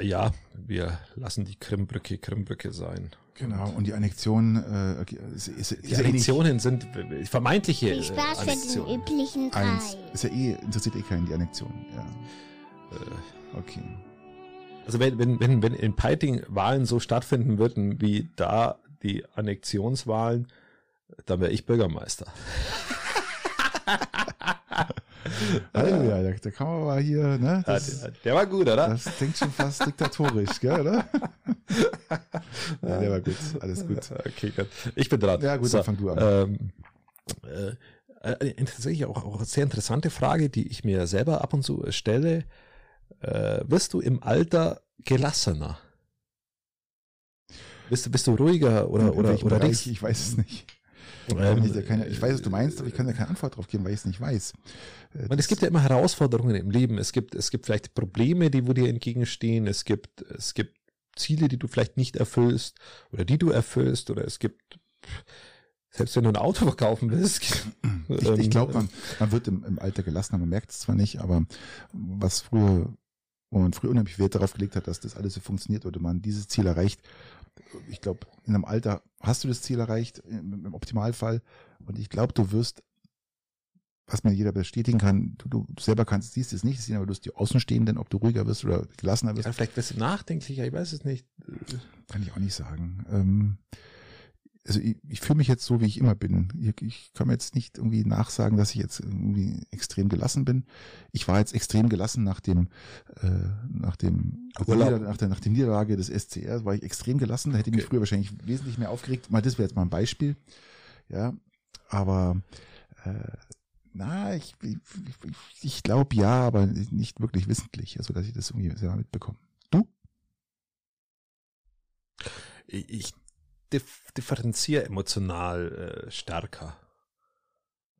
Ja, wir lassen die Krimbrücke Krimbrücke sein. Genau, und die Annexion äh, ist, ist, ist Die Annexionen eh sind vermeintliche Viel Spaß für den üblichen drei. Eins. Ist ja eh, interessiert eh keinen die Annexion. Ja. Äh, okay. Also wenn, wenn, wenn, wenn in Peiting Wahlen so stattfinden würden wie da die Annexionswahlen, dann wäre ich Bürgermeister. Halleluja, da, da kann man hier, ne? Das, der, der, war gut, oder? Das klingt schon fast diktatorisch, gell, oder? ja, der war gut, alles gut. Okay, gut. Ich bin dran. Ja, gut, so, dann fang du an. Ähm, äh, äh, tatsächlich auch, auch eine sehr interessante Frage, die ich mir selber ab und zu stelle. Äh, wirst du im Alter gelassener? Bist du, bist du ruhiger oder, oder, oder Bereich, Ich weiß es nicht. Ähm, ich, keine, ich weiß, was du meinst, aber ich kann da keine Antwort drauf geben, weil ich es nicht weiß. Äh, Man, es gibt ja immer Herausforderungen im Leben. Es gibt, es gibt vielleicht Probleme, die wo dir entgegenstehen. Es gibt, es gibt Ziele, die du vielleicht nicht erfüllst oder die du erfüllst oder es gibt, selbst wenn du ein Auto verkaufen willst. Ich, ich ähm, glaube, man, man wird im, im Alter gelassen, man merkt es zwar nicht, aber was früher, wo man früher unheimlich Wert darauf gelegt hat, dass das alles so funktioniert oder man dieses Ziel erreicht, ich glaube, in einem Alter hast du das Ziel erreicht, im, im Optimalfall. Und ich glaube, du wirst, was mir jeder bestätigen kann, du, du selber kannst, siehst es nicht sehen, aber du wirst die Außenstehenden, ob du ruhiger wirst oder gelassener wirst. Ja, vielleicht wirst du nachdenklicher, ich weiß es nicht. Kann ich auch nicht sagen. Ähm, also ich, ich fühle mich jetzt so, wie ich immer bin. Ich, ich kann mir jetzt nicht irgendwie nachsagen, dass ich jetzt irgendwie extrem gelassen bin. Ich war jetzt extrem gelassen nach dem, äh, nach dem, Nieder, nach der, nach der Niederlage des SCR, war ich extrem gelassen. Da hätte ich mich okay. früher wahrscheinlich wesentlich mehr aufgeregt. Mal, das wäre jetzt mal ein Beispiel. Ja, aber, äh, na, ich, ich, ich glaube ja, aber nicht wirklich wissentlich, also dass ich das irgendwie selber mitbekomme. Du? Ich dif differenziere emotional äh, stärker.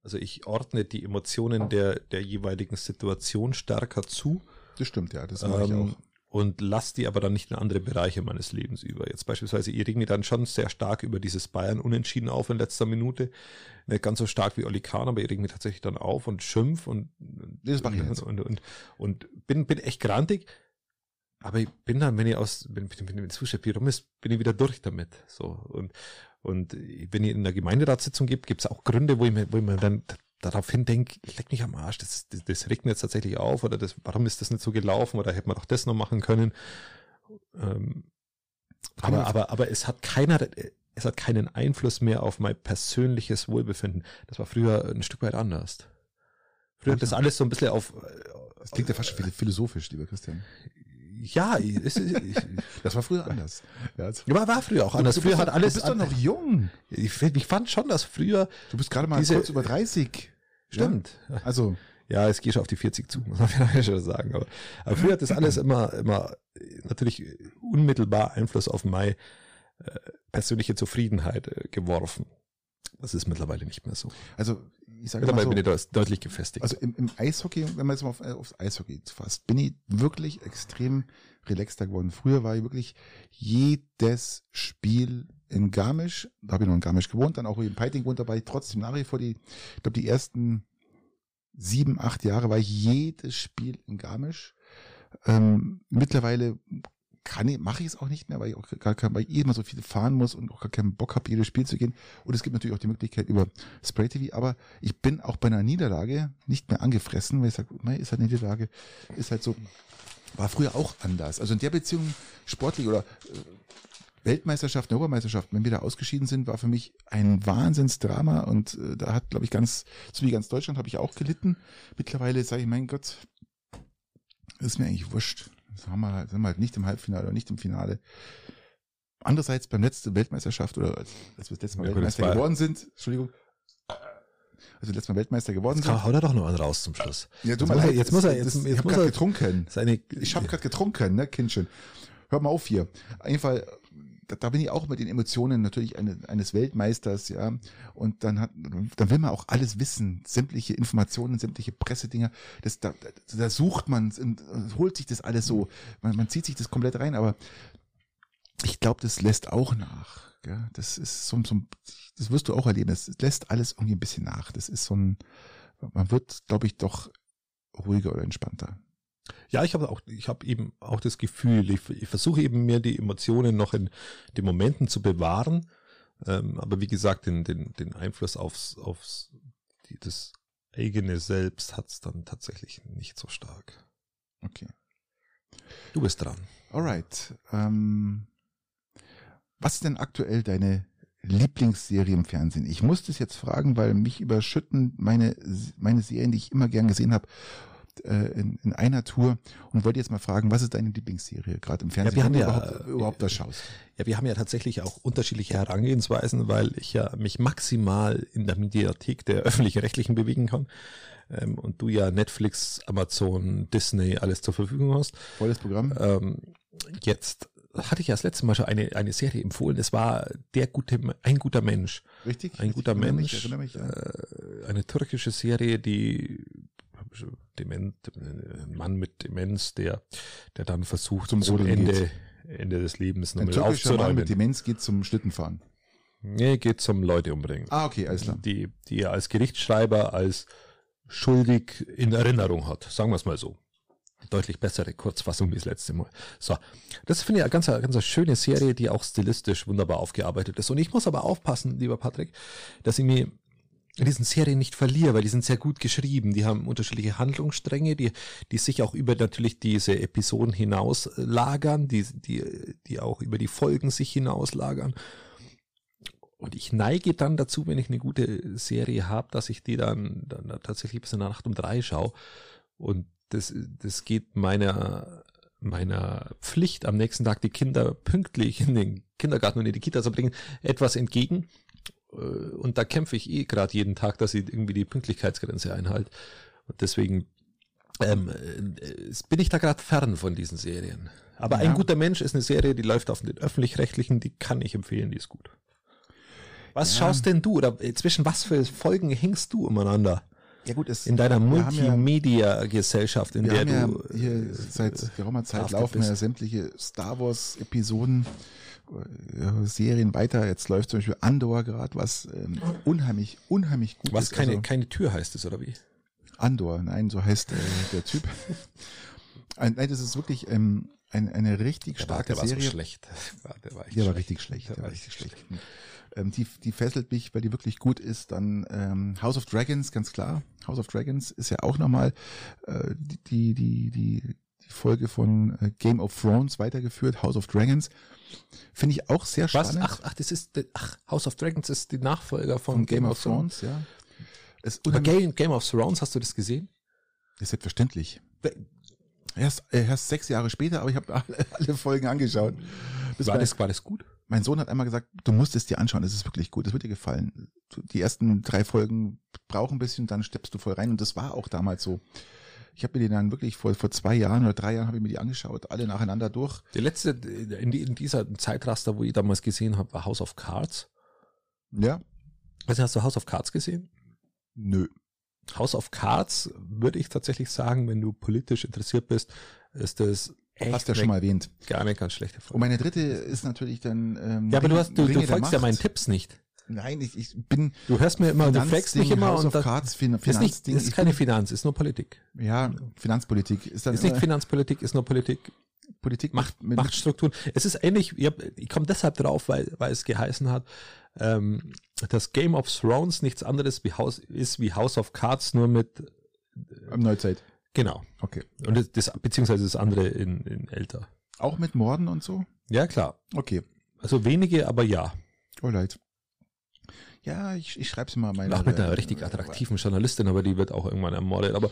Also ich ordne die Emotionen der, der jeweiligen Situation stärker zu. Das stimmt, ja, das mache ähm, ich auch. Und lasse die aber dann nicht in andere Bereiche meines Lebens über. Jetzt beispielsweise, ich reg mich dann schon sehr stark über dieses Bayern unentschieden auf in letzter Minute. Nicht ganz so stark wie Oli Kahn, aber ich reg mich tatsächlich dann auf und schimpf und, das und, und, und, und, und bin, bin echt grantig. Aber ich bin dann, wenn ich aus, wenn, wenn, wenn das Fußballspiel rum ist, bin ich wieder durch damit. So. Und, und wenn ich in der Gemeinderatssitzung gibt, gibt es auch Gründe, wo ich mir, wo ich mir dann daraufhin denke, leck mich am Arsch, das, das, das regt mir jetzt tatsächlich auf oder das, warum ist das nicht so gelaufen oder hätte man doch das noch machen können. Ähm, aber, aber, aber es hat keiner, es hat keinen Einfluss mehr auf mein persönliches Wohlbefinden. Das war früher ein Stück weit anders. Früher hat das alles so ein bisschen auf. Das klingt ja fast schon philosophisch, lieber Christian ja, es, es, das war früher anders. Ja, war, war früher auch anders. Du, du früher bist, hat alles. Du bist doch noch jung. Ich, ich fand schon, dass früher. Du bist gerade mal diese, kurz über 30. Stimmt. Ja? Also. Ja, es geht schon auf die 40 zu, muss man vielleicht schon sagen. Aber, aber früher hat das alles immer, immer natürlich unmittelbar Einfluss auf meine äh, persönliche Zufriedenheit äh, geworfen. Das ist mittlerweile nicht mehr so. Also ich sage mal so, bin ich da deutlich gefestigt. Also im, im Eishockey, wenn man jetzt mal auf, äh, aufs Eishockey fasst, bin ich wirklich extrem relaxter geworden. Früher war ich wirklich jedes Spiel in Garmisch, da habe ich noch in Garmisch gewohnt, dann auch in Peiting gewohnt, da war ich trotzdem nach wie vor die, ich glaube die ersten sieben, acht Jahre war ich jedes Spiel in Garmisch. Ähm, mittlerweile kann ich, mache ich es auch nicht mehr, weil ich auch gar kein, weil ich immer so viel fahren muss und auch gar keinen Bock habe, jedes Spiel zu gehen. Und es gibt natürlich auch die Möglichkeit über Spray TV, aber ich bin auch bei einer Niederlage nicht mehr angefressen, weil ich sage, nein, ist halt eine Niederlage, ist halt so, war früher auch anders. Also in der Beziehung sportlich oder äh, Weltmeisterschaft, Europameisterschaft, wenn wir da ausgeschieden sind, war für mich ein Wahnsinnsdrama und äh, da hat, glaube ich, ganz, so wie ganz Deutschland habe ich auch gelitten. Mittlerweile sage ich, mein Gott, ist mir eigentlich wurscht. Das haben wir halt, sind wir halt nicht im Halbfinale oder nicht im Finale. Andererseits beim letzten Weltmeisterschaft oder als, als wir das letzte Mal ja, Weltmeister geworden sind, Entschuldigung, also letztes Mal Weltmeister geworden jetzt sind. Haut er doch noch einen raus zum Schluss. Ja, du jetzt, mal, jetzt muss er, jetzt, jetzt, ich habe gerade getrunken. Seine, ich habe gerade getrunken, ne, Kindchen. Hör mal auf hier. Auf jeden Fall da, da bin ich auch mit den Emotionen natürlich eine, eines Weltmeisters, ja. Und dann hat, dann will man auch alles wissen, sämtliche Informationen, sämtliche Pressedinger. Das, da, da sucht man und holt sich das alles so. Man, man zieht sich das komplett rein, aber ich glaube, das lässt auch nach. Gell? Das ist so, so, das wirst du auch erleben. Das lässt alles irgendwie ein bisschen nach. Das ist so ein, man wird, glaube ich, doch ruhiger oder entspannter. Ja, ich habe auch, ich habe eben auch das Gefühl, ich, ich versuche eben mir die Emotionen noch in den Momenten zu bewahren, ähm, aber wie gesagt, den, den, den Einfluss aufs, aufs die, das eigene Selbst hat es dann tatsächlich nicht so stark. Okay. Du bist dran. Alright. Ähm, was ist denn aktuell deine Lieblingsserie im Fernsehen? Ich muss das jetzt fragen, weil mich überschütten meine, meine Serien, die ich immer gern gesehen habe äh, in, in einer Tour und wollte jetzt mal fragen, was ist deine Lieblingsserie gerade im Fernsehen, ja, wir haben ja, überhaupt, überhaupt das schaust? Ja, wir haben ja tatsächlich auch unterschiedliche Herangehensweisen, weil ich ja mich maximal in der Mediathek der öffentlich-rechtlichen bewegen kann ähm, und du ja Netflix, Amazon, Disney alles zur Verfügung hast. Volles Programm. Ähm, jetzt hatte ich ja das letzte Mal schon eine, eine Serie empfohlen. Es war der gute, ein guter Mensch. Richtig. Ein guter Mensch. Mich, mich, ja. äh, eine türkische Serie, die dement, ein Mann mit Demenz, der, der dann versucht, zum zum Ende, Ende des Lebens nochmal aufzuräumen. Mann mit Demenz geht zum Schlittenfahren. Nee, geht zum Leute umbringen. Ah, okay, alles klar. Die, die er als Gerichtsschreiber als schuldig in Erinnerung hat, sagen wir es mal so. Deutlich bessere Kurzfassung wie das letzte Mal. So, das finde ich eine ganz, ganz schöne Serie, die auch stilistisch wunderbar aufgearbeitet ist. Und ich muss aber aufpassen, lieber Patrick, dass ich mir in diesen Serien nicht verliere, weil die sind sehr gut geschrieben. Die haben unterschiedliche Handlungsstränge, die, die sich auch über natürlich diese Episoden hinaus lagern, die, die, die auch über die Folgen sich hinaus lagern. und ich neige dann dazu, wenn ich eine gute Serie habe, dass ich die dann, dann tatsächlich bis in der Nacht um drei schaue. Und das, das geht meiner, meiner Pflicht, am nächsten Tag die Kinder pünktlich in den Kindergarten und in die Kita zu bringen, etwas entgegen. Äh, und da kämpfe ich eh gerade jeden Tag, dass ich irgendwie die Pünktlichkeitsgrenze einhalte. Und deswegen ähm, äh, bin ich da gerade fern von diesen Serien. Aber ja. ein guter Mensch ist eine Serie, die läuft auf den öffentlich-rechtlichen, die kann ich empfehlen, die ist gut. Was ja. schaust denn du oder zwischen was für Folgen hängst du umeinander? Ja gut, es, in deiner Multimedia-Gesellschaft, in der ja du hier äh, seit geraumer Zeit laufen ja sämtliche Star Wars Episoden, äh, Serien weiter. Jetzt läuft zum Beispiel Andor gerade, was ähm, unheimlich, unheimlich gut was ist. Was keine, also, keine Tür heißt es oder wie? Andor, nein, so heißt äh, der Typ. Ein, nein, das ist wirklich ähm, eine, eine richtig der starke war, der Serie. War so schlecht. Der war, der war, der schlecht. war richtig schlecht. Der, der war richtig schlecht. schlecht. Ähm, die, die fesselt mich, weil die wirklich gut ist. Dann ähm, House of Dragons, ganz klar. House of Dragons ist ja auch nochmal äh, die, die, die, die Folge von äh, Game of Thrones weitergeführt, House of Dragons. Finde ich auch sehr Was? spannend. Ach, ach, das ist, ach, House of Dragons ist die Nachfolger von, von Game, Game, of Thrones, Thrones ja. Es Game, Game of Thrones, hast du das gesehen? Ist selbstverständlich. Erst, erst sechs Jahre später, aber ich habe alle, alle Folgen angeschaut. Das war, das, war das gut? Mein Sohn hat einmal gesagt, du musst es dir anschauen, es ist wirklich gut, es wird dir gefallen. Die ersten drei Folgen brauchen ein bisschen, dann steppst du voll rein und das war auch damals so. Ich habe mir die dann wirklich vor, vor zwei Jahren oder drei Jahren habe ich mir die angeschaut, alle nacheinander durch. Die letzte, in, die, in dieser Zeitraster, wo ich damals gesehen habe, war House of Cards. Ja. Also hast du House of Cards gesehen? Nö. House of Cards würde ich tatsächlich sagen, wenn du politisch interessiert bist, ist das Echt Hast du ja schon mal erwähnt. Gar nicht ganz schlechte Folge. Und meine dritte ist natürlich dann. Ähm, ja, aber du hast, du, du folgst ja meinen Tipps nicht. Nein, ich, ich bin. Du hörst mir immer, du fragst mich immer House und of Cards, fin ist, nicht, ist keine Finanz, ist nur Politik. Ja, Finanzpolitik ist dann. Ist nicht Finanzpolitik, ist nur Politik. Politik Macht, mit, Machtstrukturen. Es ist ähnlich, ich, ich komme deshalb drauf, weil, weil es geheißen hat, ähm, dass Game of Thrones nichts anderes wie House, ist wie House of Cards, nur mit äh, Neuzeit. Genau. Okay. Und das, das beziehungsweise das andere in, in älter. Auch mit Morden und so? Ja, klar. Okay. Also wenige, aber ja. Oh leid. Ja, ich, ich schreibe es mal meine. Auch mit einer richtig attraktiven Journalistin, aber die wird auch irgendwann ermordet. Aber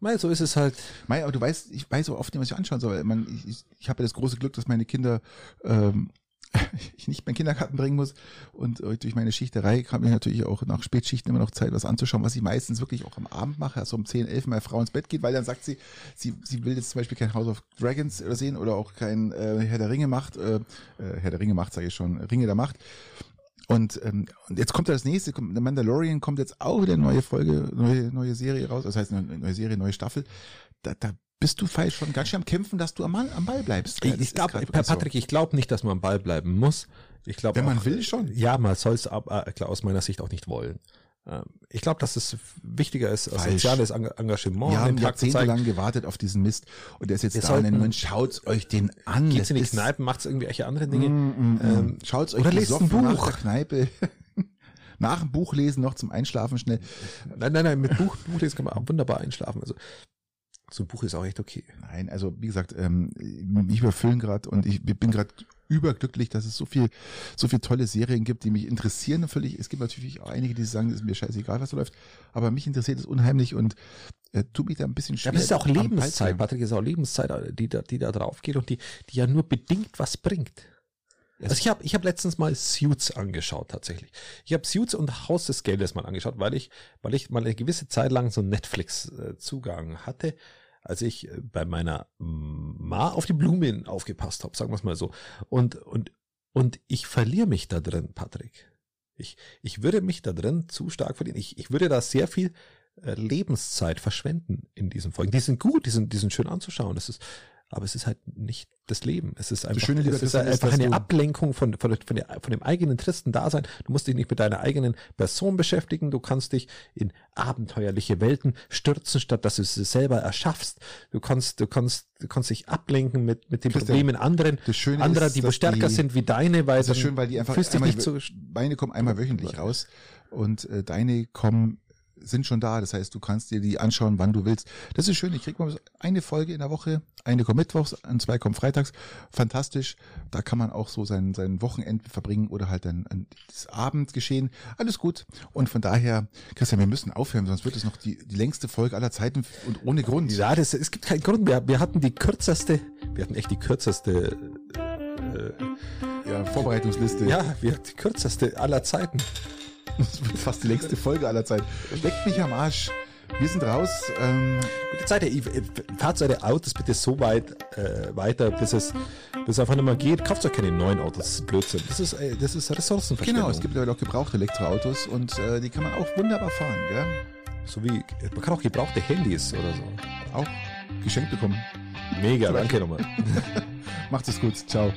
Mei, so ist es halt. Mei, aber du weißt, ich weiß so oft nicht, was ich anschauen soll. Man, ich, ich, ich habe ja das große Glück, dass meine Kinder ähm, ich nicht meinen Kindergarten bringen muss. Und äh, durch meine Schichterei habe ich natürlich auch nach Spätschichten immer noch Zeit, was anzuschauen, was ich meistens wirklich auch am Abend mache, also um 10, 11 meine Frau ins Bett geht, weil dann sagt sie, sie, sie will jetzt zum Beispiel kein House of Dragons sehen oder auch kein äh, Herr der Ringe macht, äh, äh Herr der Ringe macht, sage ich schon, Ringe der Macht. Und, ähm, und jetzt kommt das nächste, der Mandalorian kommt jetzt auch wieder eine neue Folge, neue, neue Serie raus, das heißt eine neue Serie, neue Staffel. Da, da bist du falsch schon ganz schön am Kämpfen, dass du am, am Ball bleibst. Ich, ich glaube, Patrick, so. ich glaube nicht, dass man am Ball bleiben muss. Ich glaube, wenn man auch, will schon. Ja, man soll es äh, aus meiner Sicht auch nicht wollen. Ähm, ich glaube, dass es wichtiger ist, Falsch. soziales Engagement. Wir haben jahrzehntelang gewartet auf diesen Mist und der ist jetzt Wir da. Und schaut euch den an. Geht's in die Kneipen, macht irgendwelche anderen Dinge. Mm, mm, mm. ähm, schaut euch oder lest ein Buch. Nach der Kneipe. nach dem Buch lesen noch zum Einschlafen schnell. Nein, nein, nein, mit Buch, Buch lesen kann man auch wunderbar einschlafen. Also so ein Buch ist auch echt okay. Nein, also wie gesagt, ähm, mich überfüllen gerade und ich bin gerade überglücklich, dass es so viel, so viel tolle Serien gibt, die mich interessieren. Völlig, es gibt natürlich auch einige, die sagen, es ist mir scheißegal, was da läuft, aber mich interessiert es unheimlich und äh, tut mich da ein bisschen schwer. Ja, aber es ist auch Lebenszeit, Patrick, es ist auch Lebenszeit, die da, die da drauf geht und die, die ja nur bedingt was bringt. Also ich habe ich hab letztens mal Suits angeschaut tatsächlich. Ich habe Suits und Haus des Geldes mal angeschaut, weil ich weil ich mal eine gewisse Zeit lang so Netflix äh, Zugang hatte als ich äh, bei meiner Ma auf die Blumen aufgepasst habe, sagen wir es mal so. Und, und, und ich verliere mich da drin, Patrick. Ich, ich würde mich da drin zu stark verlieren. Ich, ich würde da sehr viel äh, Lebenszeit verschwenden in diesen Folgen. Die sind gut, die sind, die sind schön anzuschauen. Das ist, aber es ist halt nicht das Leben. Es ist einfach, das Schöne, es ist einfach eine Ablenkung von, von, von, der, von dem eigenen tristen Dasein. Du musst dich nicht mit deiner eigenen Person beschäftigen. Du kannst dich in abenteuerliche Welten stürzen, statt dass du sie selber erschaffst. Du kannst, du kannst, du kannst dich ablenken mit, mit den Problemen anderen, anderer, die stärker die, sind wie deine, weil das ist schön, weil die einfach nicht so, meine kommen einmal wöchentlich raus und äh, deine kommen sind schon da. Das heißt, du kannst dir die anschauen, wann du willst. Das ist schön. Ich krieg mal eine Folge in der Woche. Eine kommt mittwochs zwei kommt freitags. Fantastisch. Da kann man auch so sein, sein Wochenende verbringen oder halt ein das Abendgeschehen. Alles gut. Und von daher, Christian, wir müssen aufhören, sonst wird es noch die, die längste Folge aller Zeiten und ohne Grund. Ja, das, es gibt keinen Grund. Wir, wir hatten die kürzeste, wir hatten echt die kürzeste äh, ja, Vorbereitungsliste. Ja, wir hatten die kürzeste aller Zeiten. Das wird fast die längste Folge aller Zeit. Leckt mich am Arsch. Wir sind raus. Ähm, Gute Zeit, fahrt eure Autos bitte so weit äh, weiter, bis es, bis es einfach nicht mehr geht. Kauft euch keine neuen Autos, das ist Blödsinn. Das ist, äh, das ist Ressourcenverschwendung. Genau, es gibt ja auch gebrauchte Elektroautos und äh, die kann man auch wunderbar fahren, gell? So wie, man kann auch gebrauchte Handys oder so. Auch geschenkt bekommen. Mega, danke nochmal. Macht es gut, ciao.